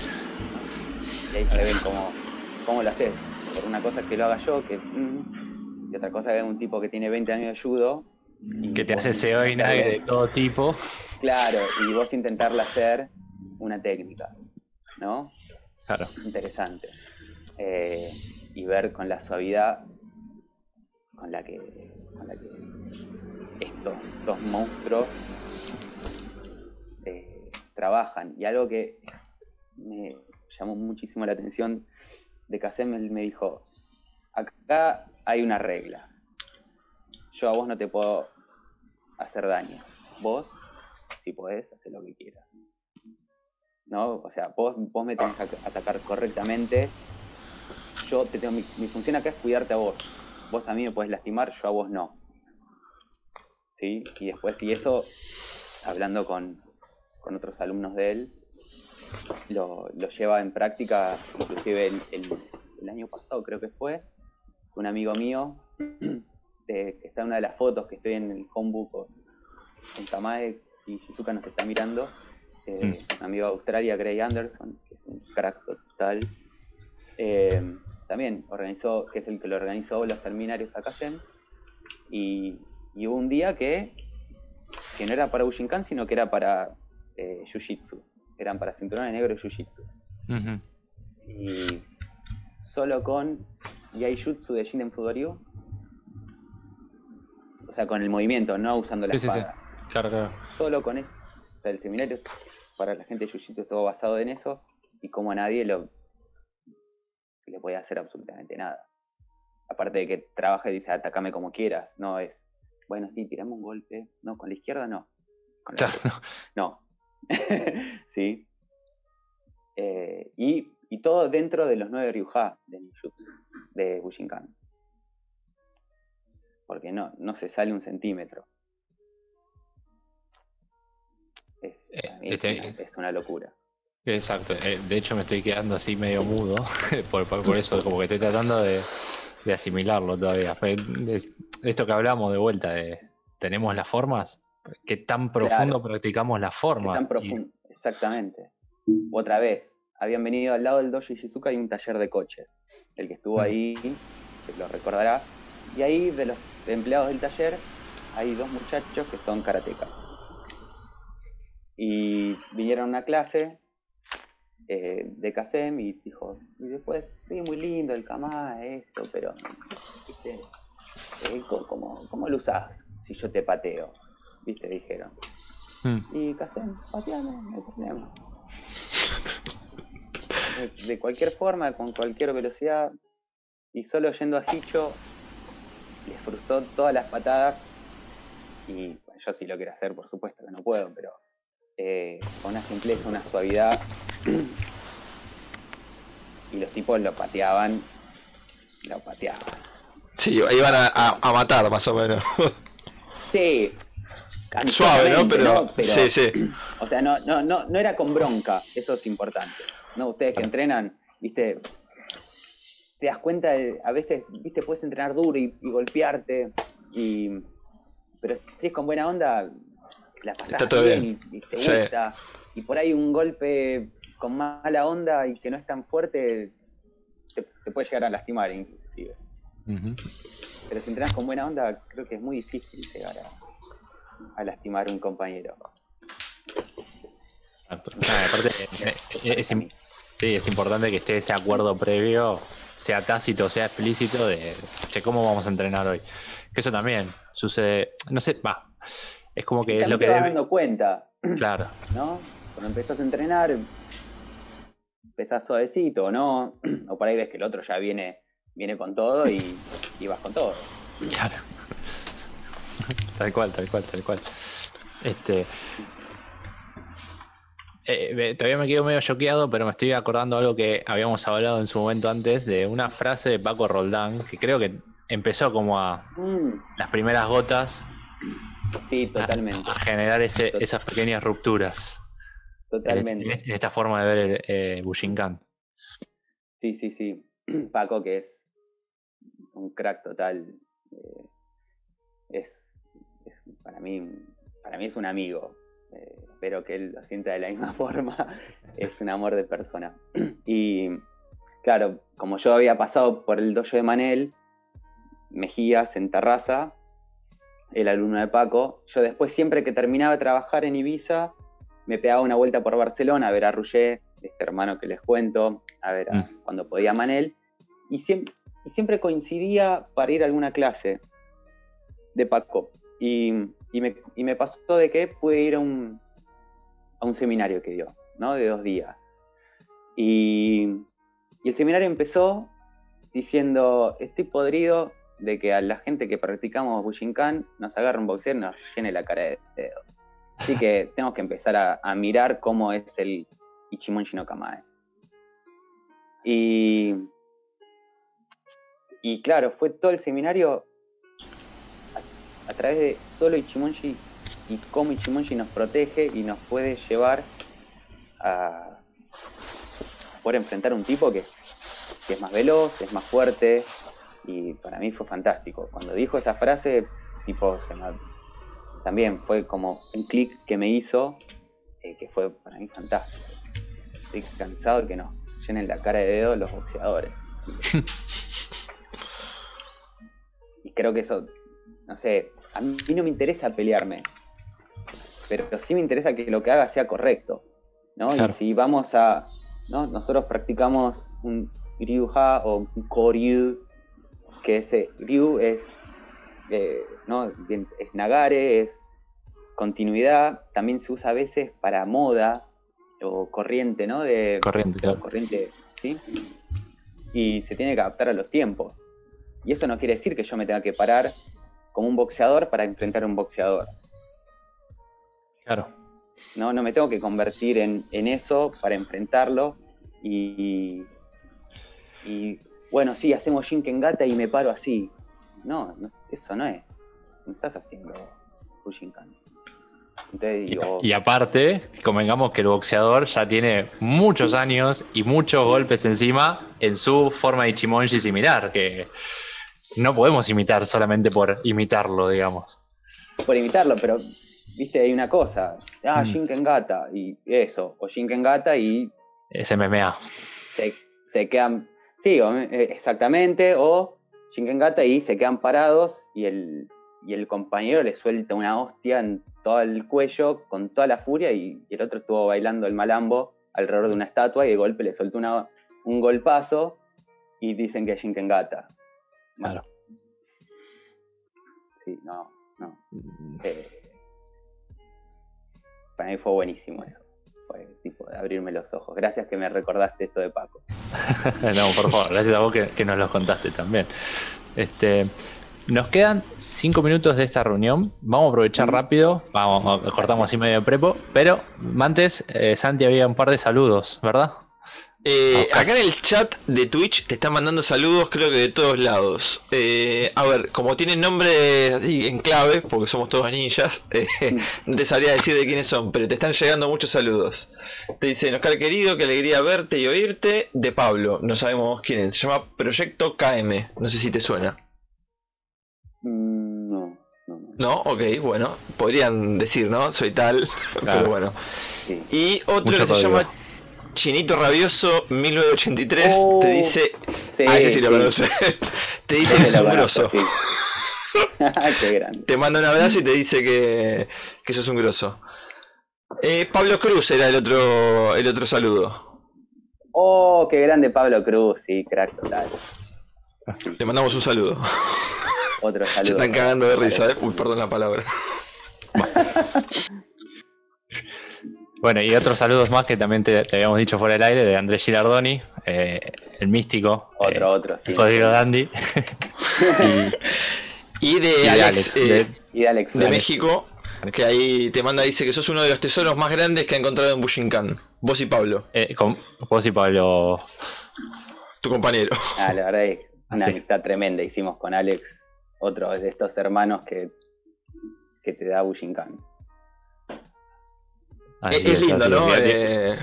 y ahí se ven cómo, cómo lo haces. Por una cosa es que lo haga yo, que mm, y otra cosa es un tipo que tiene 20 años de judo. que te hace SEO y de todo tipo. Claro, y vos intentarle hacer una técnica, ¿no? Claro. Interesante. Eh, y ver con la suavidad con la que, con la que estos dos monstruos trabajan. Y algo que me llamó muchísimo la atención de Casem, me dijo, acá hay una regla. Yo a vos no te puedo hacer daño. Vos, si podés, hacer lo que quieras. ¿no? O sea, vos, vos me tenés que atacar correctamente. Yo te tengo, mi, función acá es cuidarte a vos. Vos a mí me puedes lastimar, yo a vos no. ¿Sí? Y después, y eso, hablando con, con otros alumnos de él, lo, lo lleva en práctica, inclusive el, el, año pasado creo que fue, un amigo mío, que está en una de las fotos que estoy en el homebook con Tamae y Shizuka nos está mirando, eh, mm. un amigo de Australia, Gray Anderson, que es un crack total, eh, también organizó, que es el que lo organizó los seminarios acá y, y hubo un día que, que no era para Bushinkan, sino que era para eh, Jiu-Jitsu eran para cinturones negros y jiu-jitsu. Y solo con Yaijutsu de Shinden Fudorio, o sea, con el movimiento, no usando la espada. Claro, claro. Solo con eso. O sea, el seminario para la gente de Jiu-Jitsu estuvo basado en eso y como a nadie lo le podía hacer absolutamente nada. Aparte de que trabaja y dice, atacame como quieras, no es, bueno, sí, tiramos un golpe, no, con la izquierda no. Con la claro, no. ¿Sí? Eh, y, y, todo dentro de los nueve Ryuha de Ninjutsu, de Bushinkan. Porque no, no se sale un centímetro. Es, eh, este es, una, locura. Exacto, eh, de hecho me estoy quedando así medio mudo, por, por, eso como que estoy tratando de, de asimilarlo todavía. Esto que hablamos de vuelta, de tenemos las formas, qué tan profundo practicamos la forma. tan profundo, exactamente. Otra vez, habían venido al lado del dojo Shizuka y un taller de coches. El que estuvo mm. ahí se lo recordará. Y ahí, de los empleados del taller, hay dos muchachos que son karatecas. Y vinieron a una clase eh, de Kasem y dijo, y después, sí, muy lindo el kama, esto, pero, ¿viste? Eh, ¿cómo, ¿cómo, lo usás si yo te pateo? ¿Viste? Dijeron. Hmm. Y Casem, pateame, no hay problema. De, cualquier forma, con cualquier velocidad, y solo yendo a Hicho, les frustró todas las patadas. Y yo sí lo quiero hacer, por supuesto que no puedo, pero eh, con una simpleza, una suavidad. y los tipos lo pateaban, lo pateaban. Sí, iban a, a matar más o menos. sí, Suave, ¿no? Pero, sí, sí. O sea, no, no, no, no era con bronca, eso es importante. ¿no? Ustedes que entrenan, viste, te das cuenta, de, a veces, viste, puedes entrenar duro y, golpearte, y, pero si es con buena onda, la pasás bien, Y, te gusta. Y por ahí un golpe con mala onda y que no es tan fuerte, te, puede llegar a lastimar inclusive. Pero si entrenas con buena onda, creo que es muy difícil llegar a a lastimar a un compañero. aparte, eh, es, es, importante que esté ese acuerdo previo, sea tácito, sea explícito, de che, cómo vamos a entrenar hoy. Que eso también sucede, no sé, va, es como que es lo que te dando cuenta. Claro. ¿No? Cuando empezás a entrenar, empezás suavecito, ¿no? O por ahí ves que el otro ya viene, viene con todo y, y vas con todo. Claro. Tal cual, tal cual, tal cual. Este. Eh, todavía me quedo medio choqueado, pero me estoy acordando algo que habíamos hablado en su momento antes de una frase de Paco Roldán que creo que empezó como a mm. las primeras gotas. Sí, totalmente. A, generar ese, esas pequeñas rupturas. Totalmente. En, esta forma de ver el eh, Bushinkan. Sí, sí, sí. Paco, que es un crack total. Eh, es para mí, para mí es un amigo. Eh, espero que él lo sienta de la misma forma. es un amor de persona. y claro, como yo había pasado por el dojo de Manel, Mejías en Terraza, el alumno de Paco, yo después siempre que terminaba de trabajar en Ibiza, me pegaba una vuelta por Barcelona a ver a Rouget, este hermano que les cuento, a ver mm. cuando podía Manel, y siempre, y siempre coincidía para ir a alguna clase de Paco. Y, me, y, me, pasó de que pude ir a un, a un seminario que dio, ¿no? De dos días. Y, y el seminario empezó diciendo, estoy podrido de que a la gente que practicamos Bushinkan nos agarre un boxeo y nos llene la cara de dedos. Así que tenemos que empezar a, mirar cómo es el, Ichimonji no Kamae. Y, y claro, fue todo el seminario a, través de solo Ichimonji y cómo Ichimonji nos protege y nos puede llevar a, poder enfrentar a un tipo que, que es más veloz, es más fuerte, y para mí fue fantástico. Cuando dijo esa frase, tipo, también fue como un clic que me hizo, eh, que fue para mí fantástico. Estoy cansado de que nos llenen la cara de dedo los boxeadores. y creo que eso, no sé, a mí no me interesa pelearme, pero sí me interesa que lo que haga sea correcto. ¿no? Y si vamos a, ¿no? Nosotros practicamos un Ryuha o un Koryu, que ese Ryu es, eh, ¿no? es Nagare, es continuidad, también se usa a veces para moda o corriente, ¿no? De, corriente, claro. Corriente, ¿sí? Y se tiene que adaptar a los tiempos. Y eso no quiere decir que yo me tenga que parar como un boxeador para enfrentar a un boxeador. Claro. No, no me tengo que convertir en, eso para enfrentarlo y, y bueno, sí, hacemos Shinkengata y me paro así. No, eso no es. No estás haciendo Fujinkan. y, aparte, convengamos que el boxeador ya tiene muchos años y muchos golpes encima en su forma de Ichimonji similar, que no podemos imitar solamente por imitarlo, digamos. Por imitarlo, pero viste, hay una cosa. Ah, mm. Shinkengata y eso, o Shinkengata y. Es MMA. Se, se quedan. Sí, eh, exactamente, o Shinkengata y se quedan parados y el, y el compañero le suelta una hostia en todo el cuello con toda la furia y, el otro estuvo bailando el malambo alrededor de una estatua y de golpe le una, un golpazo y dicen que es Shinkengata. Claro. Sí, no, no. Mm. Eh, para mí fue buenísimo eso. Fue tipo de abrirme los ojos. Gracias que me recordaste esto de Paco. no, por favor, gracias a vos que, nos lo contaste también. Este, nos quedan cinco minutos de esta reunión. Vamos a aprovechar rápido. Vamos, cortamos así medio de prepo. Pero antes, eh, Santi había un par de saludos, ¿verdad? Eh, acá en el chat de Twitch te están mandando saludos, creo que de todos lados. Eh, a ver, como tienen nombres así en clave, porque somos todos ninjas, eh, no te sabría decir de quiénes son, pero te están llegando muchos saludos. Te dicen, Oscar querido, qué alegría verte y oírte. De Pablo, no sabemos quién es, se llama Proyecto KM, no sé si te suena. Mm, no, no, no. ok, bueno, podrían decir, ¿no? Soy tal, pero bueno. Y otro que se llama Chinito Rabioso 1983 te dice. ah, ese sí lo conoce. te dice que es un grosso. Qué grande. Te manda un abrazo y te dice que, que sos un grosso. Eh, Pablo Cruz era el otro, el otro saludo. Oh, qué grande Pablo Cruz, sí, crack total. Le mandamos un saludo. Otro saludo. Se están cagando de risa, ¿eh? Uy, perdón la palabra. Bueno, y otros saludos más que también te, habíamos dicho fuera del aire, de Andrés Girardoni, eh, el místico. Otro, eh, otro, sí. Código Dandy. y, de Alex, de, de, México, que ahí te manda, dice que sos uno de los tesoros más grandes que ha encontrado en Bushinkan. Vos y Pablo. Eh, con, vos y Pablo. Tu compañero. Ah, la verdad es una amistad tremenda hicimos con Alex, otro de estos hermanos que, que te da Bushinkan es, lindo, ¿no? Eh,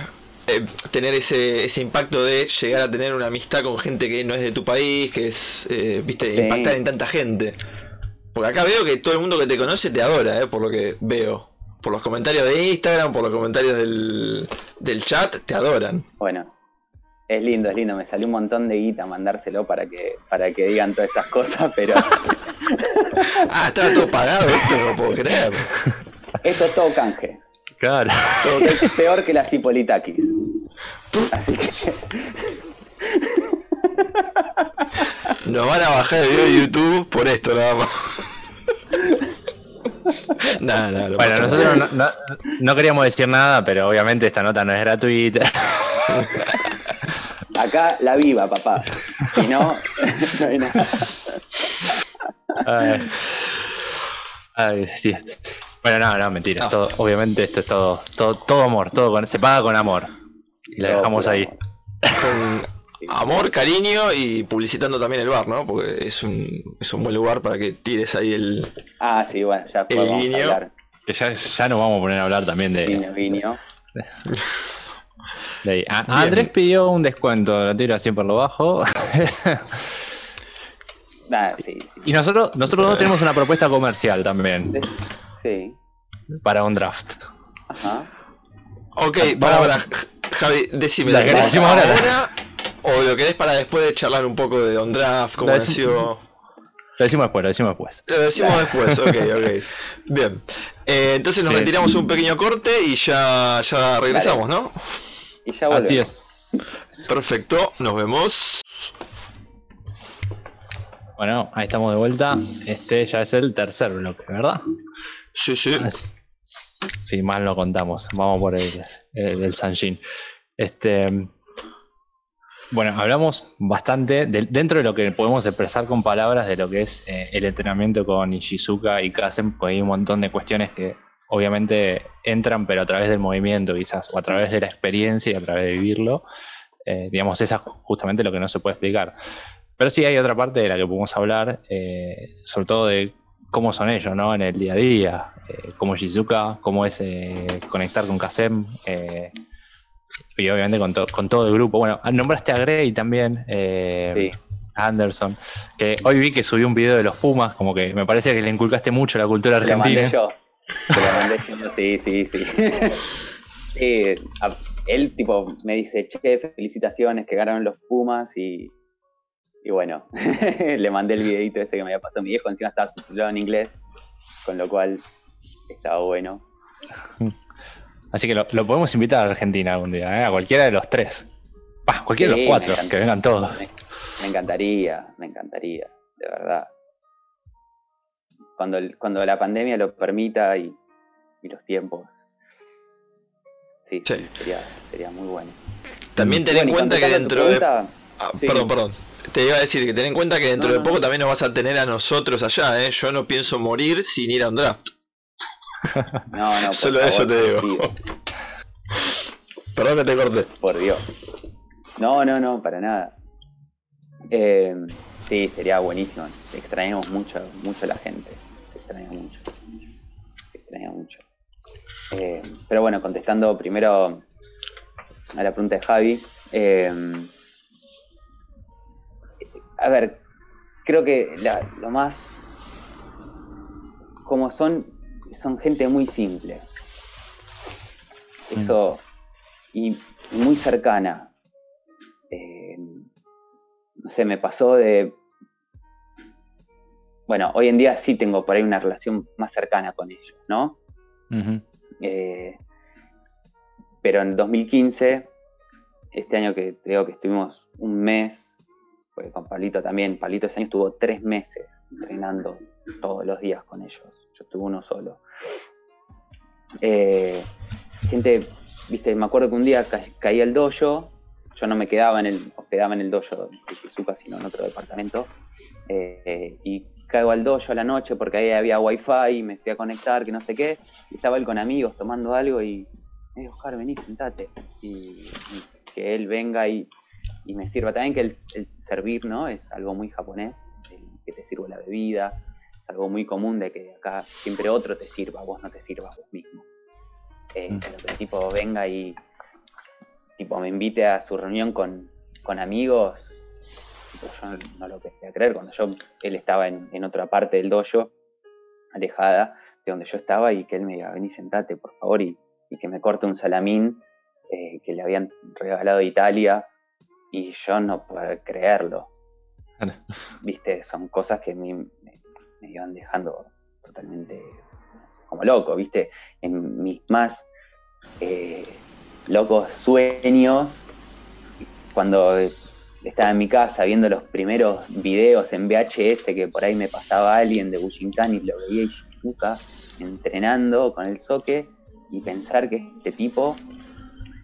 eh, tener ese, ese impacto de llegar a tener una amistad con gente que no es de tu país, que es, eh, viste, impactar en tanta gente. Porque acá veo que todo el mundo que te conoce te adora, eh, por lo que veo. Por los comentarios de Instagram, por los comentarios del, del chat, te adoran. Bueno, es lindo, es lindo. Me salió un montón de guita mandárselo para que, para que digan todas estas cosas, pero. ah, estaba todo pagado, esto no lo puedo creer. Esto es todo canje. Claro. es peor que la Cipolitakis. Así que. Nos van a bajar el video de YouTube por esto nada más. bueno, nosotros no, queríamos decir nada, pero obviamente esta nota no es gratuita. Acá la viva, papá. Si no, no hay nada. Ay, ay, sí. Bueno, no, no, mentira. obviamente esto es todo, todo, todo amor, todo se paga con amor. y la dejamos ahí. Con amor, cariño y publicitando también el bar, ¿no? Porque es un, es un buen lugar para que tires ahí el. Ah, sí, bueno, ya podemos hablar. Que ya, ya nos vamos a poner a hablar también de. Viño, viño. De Andrés pidió un descuento, lo tiro así por lo bajo. Y nosotros, nosotros dos tenemos una propuesta comercial también. Sí. Para un draft. Ajá. Ok, para, para, Javi, decime, ¿la querés decimos ahora, o lo querés para después de charlar un poco de on draft, cómo nació? Lo decimos después, lo decimos después. Lo decimos después, ok, ok. Bien. Eh, entonces nos retiramos un pequeño corte y ya, ya regresamos, ¿no? Y ya volvemos. Así es. Perfecto, nos vemos. Bueno, ahí estamos de vuelta. Este ya es el tercer bloque, ¿verdad? Sí, sí. Si mal no contamos. Vamos por el, el, Sanjin. Este. Bueno, hablamos bastante dentro de lo que podemos expresar con palabras de lo que es eh, el entrenamiento con Ishizuka y Kazen, pues hay un montón de cuestiones que obviamente entran, pero a través del movimiento quizás, o a través de la experiencia y a través de vivirlo. Eh, digamos, esa es justamente lo que no se puede explicar. Pero sí hay otra parte de la que podemos hablar, eh, sobre todo de cómo son ellos, ¿no? En el día a día, eh, cómo Shizuka, cómo es eh, conectar con Kasem, eh, y obviamente con, con, todo el grupo. Bueno, nombraste a Gray también, sí. Anderson, que hoy vi que subió un video de los Pumas, como que me parece que le inculcaste mucho la cultura argentina. Lo mandé yo. lo mandé yo, sí, sí, sí. sí él tipo me dice, che, felicitaciones que ganaron los Pumas y y bueno, le mandé el videito ese que me había pasado mi viejo, encima estaba subtitulado en inglés, con lo cual estaba bueno. Así que lo, podemos invitar a Argentina algún día, ¿eh? a cualquiera de los tres. cualquiera de los cuatro, que vengan todos. Me, encantaría, me encantaría, de verdad. Cuando, cuando la pandemia lo permita y, los tiempos. Sí, Sería, sería muy bueno. También ten en cuenta que dentro de... Ah, perdón, perdón te iba a decir que ten en cuenta que dentro de poco también nos vas a tener a nosotros allá, ¿eh? Yo no pienso morir sin ir a un draft. No, no, Solo eso te digo. Perdón que te corté. Por Dios. No, no, no, para nada. Eh, sí, sería buenísimo. Extrañamos mucho, mucho a la gente. Extrañamos mucho. Extrañamos mucho. Eh, pero bueno, contestando primero a la pregunta de Javi. Eh, a ver, creo que lo más, como son, son gente muy simple. Eso, y, muy cercana. Eh, no sé, me pasó de... Bueno, hoy en día sí tengo por ahí una relación más cercana con ellos, ¿no? Eh, pero en 2015, este año que creo que estuvimos un mes porque con Pablito también, Pablito ese año estuvo tres meses entrenando todos los días con ellos. Yo estuve uno solo. Eh, gente, viste, me acuerdo que un día caía el dojo, yo no me quedaba en el, hospedaba en el dojo de Shizuka, sino en otro departamento, eh, y caigo al dojo a la noche porque ahí había wifi, me fui a conectar, que no sé qué, y estaba él con amigos tomando algo y, hey Oscar, vení, sentate, y que él venga y y me sirva. También que el, servir, ¿no? Es algo muy japonés, que te sirva la bebida, es algo muy común de que acá siempre otro te sirva, vos no te sirvas vos mismo. Eh, mm. que el tipo venga y tipo me invite a su reunión con, amigos, yo no, lo quería creer, cuando yo, él estaba en, otra parte del dojo, alejada de donde yo estaba, y que él me diga, vení, sentate, por favor, y, que me corte un salamín eh, que le habían regalado de Italia, y yo no puedo creerlo. Viste, son cosas que me, me, iban dejando totalmente como loco, viste, en mis más eh, locos sueños, cuando estaba en mi casa viendo los primeros videos en VHS que por ahí me pasaba alguien de Bushinkan y lo veía Shizuka entrenando con el soque y pensar que este tipo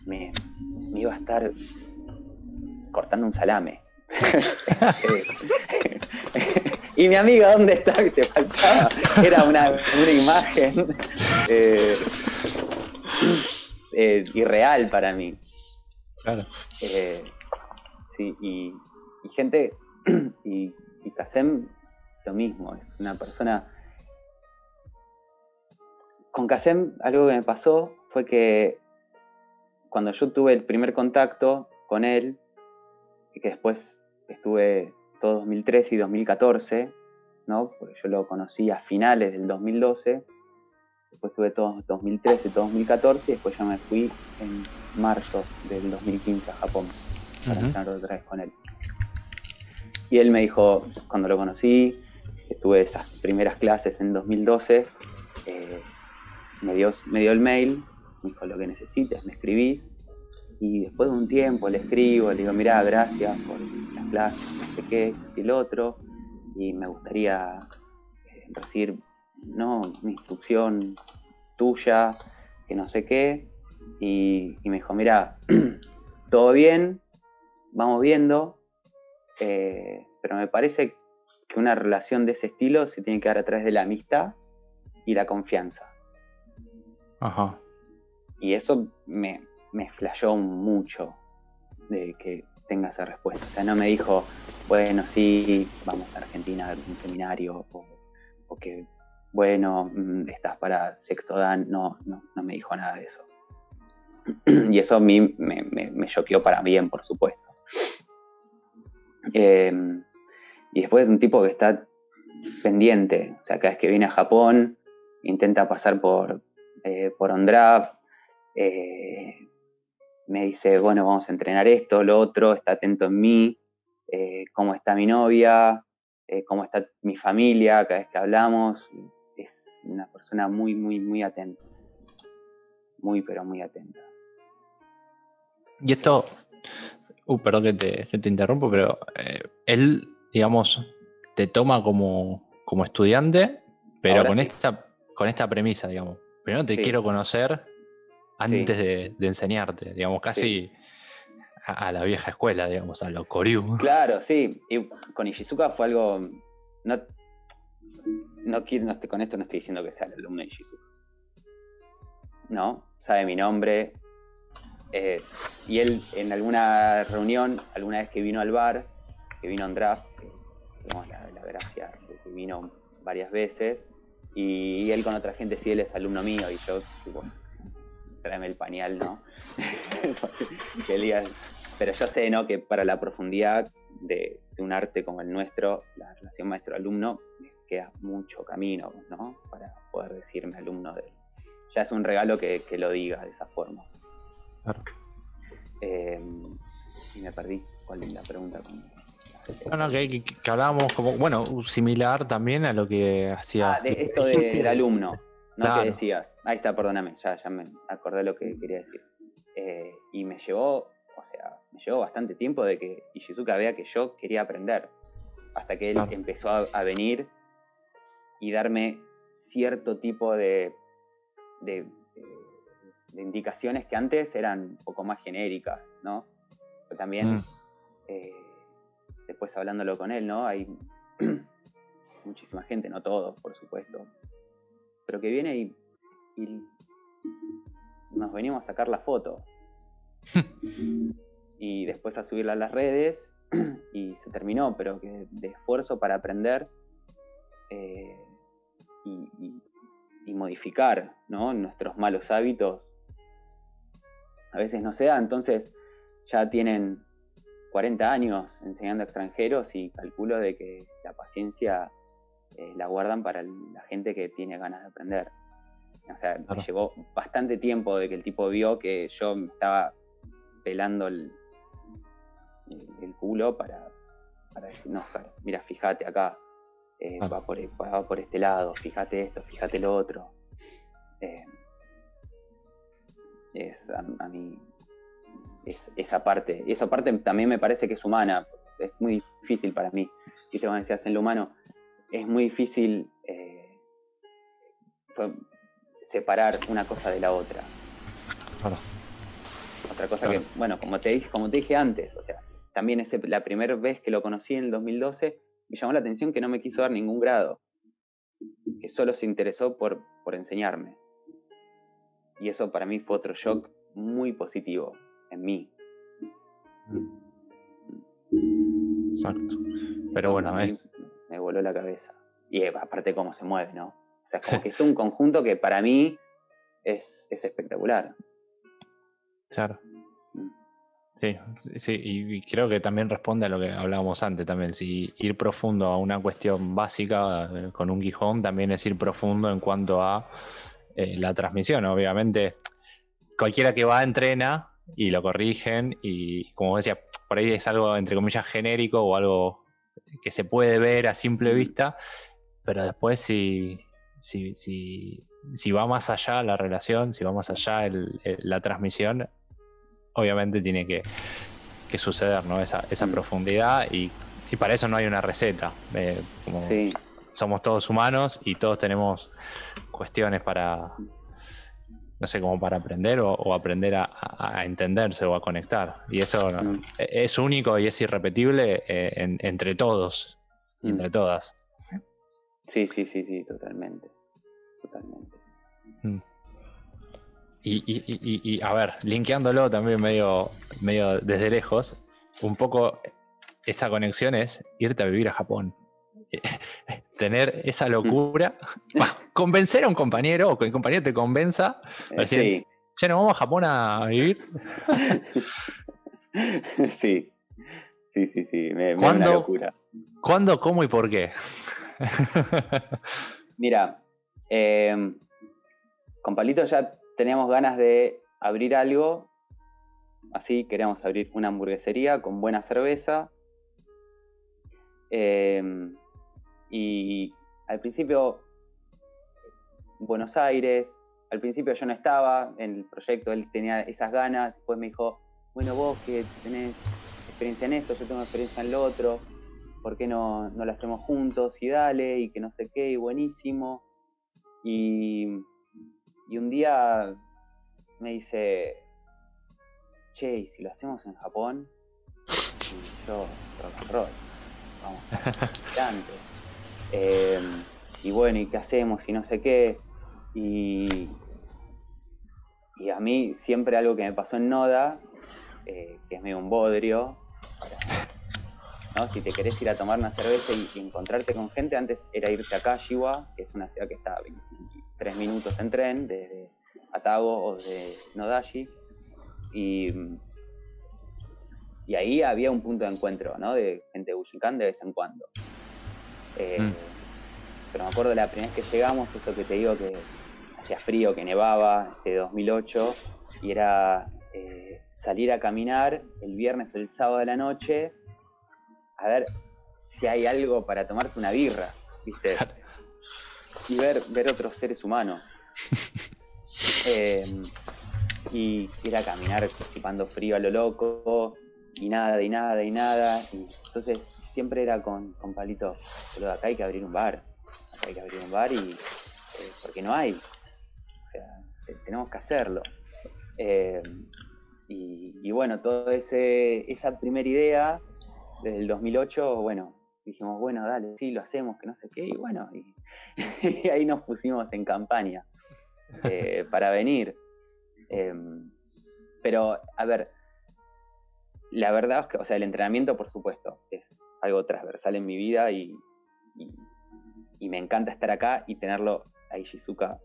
me, me iba a estar cortando un salame. y mi amiga, ¿dónde está? Que te faltaba. Era una, imagen eh, eh, irreal para mí. Claro. Eh, sí, y, gente, y, y Kasem lo mismo, es una persona... Con Kasem algo que me pasó fue que cuando yo tuve el primer contacto con él, que después estuve todo 2013 y 2014, ¿no? Porque yo lo conocí a finales del 2012, después tuve todo 2013, todo 2014 y después ya me fui en marzo del 2015 a Japón para entrar otra vez con él. Y él me dijo, cuando lo conocí, estuve esas primeras clases en 2012, eh, me, dio, me dio el mail, me dijo lo que necesites, me escribís, y después de un tiempo le escribo, le digo, mira, gracias por las clases, no sé qué, y el otro, y me gustaría eh, recibir, ¿no? Una instrucción tuya, que no sé qué, y, me dijo, mira, todo bien, vamos viendo, eh, pero me parece que una relación de ese estilo se tiene que dar a través de la amistad y la confianza. Ajá. Y eso me, me flashó mucho de que tenga esa respuesta. O sea, no me dijo, bueno, sí, vamos a Argentina a un seminario, o, que, bueno, mm, estás para sexto dan. No, no, no me dijo nada de eso. y eso a mí me, choqueó para bien, por supuesto. Em, y después un tipo que está pendiente, o sea, cada vez que viene a Japón, intenta pasar por, eh, por Ondraf, eh, me dice, bueno, vamos a entrenar esto, lo otro, está atento en mí, eh, cómo está mi novia, eh, cómo está mi familia, cada vez que hablamos, es una persona muy, muy, muy atenta. Muy, pero muy atenta. Y esto, uh, perdón que te, que te interrumpo, pero eh, él, digamos, te toma como, como estudiante, pero con esta con esta premisa, digamos. Primero te quiero conocer antes de, enseñarte, digamos, casi a, la vieja escuela, digamos, a lo Koryu. Claro, sí. Y con Ishizuka fue algo. No, no, no, con esto no estoy diciendo que sea el alumno de Ishizuka. No, sabe mi nombre. Eh, y él en alguna reunión, alguna vez que vino al bar, que vino en draft, la, gracia de que vino varias veces, y, él con otra gente sí, él es alumno mío, y yo, bueno, tráeme el pañal, ¿no? pero yo sé, ¿no? Que para la profundidad de, un arte como el nuestro, la relación maestro-alumno, queda mucho camino, ¿no? Para poder decirme alumno de él. Ya es un regalo que, lo diga de esa forma. Claro. Eh, y me perdí. ¿Cuál es la pregunta? Bueno, que, hablábamos como, bueno, similar también a lo que hacía. Ah, de esto del alumno. ¿No? decías? Ahí está, perdóname, ya, ya me acordé lo que quería decir. Eh, y me llevó, o sea, me llevó bastante tiempo de que Ishizuka vea que yo quería aprender. Hasta que él empezó a, venir y darme cierto tipo de, de, indicaciones que antes eran un poco más genéricas, ¿no? Pero también, mm. eh, después hablándolo con él, ¿no? Hay muchísima gente, no todos, por supuesto, pero que viene y, nos venimos a sacar la foto. y después a subirla a las redes y se terminó, pero que de esfuerzo para aprender eh, y, modificar nuestros malos hábitos a veces no se da, entonces ya tienen 40 años enseñando a extranjeros y calculo de que la paciencia eh, la guardan para la gente que tiene ganas de aprender. O sea, me llevó bastante tiempo de que el tipo vio que yo me estaba pelando el, el, culo para, para, decir, no, mira, fíjate acá, eh, va, por, va, por, este lado, fíjate esto, fíjate lo otro. Eh, es a, mí es, esa parte, y esa parte también me parece que es humana, es muy difícil para mí. Y te decías en lo humano, es muy difícil eh, separar una cosa de la otra. Otra cosa que, bueno, como te dije, como te dije antes, o sea, también ese, la primera vez que lo conocí en el 2012, me llamó la atención que no me quiso dar ningún grado, que solo se interesó por, por enseñarme. Y eso para mí fue otro shock muy positivo en mí, Exacto. Pero bueno, es... Voló la cabeza. Y eh, aparte cómo se mueve, ¿no? O sea, como que es un conjunto que para mí es, es espectacular. Claro. Sí, sí, y creo que también responde a lo que hablábamos antes también. Si ir profundo a una cuestión básica eh, con un Gijón también es ir profundo en cuanto a eh, la transmisión. Obviamente, cualquiera que va entrena y lo corrigen y como decía, por ahí es algo entre comillas genérico o algo que se puede ver a simple vista, pero después si, si, si, si va más allá la relación, si va más allá la transmisión, obviamente tiene que, suceder, ¿no? Esa, esa mm. profundidad y, para eso no hay una receta. Eh, como Somos todos humanos y todos tenemos cuestiones para, no sé, como para aprender o, aprender a, entenderse o a conectar. Y eso mm. es único y es irrepetible eh, entre todos y mm. entre todas. Sí, sí, sí, sí, totalmente. Totalmente. Y, y, y, a ver, linkeándolo también medio, medio desde lejos, un poco esa conexión es irte a vivir a Japón. Tener esa locura, convencer a un compañero o que el compañero te convenza, eh, decir, che, ¿nos vamos a Japón a vivir? sí, sí, sí, sí, me, me una locura. ¿Cuándo, cómo y por qué? Mira, eh, con Palito ya teníamos ganas de abrir algo, así queríamos abrir una hamburguesería con buena cerveza. Em, y al principio, Buenos Aires, al principio yo no estaba en el proyecto, él tenía esas ganas, después me dijo, bueno, vos que tenés experiencia en esto, yo tengo experiencia en lo otro, ¿por qué no, no lo hacemos juntos? Y dale, y que no sé qué, y buenísimo. Y y un día me dice, che, ¿y si lo hacemos en Japón? Y yo, rock and roll, vamos, adelante. Em, y bueno, ¿y qué hacemos? Y no sé qué. Y, y a mí siempre algo que me pasó en Noda, eh, que es medio un bodrio, ¿no? si te querés ir a tomar una cerveza y, encontrarte con gente, antes era irte a Kashiwa, que es una ciudad que está a 23 minutos en tren, desde Atago o de Nodashi, y, y ahí había un punto de encuentro, ¿no? De gente de Bushinkan de vez en cuando. Eh, mm. Pero me acuerdo la primera vez que llegamos, esto que te digo que hacía frío, que nevaba, este 2008, y era eh, salir a caminar el viernes o el sábado de la noche a ver si hay algo para tomarte una birra, ¿viste? Y ver, ver otros seres humanos. Em, y ir a caminar participando frío a lo loco, y nada, y nada, y nada. Y entonces siempre era con, con Palito, pero acá hay que abrir un bar, acá hay que abrir un bar y eh, porque no hay. O sea, tenemos que hacerlo. Em, y, y, bueno, toda esa primera idea desde el 2008, bueno, dijimos, bueno, dale, sí, lo hacemos, que no sé qué, y bueno, y, ahí nos pusimos en campaña eh, para venir. Em, pero, a ver, la verdad es que, o sea, el entrenamiento, por supuesto, es algo transversal en mi vida y, y, me encanta estar acá y tenerlo a Ishizuka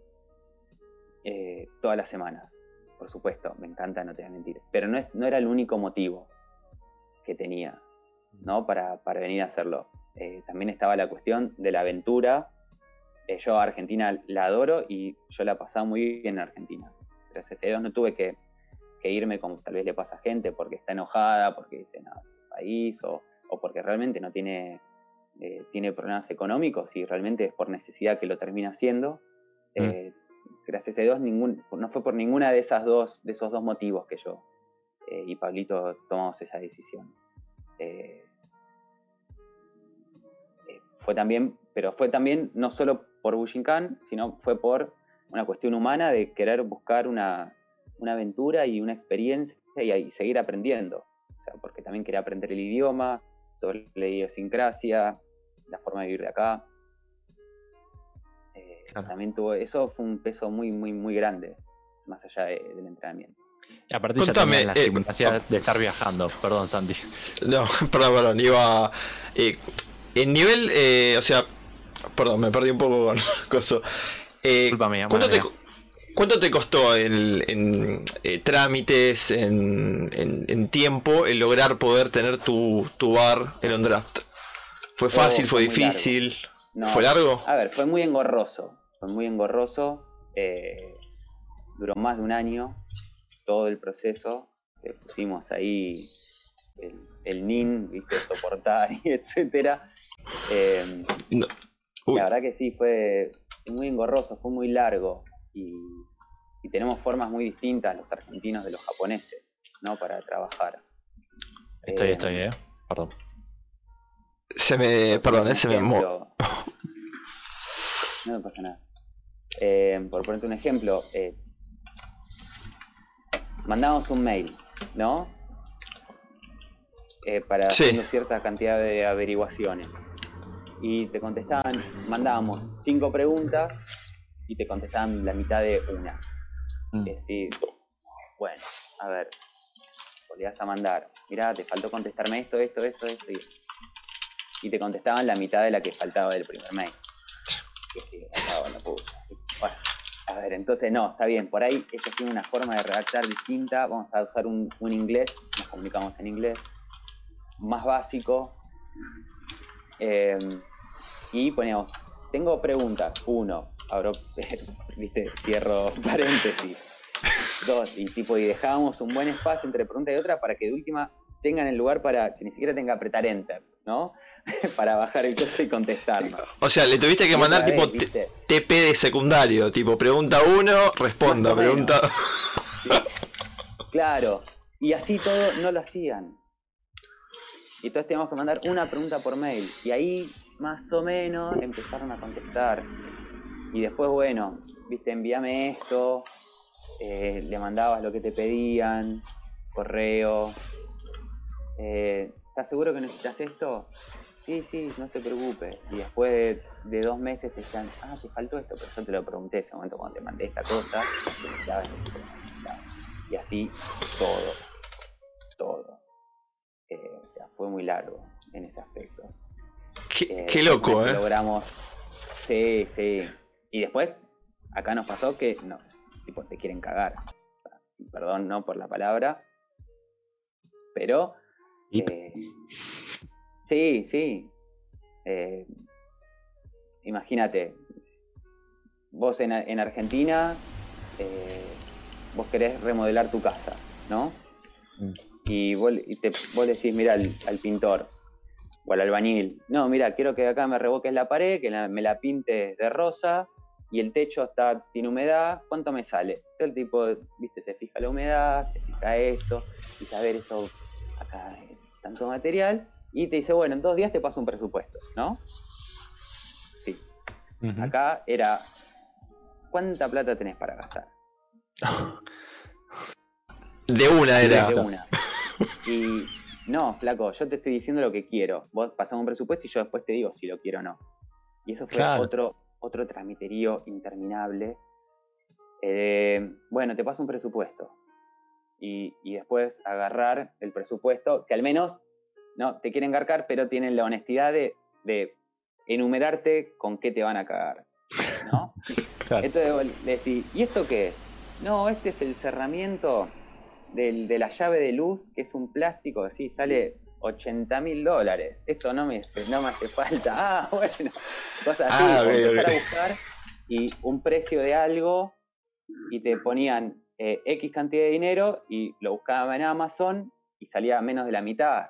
eh, todas las semanas. Por supuesto, me encanta, no te voy a mentir. Pero no, es, no era el único motivo que tenía. ¿no? Para, venir a hacerlo. Eh, también estaba la cuestión de la aventura. Eh, yo a Argentina la adoro y yo la pasaba muy bien en Argentina. Gracias a Dios no tuve que, irme como tal vez le pasa a gente porque está enojada, porque dice, no, país, o, porque realmente no tiene, eh, tiene problemas económicos y realmente es por necesidad que lo termina haciendo. Mm. Gracias a Dios ningún, no fue por ninguna de esas dos, de esos dos motivos que yo y Pablito tomamos esa decisión. Eh, eh, fue también, pero fue también no solo por Bushinkan, sino fue por una cuestión humana de querer buscar una, aventura y una experiencia y, seguir aprendiendo. O sea, porque también quería aprender el idioma, sobre la idiosincrasia, la forma de vivir de acá. También tuvo, eso fue un peso muy, muy, muy grande, más allá del entrenamiento. Y aparte ya también la eh, de estar viajando, perdón Santi. No, perdón, perdón, iba... Eh, en nivel, eh, o sea, perdón, me perdí un poco con coso. Eh, ¿cuánto, te, ¿Cuánto te costó en, eh, trámites, en, en, tiempo, el lograr poder tener tu, tu bar en un draft? ¿Fue fácil? ¿Fue, difícil? ¿Fue largo? A ver, fue muy engorroso. Fue muy engorroso. Eh, duró más de un año todo el proceso. pusimos ahí el, el NIN, ¿viste? soportar y etcétera. Eh, la verdad que sí, fue muy engorroso, fue muy largo y, tenemos formas muy distintas los argentinos de los japoneses, ¿no? Para trabajar. Estoy, estoy, ¿eh? Perdón. Se me, perdón, ¿eh? se me No me pasa nada. Eh, por ponerte un ejemplo, eh, mandamos un mail, ¿no? Eh, para hacer cierta cantidad de averiguaciones. Y te contestaban, mandábamos cinco preguntas y te contestaban la mitad de una. Mm. Es decir, bueno, a ver, podías a mandar, mira, te faltó contestarme esto, esto, esto, esto, y, y te contestaban la mitad de la que faltaba del primer mail. bueno, a ver, entonces no, está bien, por ahí esto tiene una forma de redactar distinta, vamos a usar un, un inglés, nos comunicamos en inglés, más básico, eh, y poníamos, tengo preguntas, uno, abro, viste, cierro paréntesis, dos, y tipo, y dejábamos un buen espacio entre pregunta y otra para que de última tengan el lugar para que ni siquiera tenga que apretar enter, ¿no? para bajar el coso y contestarnos. O sea, le tuviste que mandar tipo TP de secundario, tipo pregunta uno, responda, pregunta. Claro, y así todo no lo hacían. Y entonces teníamos que mandar una pregunta por mail. Y ahí, más o menos, empezaron a contestar. Y después, bueno, viste, envíame esto, eh, le mandabas lo que te pedían, correo. Eh, ¿Estás seguro que necesitas esto? Sí, sí, no te preocupes. Y después de, dos meses te decían, ah, te faltó esto, pero yo te lo pregunté ese momento cuando te mandé esta cosa. Y así todo, todo. Eh, o sea, fue muy largo en ese aspecto. Qué, eh, loco, ¿eh? Logramos, sí, sí. Y después, acá nos pasó que, no, tipo, te quieren cagar. Perdón, no por la palabra, pero... Eh, sí, sí. Eh, imagínate, vos en, en Argentina, vos querés remodelar tu casa, ¿no? Mm y vos, te, vos decís, mira, al, pintor o al albañil, no, mira, quiero que acá me revoques la pared, que me la pintes de rosa y el techo está tiene humedad, ¿cuánto me sale? el tipo, viste, se fija la humedad, se fija esto, y saber esto, acá tanto material, y te dice, bueno, en dos días te paso un presupuesto, ¿no? Sí. Acá era, ¿cuánta plata tenés para gastar? De una era. De una. Y no, flaco, yo te estoy diciendo lo que quiero. Vos pasamos un presupuesto y yo después te digo si lo quiero o no. Y eso fue otro, otro tramiterío interminable. Eh, bueno, te paso un presupuesto. Y, después agarrar el presupuesto, que al menos no te quieren garcar, pero tienen la honestidad de, de enumerarte con qué te van a cagar. ¿no? Entonces decís, ¿y esto qué es? No, este es el cerramiento de la llave de luz, que es un plástico así, sale 80 mil dólares. Esto no me, no me hace falta. Ah, bueno, cosas así. Ah, empezar a buscar y un precio de algo y te ponían eh, X cantidad de dinero y lo buscaba en Amazon y salía menos de la mitad.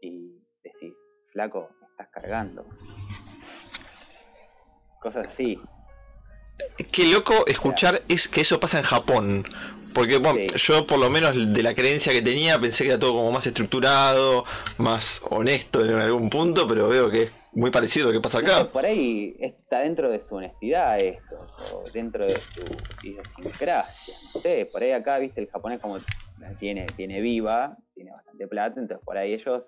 Y decís, flaco, me estás cargando. Cosas así. Qué loco escuchar es que eso pasa en Japón. Porque bueno, yo por lo menos de la creencia que tenía pensé que era todo como más estructurado, más honesto en algún punto, pero veo que es muy parecido a lo que pasa acá. por ahí está dentro de su honestidad esto, o dentro de su idiosincrasia, no sé, por ahí acá, viste, el japonés como tiene, tiene viva, tiene bastante plata, entonces por ahí ellos...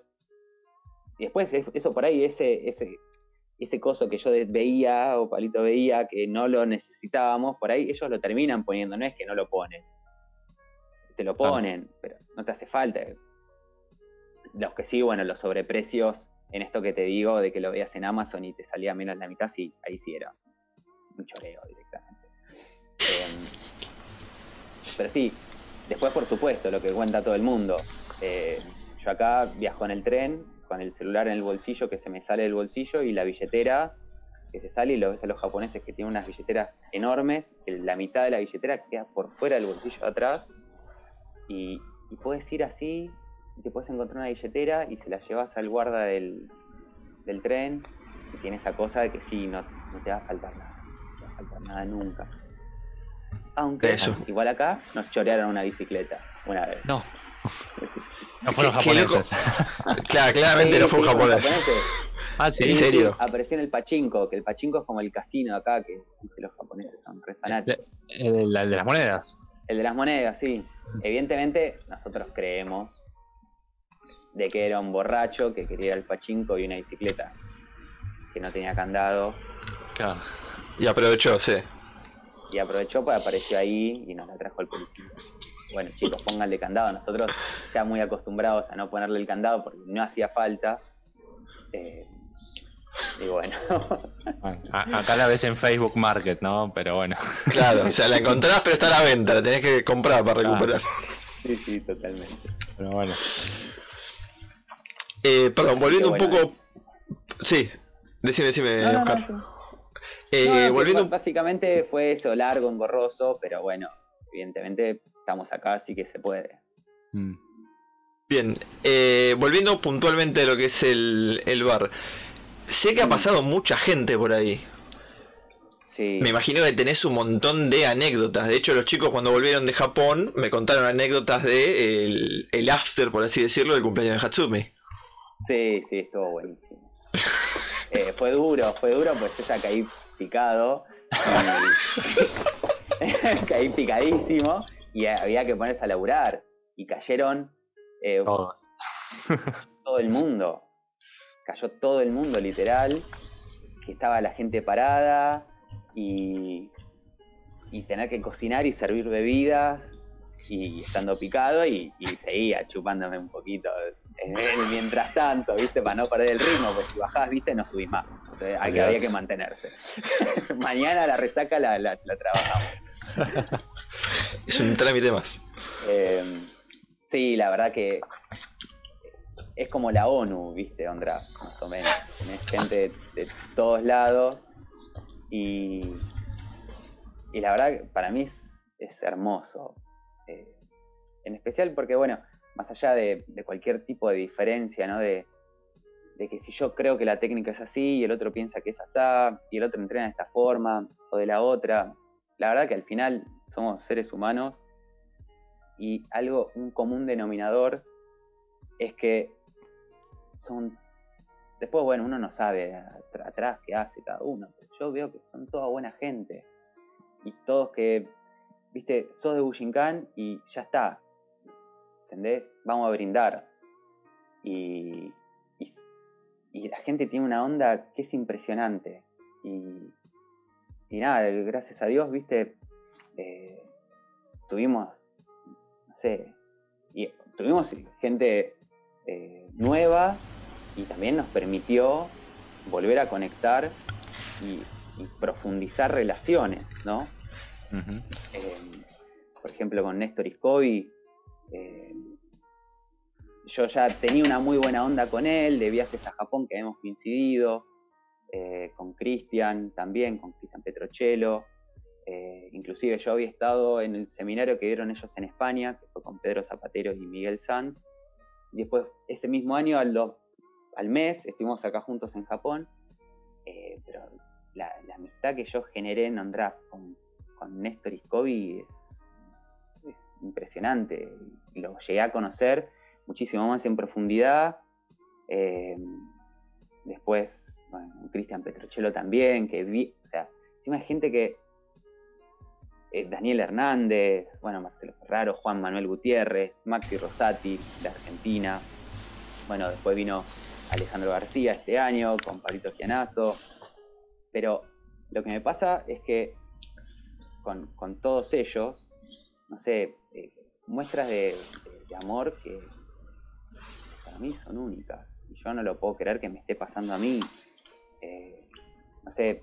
Y después eso por ahí, ese, ese, ese coso que yo veía o Palito veía que no lo necesitábamos, por ahí ellos lo terminan poniendo, no es que no lo ponen te lo ponen, pero no te hace falta. Los que sí, bueno, los sobreprecios en esto que te digo de que lo veías en Amazon y te salía menos la mitad, sí, ahí sí era un choreo directamente. Em, pero sí, después por supuesto, lo que cuenta todo el mundo. Eh, yo acá viajo en el tren con el celular en el bolsillo que se me sale del bolsillo y la billetera que se sale y lo ves a los japoneses que tienen unas billeteras enormes, que la mitad de la billetera queda por fuera del bolsillo de atrás y, puedes ir así, y te puedes encontrar una billetera y se la llevas al guarda del, tren y tiene esa cosa de que sí, no, te va a faltar nada, no te va a faltar nada nunca. Aunque igual acá nos chorearon una bicicleta una vez. No. no fueron japoneses. claro, claramente no fue un japonés. Ah, sí. ¿En serio? Apareció en el pachinko, que el pachinko es como el casino acá, que, los japoneses son re fanáticos. ¿El, de las monedas? El de las monedas, sí. Evidentemente, nosotros creemos de que era un borracho que quería el pachinko y una bicicleta que no tenía candado. Claro. Y aprovechó, sí. Y aprovechó, pues apareció ahí y nos la trajo el policía. Bueno, chicos, pónganle candado. Nosotros ya muy acostumbrados a no ponerle el candado porque no hacía falta. Eh, y bueno. acá la ves en Facebook Market, ¿no? Pero bueno. Claro, o sea, la encontrás, pero está a la venta, la tenés que comprar para recuperar. Sí, sí, totalmente. Pero bueno. Eh, perdón, volviendo un poco. Sí, decime, decime, Oscar. Eh, volviendo... Básicamente fue eso, largo, engorroso, pero bueno, evidentemente estamos acá, así que se puede. Mm. Bien, eh, volviendo puntualmente a lo que es el, el bar. Sé que ha pasado mucha gente por ahí. Sí. Me imagino que tenés un montón de anécdotas. De hecho, los chicos cuando volvieron de Japón me contaron anécdotas de el, after, por así decirlo, del cumpleaños de Hatsumi. Sí, sí, estuvo buenísimo. Eh, fue duro, fue duro, pues yo ya caí picado. caí picadísimo y había que ponerse a laburar. Y cayeron eh, todo el mundo cayó todo el mundo literal, que estaba la gente parada y, y tener que cocinar y servir bebidas y estando picado y, seguía chupándome un poquito mientras tanto, ¿viste? Para no perder el ritmo, pues si bajás, ¿viste? No subís más. Entonces, había que mantenerse. Mañana la resaca la, la, trabajamos. es un trámite más. Eh, sí, la verdad que es como la ONU, ¿viste? Ondra, más o menos. Tenés gente de, todos lados y, y la verdad para mí es, hermoso. Eh, en especial porque, bueno, más allá de, cualquier tipo de diferencia, ¿no? De, de, que si yo creo que la técnica es así y el otro piensa que es así y el otro entrena de esta forma o de la otra, la verdad que al final somos seres humanos y algo, un común denominador es que son... Después, bueno, uno no sabe atrás qué hace cada uno, pero yo veo que son toda buena gente. Y todos que, viste, sos de Bushinkan y ya está. ¿Entendés? Vamos a brindar. Y, y, la gente tiene una onda que es impresionante. Y, y nada, gracias a Dios, viste, eh, tuvimos, no sé, y tuvimos gente eh, nueva y también nos permitió volver a conectar y, profundizar relaciones, ¿no? Eh, por ejemplo, con Néstor Iscovi, eh, yo ya tenía una muy buena onda con él, de viajes a Japón que hemos coincidido, eh, con Cristian también, con Cristian Petrocello, inclusive yo había estado en el seminario que dieron ellos en España, que fue con Pedro Zapatero y Miguel Sanz, después ese mismo año, al, al mes, estuvimos acá juntos en Japón. Eh, pero la, amistad que yo generé en Ondraft con, con Néstor Iscovi es, impresionante. Lo llegué a conocer muchísimo más en profundidad. Eh, después, bueno, Cristian Petrocello también, que vi, o sea, encima hay gente que eh, Daniel Hernández, bueno, Marcelo Ferraro, Juan Manuel Gutiérrez, Maxi Rosati, de Argentina. Bueno, después vino Alejandro García este año con Pablito Gianazo. Pero lo que me pasa es que con, todos ellos, no sé, eh, muestras de, amor que para mí son únicas. Y yo no lo puedo creer que me esté pasando a mí. Eh, no sé,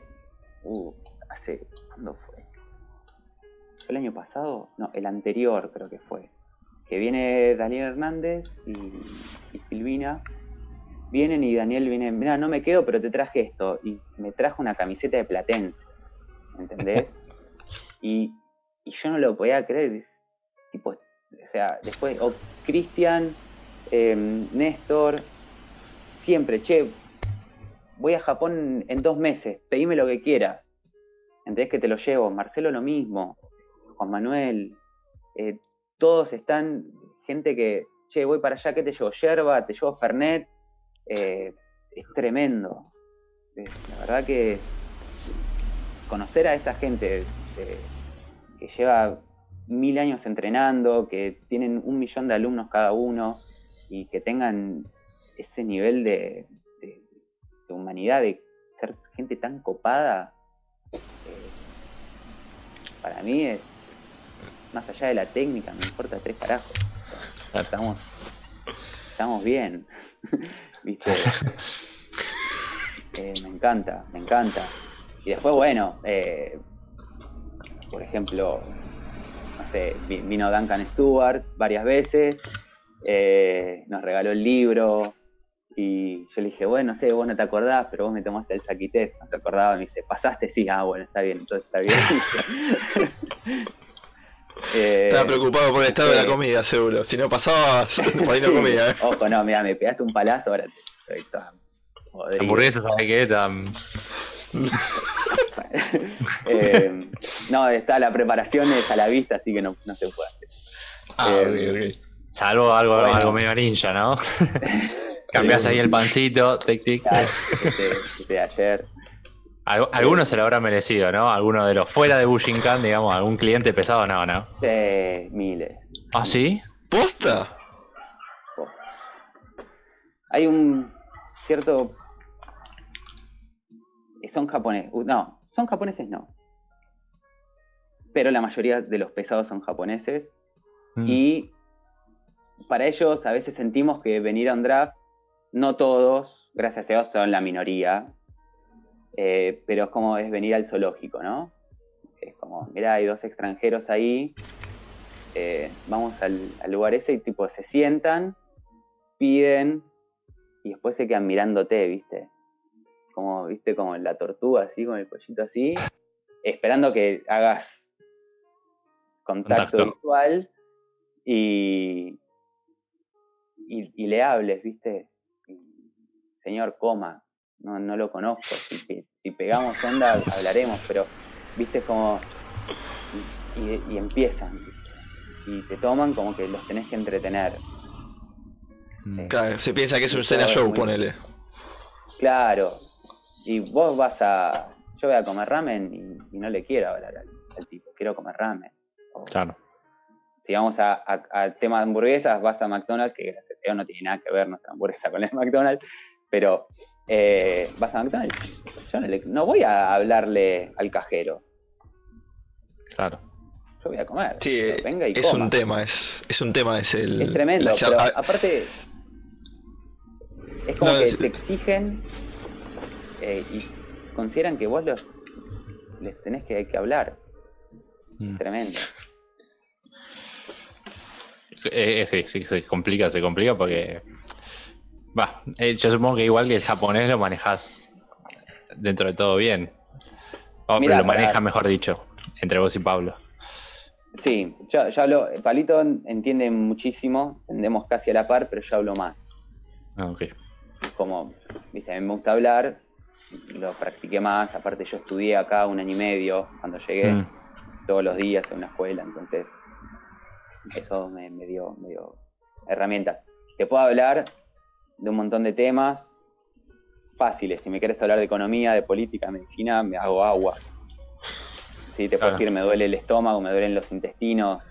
uh, hace, ¿cuándo fue? ¿Fue el año pasado? No, el anterior creo que fue. Que viene Daniel Hernández y, Silvina. Vienen y Daniel viene, mira, no me quedo, pero te traje esto. Y me trajo una camiseta de Platense. ¿Entendés? y, yo no lo podía creer. Tipo, o sea, después, o Cristian, em, Néstor, siempre, che, voy a Japón en dos meses, pedime lo que quieras. ¿Entendés que te lo llevo? Marcelo lo mismo. Juan Manuel, eh, todos están, gente que, che, voy para allá, ¿qué te llevo? Yerba, te llevo Fernet, eh, es tremendo. Eh, la verdad que conocer a esa gente que lleva mil años entrenando, que tienen un millón de alumnos cada uno y que tengan ese nivel de, humanidad, de ser gente tan copada, para mí es más allá de la técnica, me importa tres carajos. estamos, estamos bien. ¿Viste? Eh, me encanta, me encanta. Y después, bueno, eh, por ejemplo, sé, vino Duncan Stewart varias veces, eh, nos regaló el libro, y yo le dije, bueno, no sé, vos no te acordás, pero vos me tomaste el saquité, no se acordaba, me dice, ¿pasaste? Sí, ah, bueno, está bien, entonces está bien. Eh, Estaba preocupado por el estado de la comida, seguro. Si no pasabas, por ahí no comía. ¿eh? Ojo, no, mira, me pegaste un palazo, ahora te estoy Hamburguesa, ¿sabes qué? Tan... eh, no, está la preparación es a la vista, así que no, no se puede hacer. Ah, eh, Salvo algo, algo medio ninja, ¿no? Cambias ahí el pancito, tic tic. este, este ayer. Algunos se lo habrá merecido, ¿no? Alguno de los fuera de Bushinkan, digamos, algún cliente pesado, no, ¿no? Sí, miles. ¿Ah, sí? ¿Posta? Hay un cierto... Son japoneses, no, son japoneses no. Pero la mayoría de los pesados son japoneses. Mm. Y para ellos a veces sentimos que venir a un draft, no todos, gracias a Dios son la minoría, eh, pero es como es venir al zoológico, ¿no? Es como, mira, hay dos extranjeros ahí, eh, vamos al, lugar ese y tipo se sientan, piden y después se quedan mirándote, ¿viste? Como, ¿viste? Como la tortuga así, con el cuellito así, esperando que hagas contacto, visual y, y, le hables, ¿viste? Señor, coma, no, no lo conozco. Si, si, pegamos onda, hablaremos, pero viste como. Y, empiezan. Y te toman como que los tenés que entretener. Mm. Eh, claro, se piensa que es un cena show, ponele. Claro. Y vos vas a. Yo voy a comer ramen y, no le quiero hablar al, tipo, quiero comer ramen. claro. Si vamos al tema de hamburguesas, vas a McDonald's, que gracias a Dios no tiene nada que ver nuestra hamburguesa con la de McDonald's, pero eh, vas a McDonald's. Yo no, voy a hablarle al cajero. Claro. Yo voy a comer. Sí, venga y es un tema, es, es un tema, es el. Es tremendo, pero aparte. Es como que te exigen eh, y consideran que vos los, les tenés que, que hablar. Mm. Tremendo. Eh, sí, sí, se complica, se complica porque Va, eh, yo supongo que igual que el japonés lo manejas dentro de todo bien. O lo maneja, mejor dicho, entre vos y Pablo. Sí, yo, yo, hablo, Palito entiende muchísimo, entendemos casi a la par, pero yo hablo más. Ah, ok. Como, viste, a mí me gusta hablar, lo practiqué más, aparte yo estudié acá un año y medio cuando llegué, mm. todos los días en una escuela, entonces eso me, me, dio, me dio herramientas. Te puedo hablar de un montón de temas fáciles. Si me quieres hablar de economía, de política, medicina, me hago agua. Si te puedo decir, me duele el estómago, me duelen los intestinos,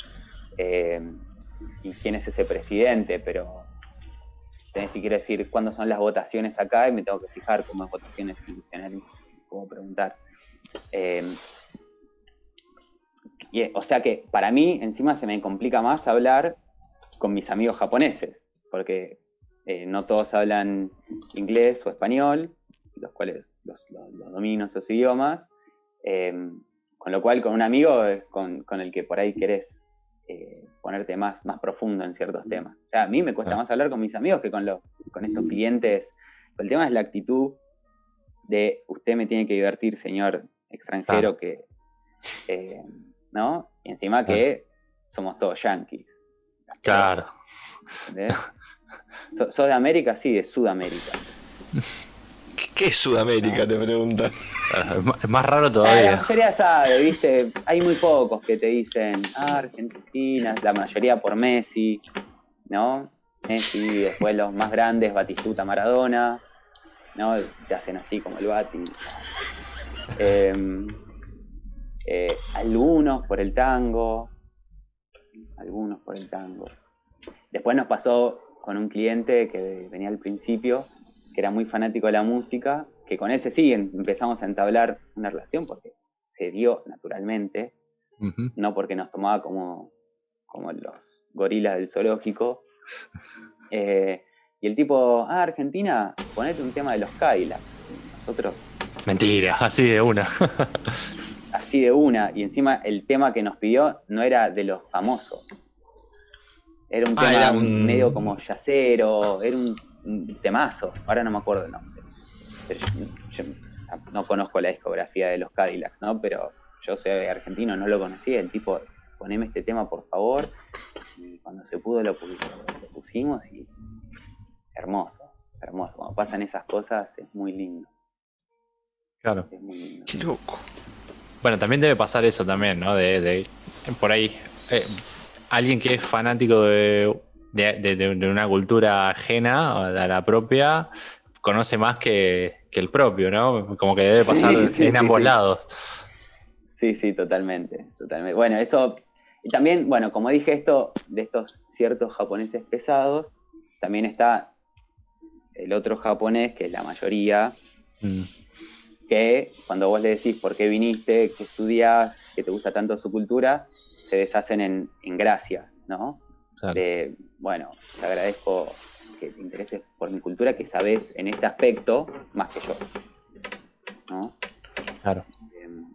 eh, y quién es ese presidente, pero si quiero decir cuándo son las votaciones acá y me tengo que fijar cómo es votaciones institucionales, cómo preguntar. Y, o sea que para mí encima se me complica más hablar con mis amigos japoneses, porque eh, no todos hablan inglés o español, los cuales los, domino esos idiomas, em, con lo cual con un amigo es con, el que por ahí querés eh, ponerte más, más profundo en ciertos temas. O sea, a mí me cuesta más hablar con mis amigos que con, los, con estos clientes. El tema es la actitud de usted me tiene que divertir, señor extranjero, que, eh, ¿no? Y encima que somos todos yanquis. Claro. ¿Sos de América? Sí, de Sudamérica. ¿Qué es Sudamérica? Te preguntan. Es más raro todavía. la mayoría sabe, ¿viste? Hay muy pocos que te dicen, ah, Argentina, la mayoría por Messi, ¿no? Messi, después los más grandes, Batistuta, Maradona, ¿no? Te hacen así como el Bati. Em, eh, algunos por el tango, algunos por el tango. Después nos pasó con un cliente que venía al principio, que era muy fanático de la música, que con ese sí empezamos a entablar una relación porque se dio naturalmente, no porque nos tomaba como, como los gorilas del zoológico. Eh, y el tipo, ah, Argentina, ponete un tema de los Cadillacs. Nosotros. Mentira, así de una. así de una. Y encima el tema que nos pidió no era de los famosos. Era un ah, tema medio como yacero, era un, temazo. Ahora no me acuerdo el nombre. yo, no conozco la discografía de los Cadillacs, ¿no? Pero yo soy argentino, no lo conocía. El tipo, poneme este tema por favor. Y cuando se pudo lo pusimos y hermoso, hermoso. Cuando pasan esas cosas es muy lindo. Claro. Es muy lindo. Qué loco. Bueno, también debe pasar eso también, ¿no? De, de por ahí, eh, alguien que es fanático de, de, una cultura ajena a la propia, conoce más que, el propio, ¿no? Como que debe pasar en ambos lados. Sí, sí, totalmente, totalmente. Bueno, eso, y también, bueno, como dije esto, de estos ciertos japoneses pesados, también está el otro japonés, que es la mayoría, mm. que cuando vos le decís por qué viniste, qué estudias, que te gusta tanto su cultura, se deshacen en, gracias, ¿no? De, bueno, te agradezco que te intereses por mi cultura, que sabes en este aspecto más que yo, ¿no? Claro. Em,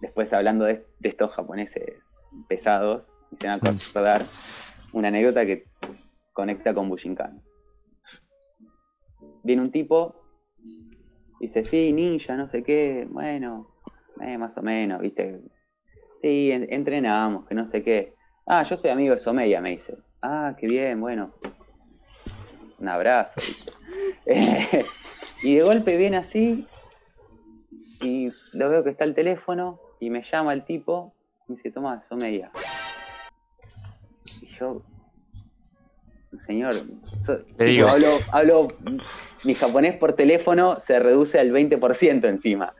después, hablando de, estos japoneses pesados, me se a acordar una anécdota que conecta con Bushinkan viene un tipo, dice, sí, ninja, no sé qué, bueno, eh, más o menos, viste. Sí, entrenamos, que no sé qué. Ah, yo soy amigo de Someya, me dice. Ah, qué bien, bueno. Un abrazo, y de golpe viene así, y lo veo que está el teléfono, y me llama el tipo, y me dice, toma, Someya. Y yo, señor, hablo, hablo, mi japonés por teléfono se reduce al 20% encima.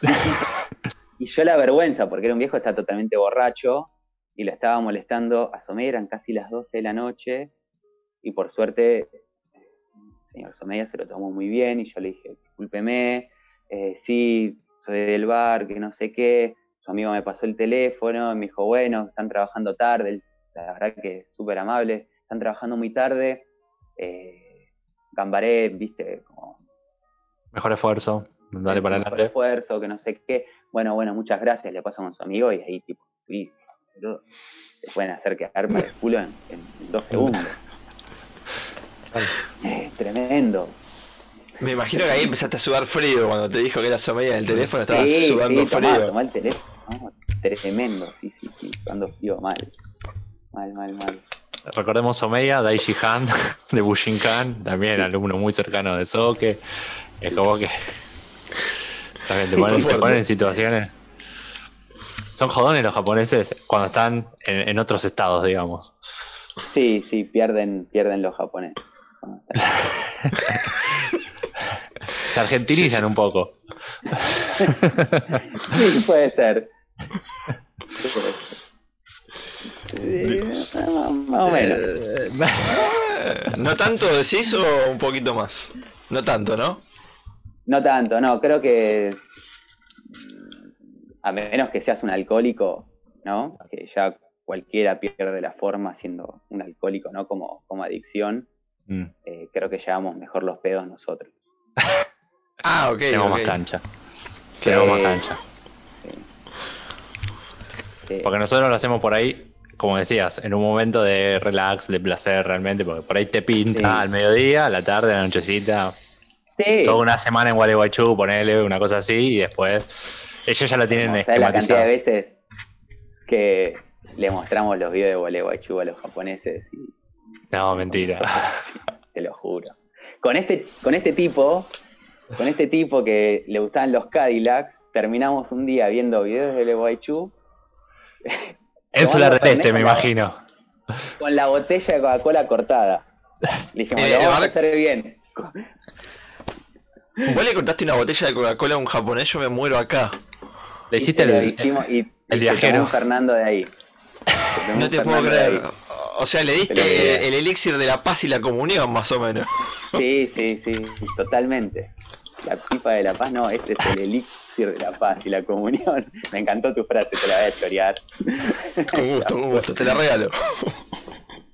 y yo la vergüenza, porque era un viejo, está totalmente borracho, y lo estaba molestando a Someya, eran casi las 12 de la noche, y por suerte, el señor Someya se lo tomó muy bien, y yo le dije, discúlpeme, eh, sí, soy del bar, que no sé qué, su amigo me pasó el teléfono, me dijo, bueno, están trabajando tarde, la verdad que súper amable, están trabajando muy tarde, eh, gambaré, viste, como... Mejor esfuerzo, dale para adelante. Mejor esfuerzo, que no sé qué. Bueno, bueno, muchas gracias, le paso con su amigo y ahí tipo, se pueden hacer quedar para el culo en, dos segundos. Eh, tremendo. Me imagino que ahí empezaste a sudar frío cuando te dijo que era amiga del teléfono, estabas sudando frío. Tomá, el teléfono, tremendo, sí, sí, sí, sudando frío mal. Mal, mal, mal. Recordemos Omeya, Daishi Han de Bushinkan, también alumno muy cercano de Soke. Es como que. También te ponen, en situaciones. Son jodones los japoneses cuando están en, otros estados, digamos. Sí, sí, pierden, pierden los japoneses. Se argentinizan un poco. sí, puede ser. Puede ser. más o menos. Eh, ¿No tanto decís o un poquito más? No tanto, ¿no? No tanto, no. Creo que a menos que seas un alcohólico, ¿no? Que ya cualquiera pierde la forma siendo un alcohólico, ¿no? Como, como adicción. Mm. Eh, creo que llevamos mejor los pedos nosotros. ah, ok. Tenemos más cancha. Tenemos más cancha. Porque nosotros lo hacemos por ahí, como decías, en un momento de relax, de placer realmente, porque por ahí te pinta al mediodía, a la tarde, a la nochecita. Sí. Toda una semana en Gualeguaychú, ponele una cosa así, y después ellos ya lo tienen esquematizado. la cantidad de veces que le mostramos los videos de Gualeguaychú a los japoneses y... No, mentira. te lo juro. Con este, con este tipo, con este tipo que le gustaban los Cadillac, terminamos un día viendo videos de Gualeguaychú eso la este, me imagino. Con la botella de Coca-Cola cortada. Dijimos, eh, lo vamos a hacer bien. Vos le cortaste una botella de Coca-Cola a un japonés, yo me muero acá. Le hiciste el, y, el viajero. Fernando de ahí. No te puedo creer. O sea, le diste el, elixir de la paz y la comunión, más o menos. Sí, sí, sí, totalmente. La pipa de la paz, no, este es el elixir de la paz y la comunión. Me encantó tu frase, te la voy a chorear. Con gusto, con gusto, te la regalo.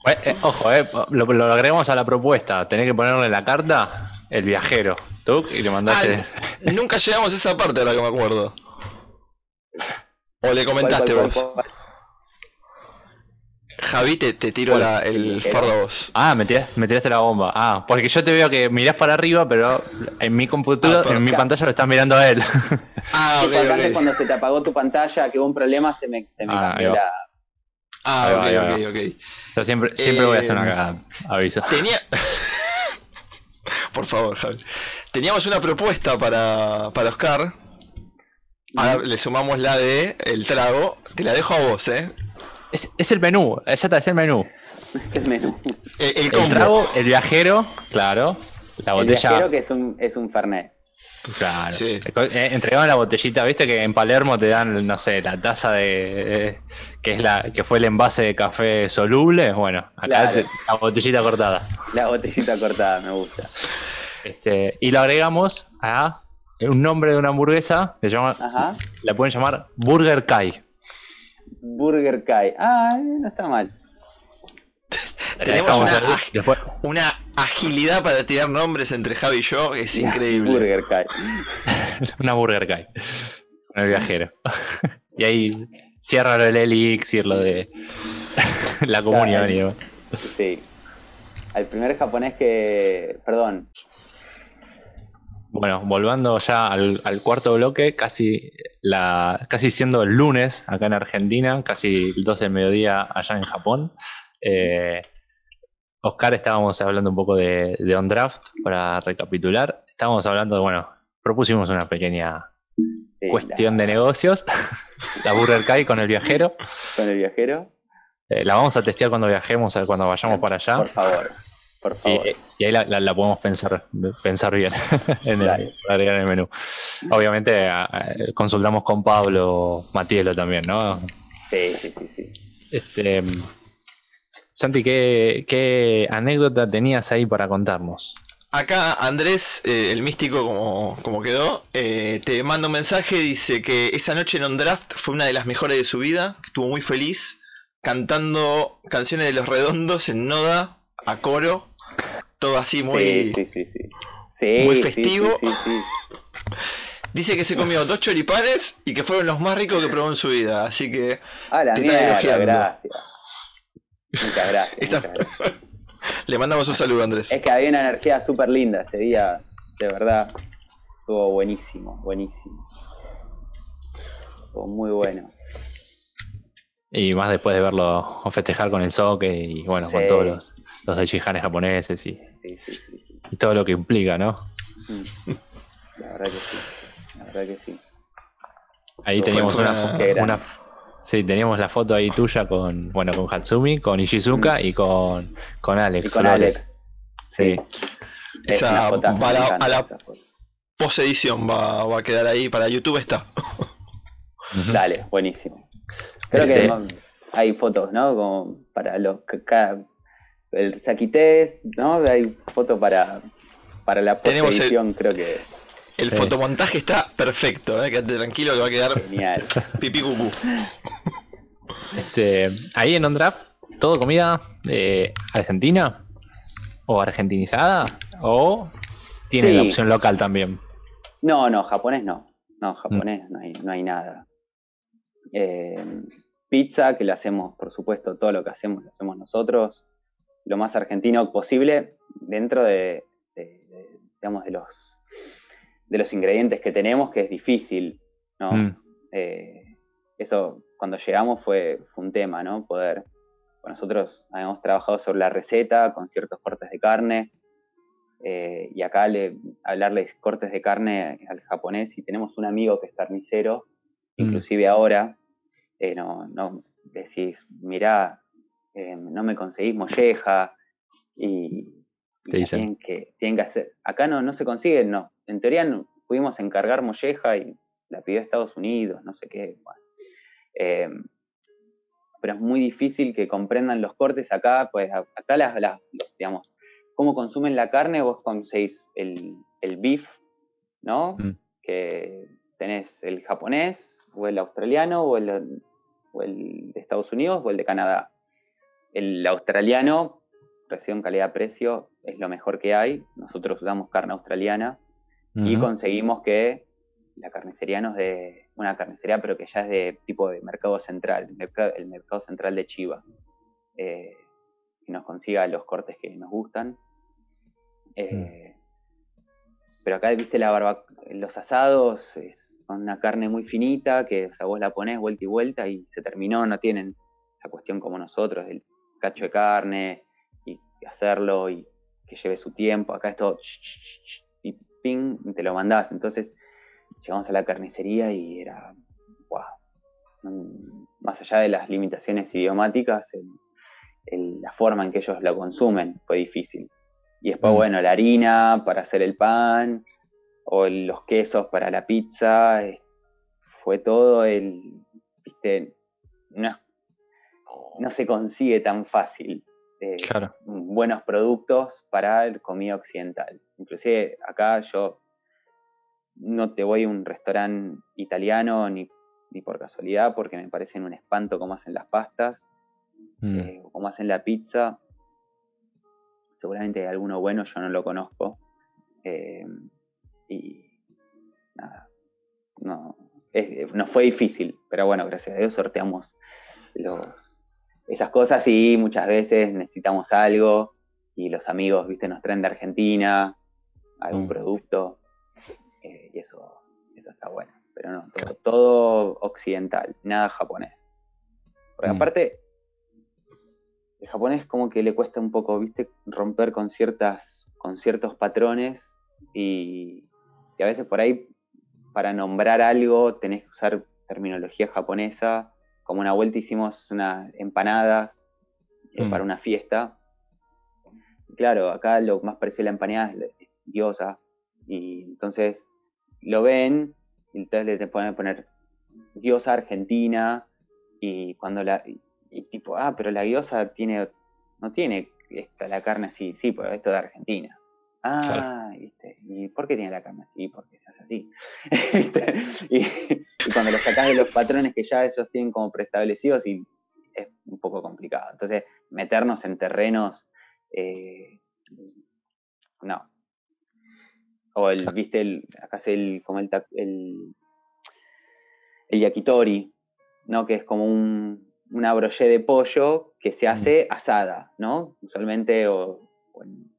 Eh, ojo, eh, lo, lo, agregamos a la propuesta. Tenés que ponerle en la carta el viajero. Tú y le mandaste. Ah, nunca llegamos a esa parte, ahora que me acuerdo. O le comentaste vos. Javi, te, te tiro el fardo a vos. Ah, me tiraste, la bomba. Ah, porque yo te veo que mirás para arriba, pero en mi computadora, ah, en mi pantalla lo estás mirando a él. Ah, ok, cuando se te apagó tu pantalla, que hubo un problema, se me, se me ah, cambió la... Ah, ok, ok, ok. Yo siempre, siempre voy a hacer una eh, cagada, aviso. Tenía... Por favor, Javi. Teníamos una propuesta para, para Oscar. Ahora le sumamos la de el trago. Te la dejo a vos, ¿eh? Es, es el menú, es el menú. Es el menú. El, el, trago, el viajero, claro. La botella. El viajero que es un, es un Fernet. Claro. Sí. Eh, entregaban la botellita, viste que en Palermo te dan, no sé, la taza de. que es la que fue el envase de café soluble. Bueno, acá la botellita cortada. La botellita cortada, me gusta. Este, y lo agregamos a un nombre de una hamburguesa, le llama, la pueden llamar Burger Kai. Burger Kai. Ah, no está mal. Tenemos una, agilidad para tirar nombres entre Javi y yo que es increíble. Burger Kai. una Burger Kai. Con el viajero. y ahí cierra lo del elixir, lo de la comunión. sí. Al primer japonés que. Perdón, bueno, volviendo ya al, cuarto bloque, casi, la, casi siendo el lunes acá en Argentina, casi el 12 del mediodía allá en Japón. Eh, Oscar, estábamos hablando un poco de, de On Draft para recapitular. Estábamos hablando, bueno, propusimos una pequeña cuestión de negocios. la Burger Kai con el viajero. Con el viajero. Eh, la vamos a testear cuando viajemos, cuando vayamos para allá. Por favor. Y, ahí la, podemos pensar, pensar bien en el, agregar en el menú. Obviamente consultamos con Pablo Matielo también, ¿no? Sí, sí, sí. Este, Santi, ¿qué, anécdota tenías ahí para contarnos? Acá Andrés, eh, el místico como, como quedó, eh, te manda un mensaje, dice que esa noche en On Draft fue una de las mejores de su vida, estuvo muy feliz, cantando canciones de Los Redondos en Noda, a coro, todo así muy, muy festivo. Dice que se comió dos choripanes y que fueron los más ricos que probó en su vida, así que ah, la mierda, gracias. Muchas gracias, Le mandamos un saludo, Andrés. Es que había una energía súper linda ese día, de verdad. Estuvo buenísimo, buenísimo. Estuvo muy bueno. Y más después de verlo festejar con el soque y bueno, con todos los, los de Shihanes japoneses y, y, todo lo que implica, ¿no? Mm. La verdad que sí, la verdad que sí. Ahí teníamos una, una, sí, teníamos la foto ahí tuya con, bueno, con Hatsumi, con Ishizuka mm. y con, con Alex. Y con Alex. Sí. Esa va a la, a la post edición va, va a quedar ahí para YouTube está. Dale, buenísimo. Creo que este hay fotos, ¿no? Como para los cada el Saquités, ¿no? Hay foto para, para la edición, creo que. El fotomontaje está perfecto, ¿eh? quédate tranquilo que va a quedar Genial. pipí cucú. Este, ahí en OnDraft, ¿todo comida eh, argentina? ¿O argentinizada? ¿O tiene la opción local también? No, no, japonés no. No, japonés no, hay, no hay nada. Eh, pizza, que lo hacemos, por supuesto, todo lo que hacemos lo hacemos nosotros, lo más argentino posible dentro de, digamos, de los, de los ingredientes que tenemos, que es difícil, ¿no? Mm. Eh, eso cuando llegamos fue, un tema, ¿no? Poder, nosotros habíamos trabajado sobre la receta con ciertos cortes de carne, eh, y acá le, hablarles cortes de carne al japonés, y tenemos un amigo que es carnicero, mm. inclusive ahora, eh, no, no decís, mirá, eh, no me conseguís molleja, y. Tienen, que, tienen que hacer, acá no, no se consigue, no, en teoría no, pudimos encargar molleja y la pidió Estados Unidos, no sé qué, Em, pero es muy difícil que comprendan los cortes acá, pues acá las, las digamos, cómo consumen la carne, vos conseguís el, el beef, ¿no? Mm. Que tenés el japonés, o el australiano, o el, o el de Estados Unidos, o el de Canadá. El australiano, presión calidad-precio, es lo mejor que hay. Nosotros usamos carne australiana y conseguimos que la carnicería nos de una carnicería, pero que ya es de tipo de mercado central, el mercado, central de Chiva, eh, que nos consiga los cortes que nos gustan. Eh, pero acá, viste, la barba, los asados son una carne muy finita, que o vos la ponés vuelta y vuelta y se terminó, no tienen esa cuestión como nosotros, el cacho de carne y hacerlo y que lleve su tiempo. Acá es todo y ping, te lo mandás. Entonces, llegamos a la carnicería y era, wow, más allá de las limitaciones idiomáticas, la forma en que ellos lo consumen fue difícil. Y después, mm. bueno, la harina para hacer el pan, o los quesos para la pizza, eh, fue todo el, viste, no, no se consigue tan fácil. Eh, buenos productos para el comida occidental. Inclusive acá yo no te voy a un restaurante italiano ni, por casualidad, porque me parecen un espanto cómo hacen las pastas, mm. eh, cómo hacen la pizza. Seguramente hay alguno bueno, yo no lo conozco. Eh, y nada, no, nos fue difícil, pero bueno, gracias a Dios sorteamos los, esas cosas y muchas veces necesitamos algo y los amigos, viste, nos traen de Argentina algún mm. producto eh, y eso, eso está bueno. Pero no, todo, occidental, nada japonés. Porque mm. aparte, el japonés como que le cuesta un poco, viste, romper con ciertas, con ciertos patrones y, a veces por ahí para nombrar algo tenés que usar terminología japonesa. Como una vuelta hicimos unas empanadas eh, mm. para una fiesta. claro, acá lo más parecido a la empanada es, diosa. Y entonces lo ven y entonces le pueden poner diosa argentina y cuando la y, tipo ah pero la diosa tiene no tiene esta la carne así sí pero esto de Argentina ah y por qué tiene la carne así porque se hace así y, cuando lo sacas de los patrones que ya ellos tienen como preestablecidos y es un poco complicado. Entonces meternos en terrenos eh, no. O el, viste, el, acá es el, como el, el, el yakitori, ¿no? Que es como un, una broché de pollo que se hace asada, ¿no? Usualmente o, eh,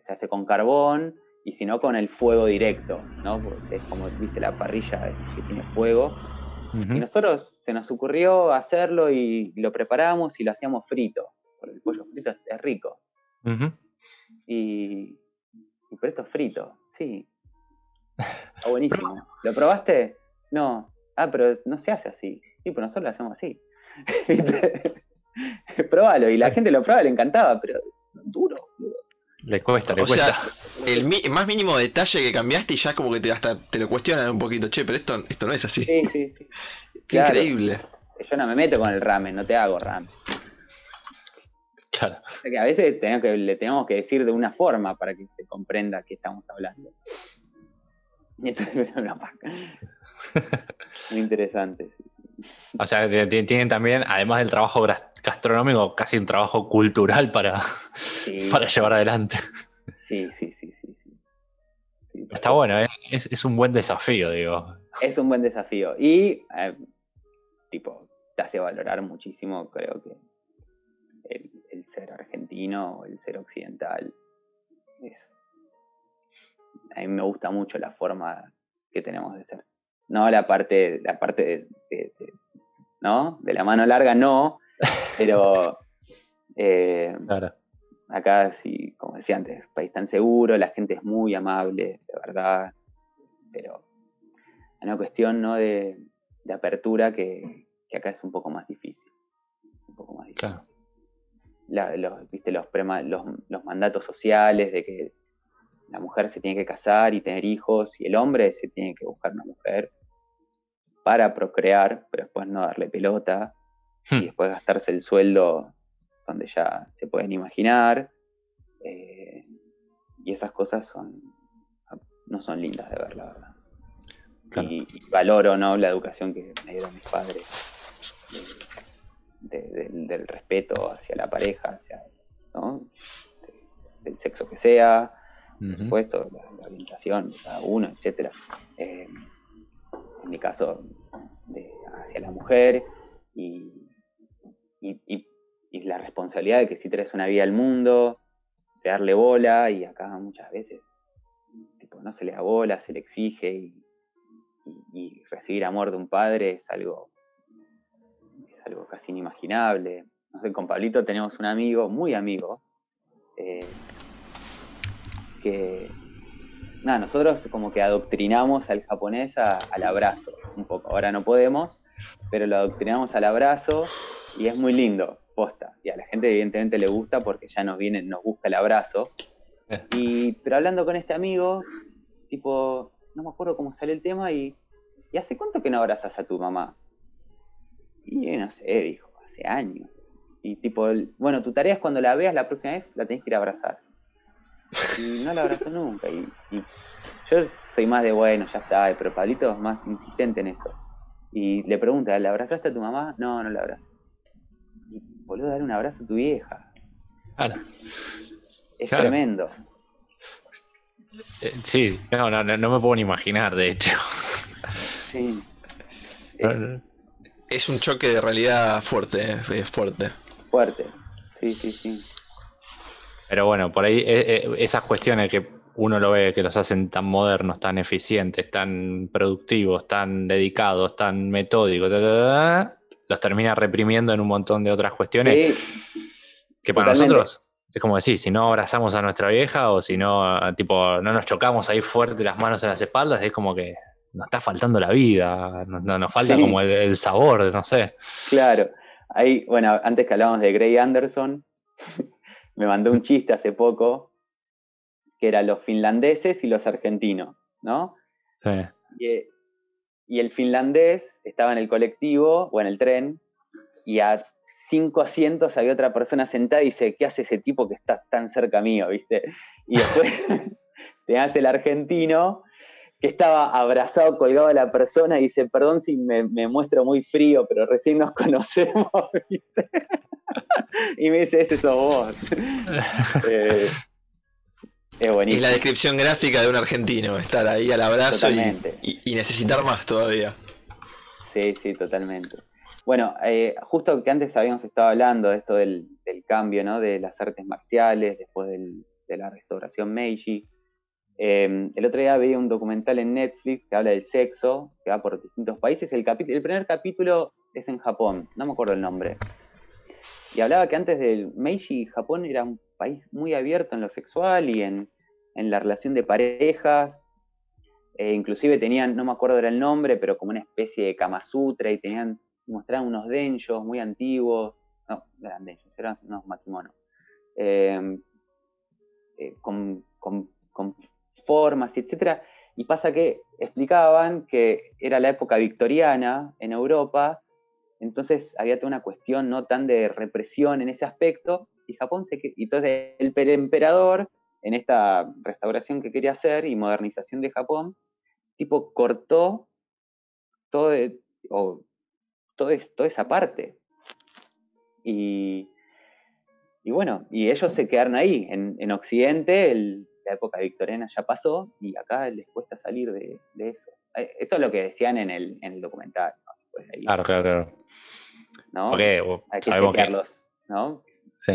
se hace con carbón y si no con el fuego directo, ¿no? Porque es como, viste, la parrilla que tiene fuego. Y nosotros se nos ocurrió hacerlo y lo preparamos y lo hacíamos frito, porque el pollo frito es, rico. y, y por esto es frito. Sí. Está buenísimo. ¿Lo probaste? No. Ah, pero no se hace así. Sí, pues nosotros lo hacemos así. Probalo. Y la gente lo prueba, le encantaba, pero duro. Le cuesta, le cuesta. el más mínimo detalle que cambiaste y ya como que te, hasta te lo cuestionan un poquito. Che, pero esto, esto no es así. Sí, sí, sí. Qué increíble. Yo no me meto con el ramen, no te hago ramen. Que a veces que, le tenemos que decir de una forma para que se comprenda que estamos hablando. Y esto es una Muy interesante. O sea, tienen también, además del trabajo gastronómico, casi un trabajo cultural para, para llevar adelante. Sí, sí, sí, sí. Está bueno, ¿eh? es, un buen desafío, digo. Es un buen desafío. Y, eh, tipo, te hace valorar muchísimo, creo que, el, el ser argentino, el ser occidental. Es, a mí me gusta mucho la forma que tenemos de ser. No la parte, la parte de, ¿no? De la mano larga no, pero eh, acá sí, como decía antes, país tan seguro, la gente es muy amable, de verdad, pero hay una cuestión ¿no? de, apertura que, acá es un poco más difícil. Un poco más difícil. los, ¿viste? Los, los, los mandatos sociales de que la mujer se tiene que casar y tener hijos y el hombre se tiene que buscar una mujer para procrear, pero después no darle pelota y hmm. después gastarse el sueldo donde ya se pueden imaginar. Eh, y esas cosas son no son lindas de ver, la verdad. Y, valoro ¿no? la educación que me dieron mis padres del respeto hacia la pareja, hacia ¿no? del sexo que sea, por supuesto, la, orientación de cada uno, etcétera. Eh, en mi caso, hacia la mujer y, y, la responsabilidad de que si traes una vida al mundo, de darle bola, y acá muchas veces tipo, no se le da bola, se le exige y, recibir amor de un padre es algo, es algo casi inimaginable. No sé, con Pablito tenemos un amigo, muy amigo, eh, que nada, nosotros como que adoctrinamos al japonés al abrazo un poco. Ahora no podemos, pero lo adoctrinamos al abrazo y es muy lindo, posta. Y a la gente evidentemente le gusta porque ya nos viene, nos busca el abrazo. Eh. Y, pero hablando con este amigo, tipo, no me acuerdo cómo sale el tema y, ¿y hace cuánto que no abrazas a tu mamá? Y no sé, dijo, hace años. Y tipo, bueno, tu tarea es cuando la veas la próxima vez, la tenés que ir a abrazar y no la abrazó nunca. Y, yo soy más de bueno, ya está, pero Pablito es más insistente en eso. Y le pregunta, ¿le abrazaste a tu mamá? No, no la abrazo. Y boludo, dar un abrazo a tu vieja. Claro. Es tremendo. Eh, sí, no, no, no me puedo ni imaginar, de hecho. Sí. Es, un choque de realidad fuerte, eh, es fuerte. Fuerte, sí, sí, sí. Pero bueno, por ahí eh, eh, esas cuestiones que uno lo ve que los hacen tan modernos, tan eficientes, tan productivos, tan dedicados, tan metódicos, los termina reprimiendo en un montón de otras cuestiones que para nosotros es como decir, si no abrazamos a nuestra vieja o si no, tipo, no nos chocamos ahí fuerte las manos en las espaldas, es como que nos está faltando la vida, nos, nos falta como el, sabor, no sé. Claro, ahí, bueno, antes que hablábamos de Gray Anderson, me mandó un chiste hace poco, que era los finlandeses y los argentinos, ¿no? Sí. Y, el finlandés estaba en el colectivo o en el tren y a cinco asientos había otra persona sentada y dice, ¿qué hace ese tipo que está tan cerca mío, viste? Y después te hace el argentino que estaba abrazado, colgado a la persona y dice, perdón si me, me muestro muy frío, pero recién nos conocemos, ¿viste? y me dice, ese sos vos. Eh, es bonito. Es la descripción gráfica de un argentino, estar ahí al abrazo y, necesitar más todavía. Sí, sí, totalmente. Bueno, eh, justo que antes habíamos estado hablando de esto del, cambio, ¿no? De las artes marciales, después de la restauración Meiji. Em, el otro día vi un documental en Netflix que habla del sexo, que va por distintos países. El, el primer capítulo es en Japón, no me acuerdo el nombre. Y hablaba que antes del Meiji, Japón era un país muy abierto en lo sexual y en, la relación de parejas. E inclusive tenían, no me acuerdo era el nombre, pero como una especie de Kama Sutra y tenían, mostraban unos denchos muy antiguos. No, no eran denchos, eran unos matrimonios. Em, eh, con, con formas, etcétera. Y pasa que explicaban que era la época victoriana en Europa entonces había toda una cuestión no tan de represión en ese aspecto, y Japón se y entonces el emperador, en esta restauración que quería hacer y modernización de Japón, tipo cortó todo, todo toda esa parte. Y, y bueno, y ellos se quedaron ahí. En, en Occidente la época victoriana ya pasó y acá les cuesta salir de, eso. Eh, esto es lo que decían en el, en el documental. claro, claro, claro. ¿no? Porque Hay que chequearlos, ¿no? Sí.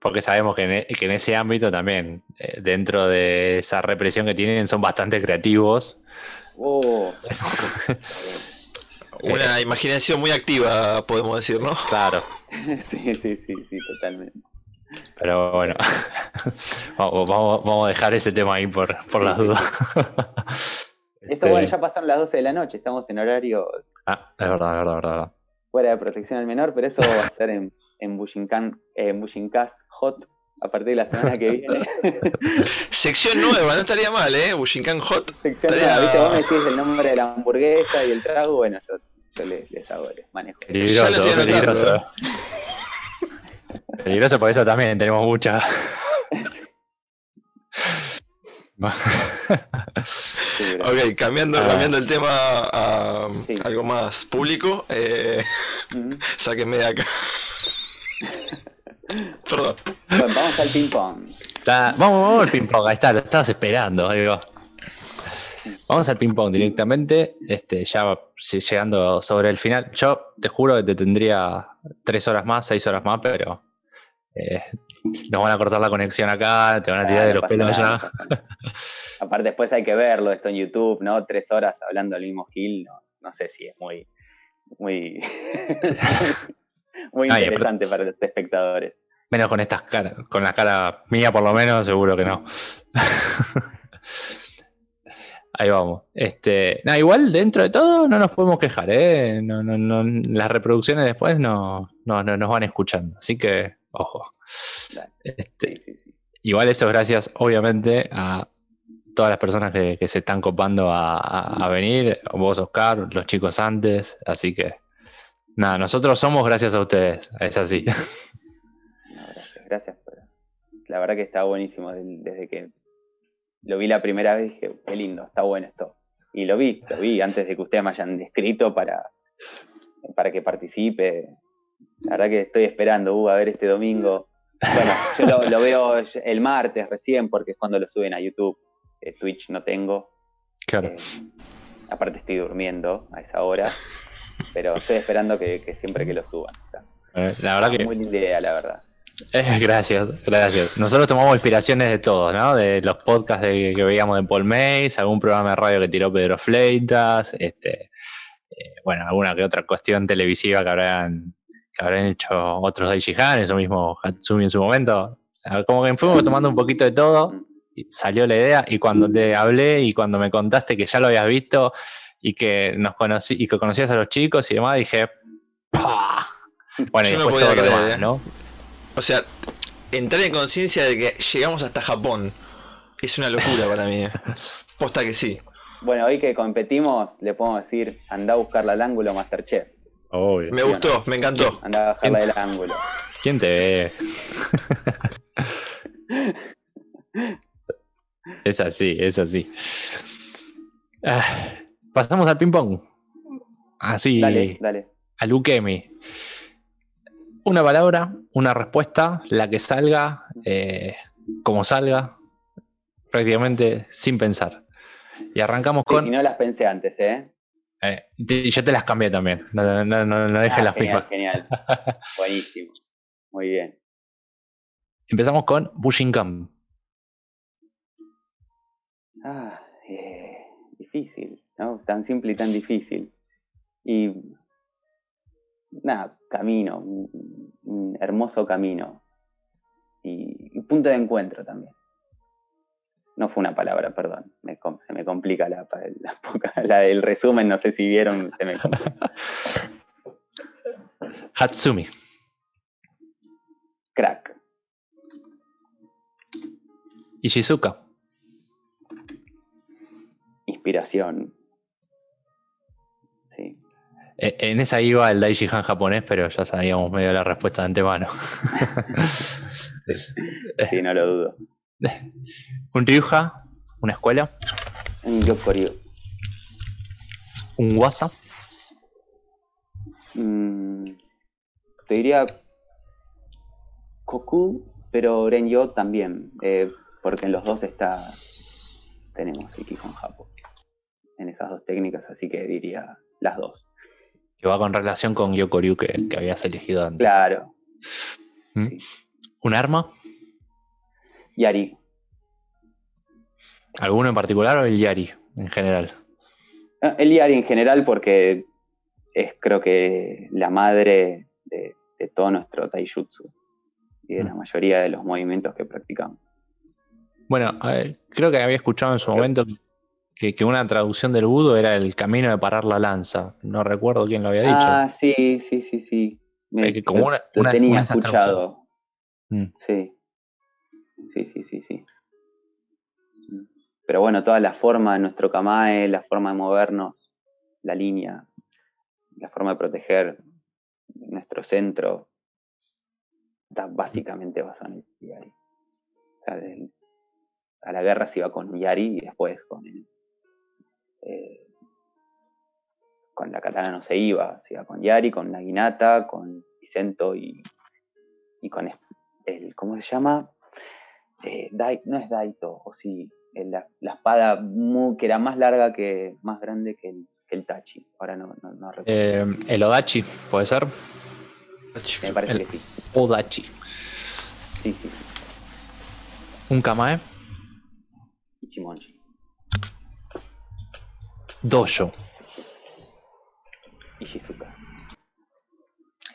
Porque sabemos que en, e, que en ese ámbito también, eh, dentro de esa represión que tienen, son bastante creativos. Oh. Una imaginación muy activa, podemos decir, ¿no? Claro. sí, sí, sí, sí, totalmente. Pero bueno, vamos, vamos, a dejar ese tema ahí por, por las dudas. Esto, bueno, ya pasaron las 12 de la noche, estamos en horario. Ah, es verdad, es verdad, es verdad. Fuera de protección al menor, pero eso va a estar en, en Bushinkan, en Bushincast Hot a partir de la semana que viene. Sección nueva, no estaría mal, ¿eh? Bushinkan Hot. Sección nueva, ¿viste? Vos me decís el nombre de la hamburguesa y el trago, bueno, yo, yo les, les hago, les manejo. Peligroso, peligroso. Peligroso, por eso también tenemos mucha. ok, cambiando, ah. cambiando el tema a algo más público, eh, sáquenme de acá. Perdón. vamos al ping-pong. Vamos, vamos al ping-pong, ahí está, lo estabas esperando. Vamos al ping-pong directamente, este, ya llegando sobre el final. Yo te juro que te tendría tres horas más, seis horas más, pero eh, nos van a cortar la conexión acá, te van a tirar de los pelos ya. Aparte, después hay que verlo esto en YouTube, ¿no? Tres horas hablando del mismo Gil, no, no sé si es muy. muy muy interesante para los espectadores. Menos con estas caras, con la cara mía por lo menos, seguro que no. Ahí vamos. Este, igual dentro de todo no nos podemos quejar, ¿eh? No, no, no, las reproducciones después no, no, nos van escuchando, así que ojo. Este, igual eso es gracias, obviamente, a todas las personas que, se están copando a, a, venir, vos Oscar, los chicos antes, así que Nada, nosotros somos gracias a ustedes, es así. gracias, gracias. La verdad que está buenísimo. Desde que lo vi la primera vez dije, qué lindo, está bueno esto. Y lo vi, lo vi antes de que ustedes me hayan descrito para, para que participe. La verdad que estoy esperando, uh, a ver este domingo. Bueno, yo lo, veo el martes recién porque es cuando lo suben a YouTube. Eh, Twitch no tengo. Claro. Eh, aparte estoy durmiendo a esa hora pero estoy esperando que, siempre que lo suban. Eh, la verdad que... Muy linda idea, la verdad. Eh, gracias, gracias. Nosotros tomamos inspiraciones de todos, ¿no? De los podcasts que veíamos de Paul Mays, algún programa de radio que tiró Pedro Fleitas, este, bueno, alguna que otra cuestión televisiva que habrán, que habrán hecho otros Daijihan, eso mismo Hatsumi en su momento. como que fuimos tomando un poquito de todo, y salió la idea, y cuando te hablé y cuando me contaste que ya lo habías visto, y que nos conocí y que conocías a los chicos y demás, dije, ¡Pah! Bueno, y después todo lo demás, ¿eh? ¿no? O sea, entrar en conciencia de que llegamos hasta Japón es una locura para mí. ¿eh? Posta que sí. Bueno, hoy que competimos, le podemos decir, anda a buscarla al ángulo Masterchef. Obvio. Me gustó, me encantó. Anda a bajarla del ángulo. ¿Quién te ve? es así, es así. Ah, Pasamos al ping-pong. Así. Dale, dale. Al Ukemi. Una palabra, una respuesta, la que salga, eh, como salga, prácticamente sin pensar. Y arrancamos con. Y no las pensé antes, ¿eh? Eh y yo te las cambié también. No, no, no, no dejes ah, las genial, Genial. Buenísimo. Muy bien. Empezamos con Bushinkan. Ah, eh, difícil. ¿no? Tan simple y tan difícil. Y nada, camino, un, hermoso camino. Y, punto de encuentro también. No fue una palabra, perdón. se me complica la, la, el resumen, no sé si vieron, se me Hatsumi. Crack. Ishizuka. Inspiración. Eh, en esa iba el Daijihan japonés, pero ya sabíamos medio la respuesta de antemano. sí, no lo dudo. ¿Un Ryuha? ¿Una escuela? Un Yokoryu. ¿Un Wasa? Mm, te diría Koku, pero Renyo también, eh, porque en los dos está tenemos el Kihon Japón en esas dos técnicas, así que diría las dos. Que va con relación con Yokoryu que, que habías elegido antes. Claro. ¿Mm? ¿Un arma? Yari. ¿Alguno en particular o el Yari en general? Ah, el Yari en general porque es creo que la madre de, todo nuestro taijutsu y de la mm. mayoría de los movimientos que practicamos. Bueno, creo que había escuchado en su momento que, una traducción del budo era el camino de parar la lanza. No recuerdo quién lo había dicho. Ah, sí, sí, sí, sí. como una, lo tenía escuchado. Mm. Sí. Sí, sí, sí, sí. Pero bueno, toda la forma de nuestro kamae, la forma de movernos, la línea, la forma de proteger nuestro centro, está básicamente basado en el Yari. O sea, a la guerra se iba con Yari y después con el, eh, con la katana no se iba, se iba con Yari, con Naginata, con Vicento y, y con el, ¿cómo se llama? Eh, no es Daito, o sí, la, espada que era más larga que, más grande que el, el Tachi. Ahora no, no, recuerdo. Eh, el Odachi, ¿puede ser? Me parece que sí. Odachi. Sí, sí, ¿Un Kamae? Ichimonji. Dojo. Ishizuka.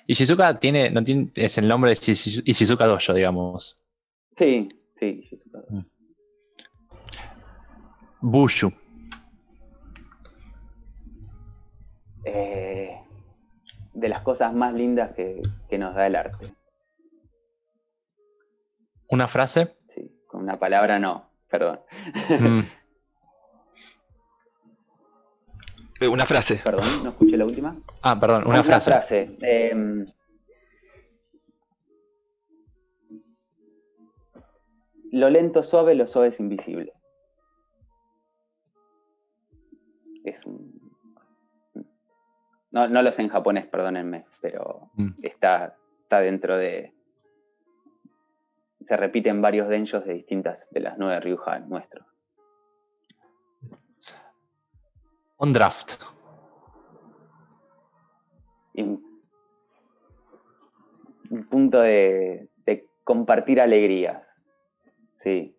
Ishizuka tiene, no tiene, es el nombre de Ishizuka Dojo, digamos. Sí, sí, Ishizuka Dojo. Mm. Bushu. Eh, de las cosas más lindas que, nos da el arte. ¿Una frase? Sí, con una palabra no, perdón. Mm. Eh, una frase. Perdón, no escuché la última. Ah, perdón, una, frase. frase. Em, lo lento suave, lo suave es invisible. Es un... No, no lo sé en japonés, perdónenme, pero mm. está, está dentro de... Se repiten varios denjos de distintas, de las nueve Ryuha nuestros. On draft. Un, punto de, compartir alegrías. Sí.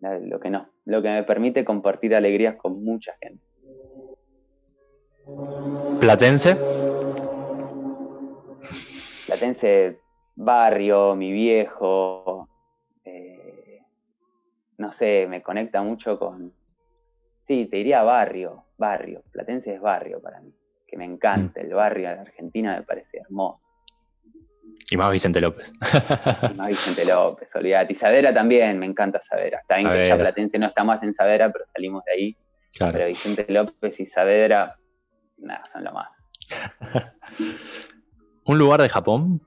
Lo que no, lo que me permite compartir alegrías con mucha gente. Platense. Platense, barrio, mi viejo. Eh, no sé, me conecta mucho con. Sí, te diría barrio, barrio. Platense es barrio para mí. Que me encanta. El barrio de Argentina me parece hermoso. Y más Vicente López. y más Vicente López, olvídate. Y Savera también, me encanta Savera. Está bien que ya Platense no está más en Savera, pero salimos de ahí. Pero Vicente López y Savera nada, son lo más. ¿Un lugar de Japón?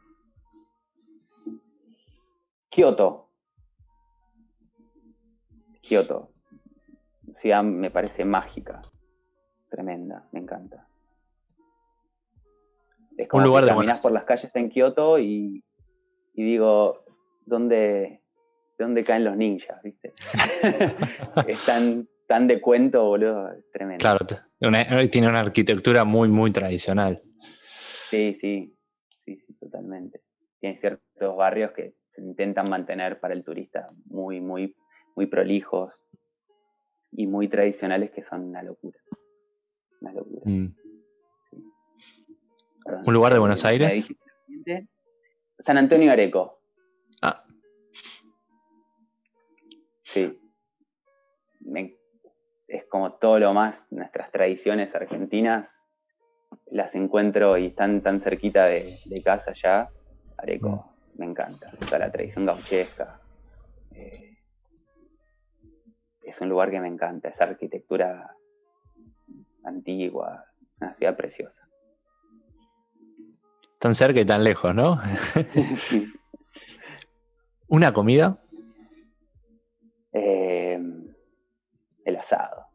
Kioto. Kioto. Ciudad me parece mágica. Tremenda, me encanta. Es como Un lugar que caminas por las calles en Kioto y, y digo, ¿dónde, ¿dónde caen los ninjas? ¿Viste? Están tan de cuento, boludo, es tremendo. Claro, tiene una arquitectura muy, muy tradicional. Sí, sí, sí, sí, totalmente. Tiene ciertos barrios que se intentan mantener para el turista muy, muy, muy prolijos y muy tradicionales que son una locura. Una locura. Mm. ¿Un lugar de Buenos Aires? San Antonio Areco. Ah. Sí. Me, es como todo lo más, nuestras tradiciones argentinas, las encuentro y están tan cerquita de, casa ya. Areco, mm. me encanta, toda la tradición gauchesca. Eh, es un lugar que me encanta, esa arquitectura antigua, una ciudad preciosa. Tan cerca y tan lejos, ¿no? ¿Una comida? Eh, el asado.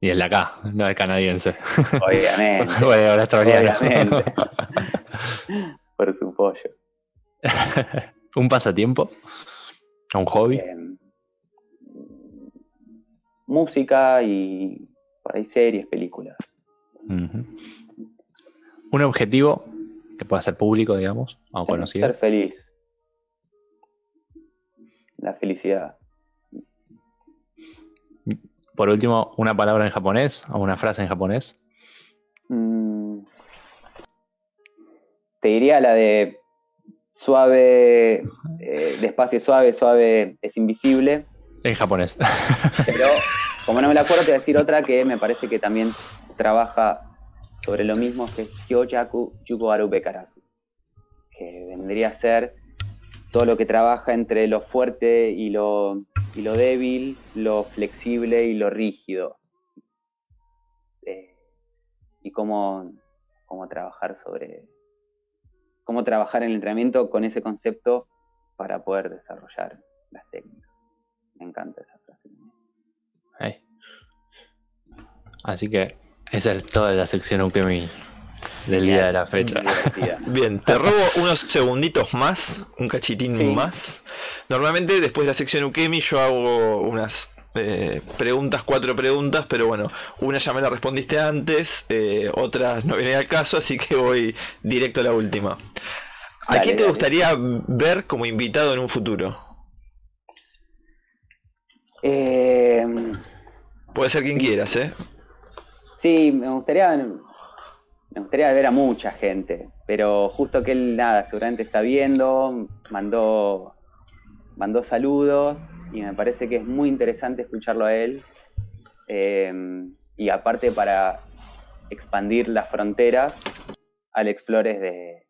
Y es la acá, no es canadiense. Obviamente. bueno, el australiano. Obviamente. Por su pollo. ¿Un pasatiempo? ¿Un hobby? Eh, música y por ahí series, películas. Ujú. Un objetivo que pueda ser público, digamos, o conocido. Ser feliz. La felicidad. Por último, una palabra en japonés o una frase en japonés. Mm. Te diría la de suave, eh, despacio suave, suave es invisible. En japonés. Pero como no me la acuerdo, te voy a decir otra que me parece que también trabaja sobre lo mismo, que es Hyojaku Yuko Aru Bekarasu. Que vendría a ser todo lo que trabaja entre lo fuerte y lo, y lo débil, lo flexible y lo rígido. Eh, y cómo, cómo trabajar sobre. cómo trabajar en el entrenamiento con ese concepto para poder desarrollar las técnicas. Me encanta esa frase. Ahí. Así que esa es toda la sección Ukemi del día de la fecha. Bien, te robo unos segunditos más, un cachitín Sí. más. Normalmente después de la sección Ukemi yo hago unas eh, preguntas, cuatro preguntas, pero bueno, una ya me la respondiste antes, eh, otras no viene al caso, así que voy directo a la última. ¿A Dale, quién te dale. gustaría ver como invitado en un futuro? Eh, Puede ser quien quieras, ¿eh? Sí, me gustaría, me gustaría ver a mucha gente, pero justo que él nada, seguramente está viendo, mandó, mandó saludos y me parece que es muy interesante escucharlo a él. Eh, y aparte para expandir las fronteras al Explores de,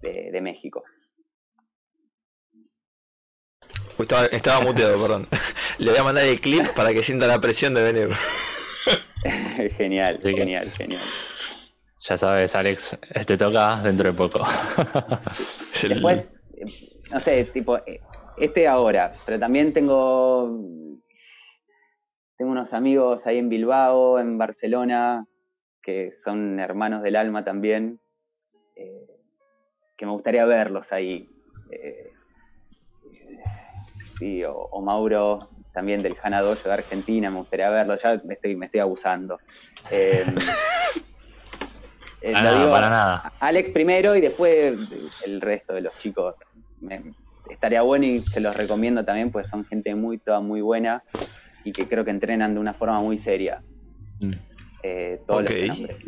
de, México. Estaba muteado, perdón. Le voy a mandar el clip para que sienta la presión de venir. genial, Sí genial, genial. Ya sabes, Alex, te toca dentro de poco. Después, eh, no sé, tipo, eh, este ahora, pero también tengo, tengo unos amigos ahí en Bilbao, en Barcelona, que son hermanos del alma también, eh, que me gustaría verlos ahí. eh, sí, o, o Mauro, también del Hana Dojo de Argentina, me gustaría verlo, ya me estoy, me estoy abusando. Eh, eh, Para nada, digo- para nada. Alex primero y después el resto de los chicos. Me- estaría bueno y se los recomiendo también, pues son gente muy, toda muy buena y que creo que entrenan de una forma muy seria. Mm. eh, todos los que Ok. nombré.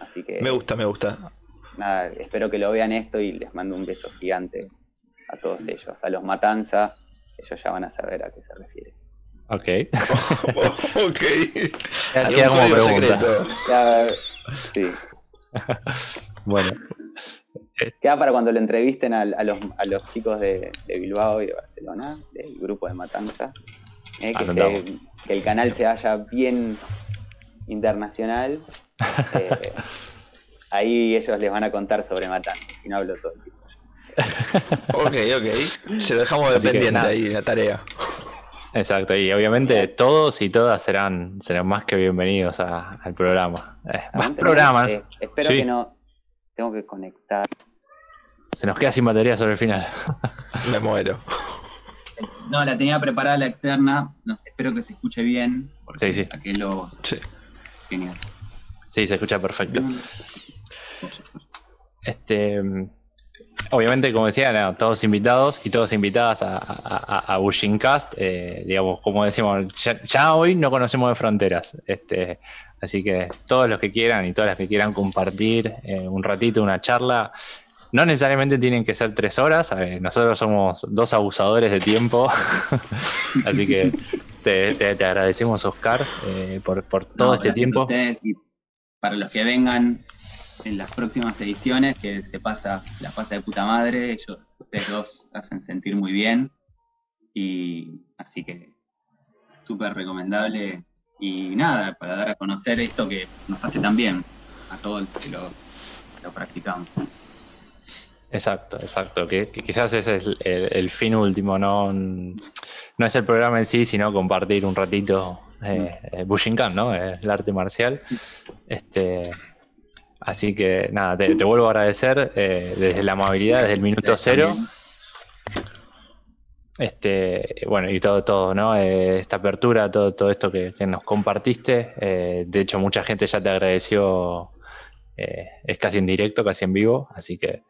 Así que Me gusta, me gusta. nada, espero que lo vean esto y les mando un beso gigante a todos ellos. A los Matanza, ellos ya van a saber a qué se refiere. Ok. ok. Queda- ¿Algún queda como pregunta. sí. Bueno, Queda para cuando lo entrevisten a, a los, a los chicos de, de Bilbao y de Barcelona, del grupo de Matanza. eh, que, se- que el canal se vaya bien internacional. eh, ahí ellos les van a contar sobre Matanza, si no hablo todo el tiempo. Ok, ok. Se lo dejamos de Así que pendiente nada. ahí, la tarea. exacto. Y obviamente todos y todas serán, serán más que bienvenidos a- al programa. Eh, más programa. eh, espero Sí. que no. Tengo que conectar. Se nos queda sin batería sobre el final. Me muero. No, la tenía preparada la externa. No, espero que se escuche bien. Porque Sí, sí. saqué los. Sí. Genial. Sí, se escucha perfecto. Este, obviamente, como decía, no, todos invitados y todas invitadas a, a, a- a Bushincast, eh, digamos, como decimos, ya, ya hoy no conocemos de fronteras. Este, así que todos los que quieran y todas las que quieran compartir eh, un ratito, una charla, no necesariamente tienen que ser tres horas. nosotros somos dos abusadores de tiempo. así que te, te- te agradecemos, Oscar, eh, por, por todo No, este tiempo. y para los que vengan en las próximas ediciones, que se pasa, se la pasa de puta madre, ellos, ustedes dos hacen sentir muy bien. Y así que súper recomendable. Y nada, para dar a conocer esto que nos hace tan bien a todos los que lo, lo practicamos. Exacto, exacto. Que, que quizás ese es el, el- el fin último, no, no es el programa en sí, sino compartir un ratito eh, Bushinkan, ¿no? el arte marcial. Este, así que nada, te, vuelvo a agradecer desde la amabilidad, desde el minuto cero. Este, bueno, y todo, todo, ¿no? esta apertura, todo, todo esto que, nos compartiste. de hecho, mucha gente ya te agradeció. es casi en directo, casi en vivo. Así que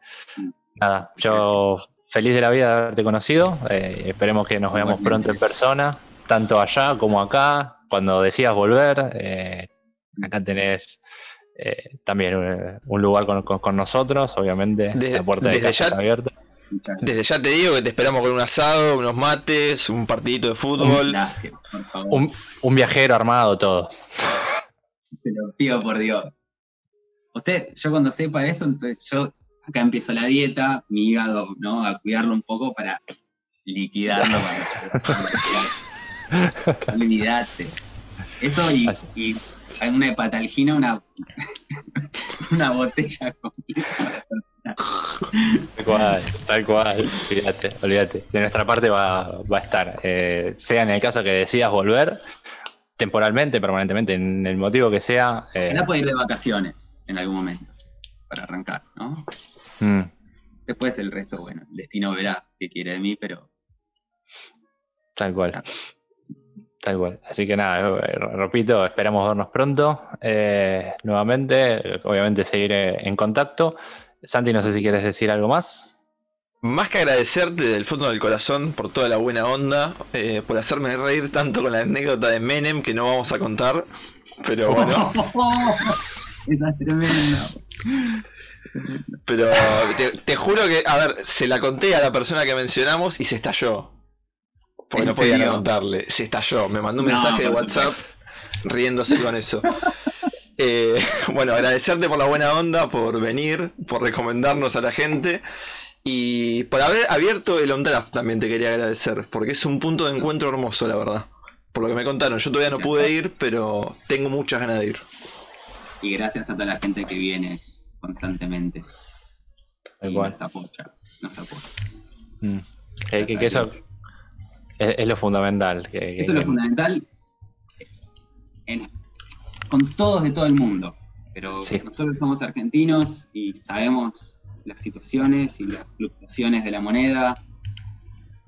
nada, yo feliz de la vida de haberte conocido. Eh, esperemos que nos veamos pronto en persona, tanto allá como acá. Cuando decidas volver, eh, acá tenés eh, también un, lugar con, nosotros, obviamente. la puerta de casa está abierta. Desde ya te digo que te esperamos con un asado, unos mates, un partidito de fútbol. Gracias, por favor. Un, viajero armado, todo. Te lo pido por Dios. Usted, yo cuando sepa eso, entonces yo acá empiezo la dieta, mi hígado, ¿no? A cuidarlo un poco para liquidarlo. Olvídate. Eso y, y una hepatalgina, una, una botella completa. Tal cual, tal cual, olvídate, olvídate. De nuestra parte va, va a estar. Eh, sea en el caso que decidas volver, temporalmente, permanentemente, en el motivo que sea. Eh, puede ir de vacaciones en algún momento, para arrancar, ¿no? Mm. Después el resto, bueno, el destino verá qué quiere de mí, pero. Tal cual. Tal cual. Así que nada, eh, repito, esperamos vernos pronto. Eh, nuevamente, obviamente seguir en contacto. Santi, no sé si quieres decir algo más. Más que agradecerte del fondo del corazón por toda la buena onda, eh, por hacerme reír tanto con la anécdota de Menem que no vamos a contar, pero bueno. Esa es tremenda. Pero te, juro que, a ver, se la conté a la persona que mencionamos y se estalló. Porque no podía contarle. Se estalló. Me mandó un mensaje de WhatsApp riéndose con eso. Eh, bueno, agradecerte por la buena onda, por venir, por recomendarnos a la gente y por haber abierto el on draft también te quería agradecer, porque es un punto de encuentro hermoso, la verdad. Por lo que me contaron, yo todavía no pude ir, pero tengo muchas ganas de ir. Y gracias a toda la gente que viene constantemente. Y nos apoya, nos apoya. Mm. Que, eso es, lo fundamental. Que, eso es lo fundamental con todos de todo el mundo. Pero nosotros somos argentinos y sabemos las situaciones y las fluctuaciones de la moneda.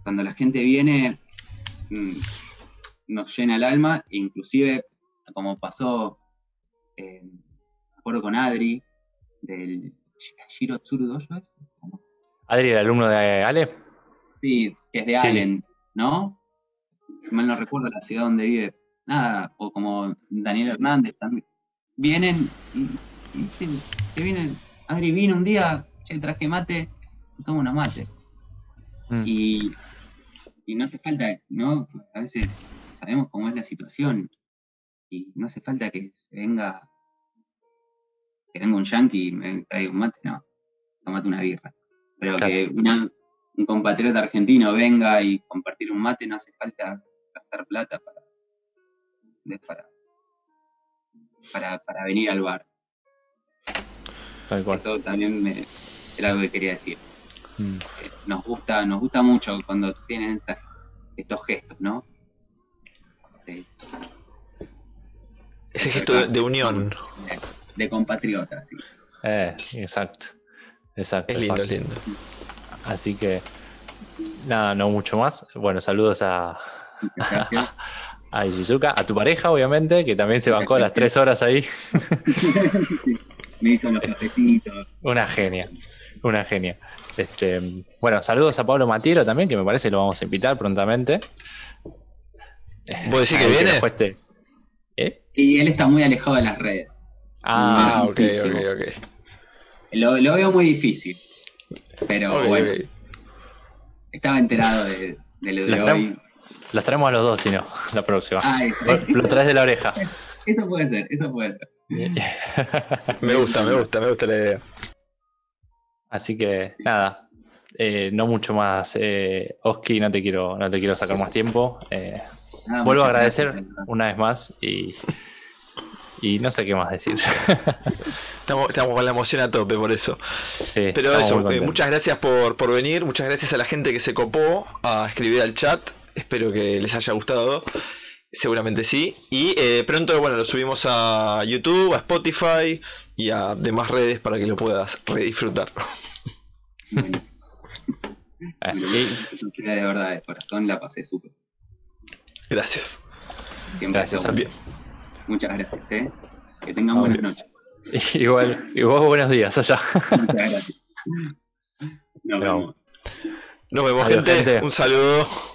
Cuando la gente viene, mm, nos llena el alma, inclusive como pasó, eh, acuerdo con Adri, del Shiro Tsuru Adri, el alumno de Ale. Sí, que es de Allen, ¿no? mal no recuerdo la ciudad donde vive. Nada, o como Daniel Hernández también. Vienen y, se vienen. Adri vino un día, el traje mate, tomo unos mates. Mm. Y, y no hace falta, ¿no? A veces sabemos cómo es la situación y no hace falta que se venga que venga un yankee y me traiga un mate, no, tomate una birra. Pero que un compatriota argentino venga y compartir un mate, no hace falta gastar plata para, para, para, venir al bar. Eso también me, era algo que quería decir. Mm. Eh, nos gusta, nos gusta mucho cuando tienen estos gestos, ¿no? Ese gesto de, unión de compatriotas. Sí. Eh, exacto. Exacto. Es lindo, lindo. Así que, nada, no mucho más. Bueno, saludos a, a, Ishizuka, a tu pareja, obviamente, que también se bancó las tres horas ahí. Me hizo los cafecitos. Una genia, una genia. Este, bueno, saludos a Pablo Matiero también, que me parece lo vamos a invitar prontamente. ¿Vos decís que viene? ¿Eh? Y él está muy alejado de las redes. Ah, ok, ok, ok. Lo, lo, veo muy difícil. Pero bueno. Estaba enterado de, de lo de hoy. Los traemos a los dos, si no, la próxima. Ah, lo traes de la oreja. Eso puede ser, eso puede ser. me gusta, me gusta, me gusta la idea. Así que, nada. Eh, no mucho más. Eh, Oski, no te quiero, no te quiero sacar más tiempo. Eh, vuelvo a agradecer una vez más y y no sé qué más decir. estamos, con la emoción a tope por eso. Pero eso, eh, muchas gracias por, por venir, muchas gracias a la gente que se copó a escribir al chat. Espero que les haya gustado. Seguramente sí. Y eh, pronto, bueno, lo subimos a YouTube, a Spotify y a demás redes para que lo puedas redisfrutar. Bueno. Así de verdad, de corazón la pasé súper. Gracias. Siempre gracias. Muchas gracias, ¿eh? Que tengan buenas noches. Igual, y vos buenos días allá. Muchas gracias. Nos vemos. Nos vemos, gente. Un saludo.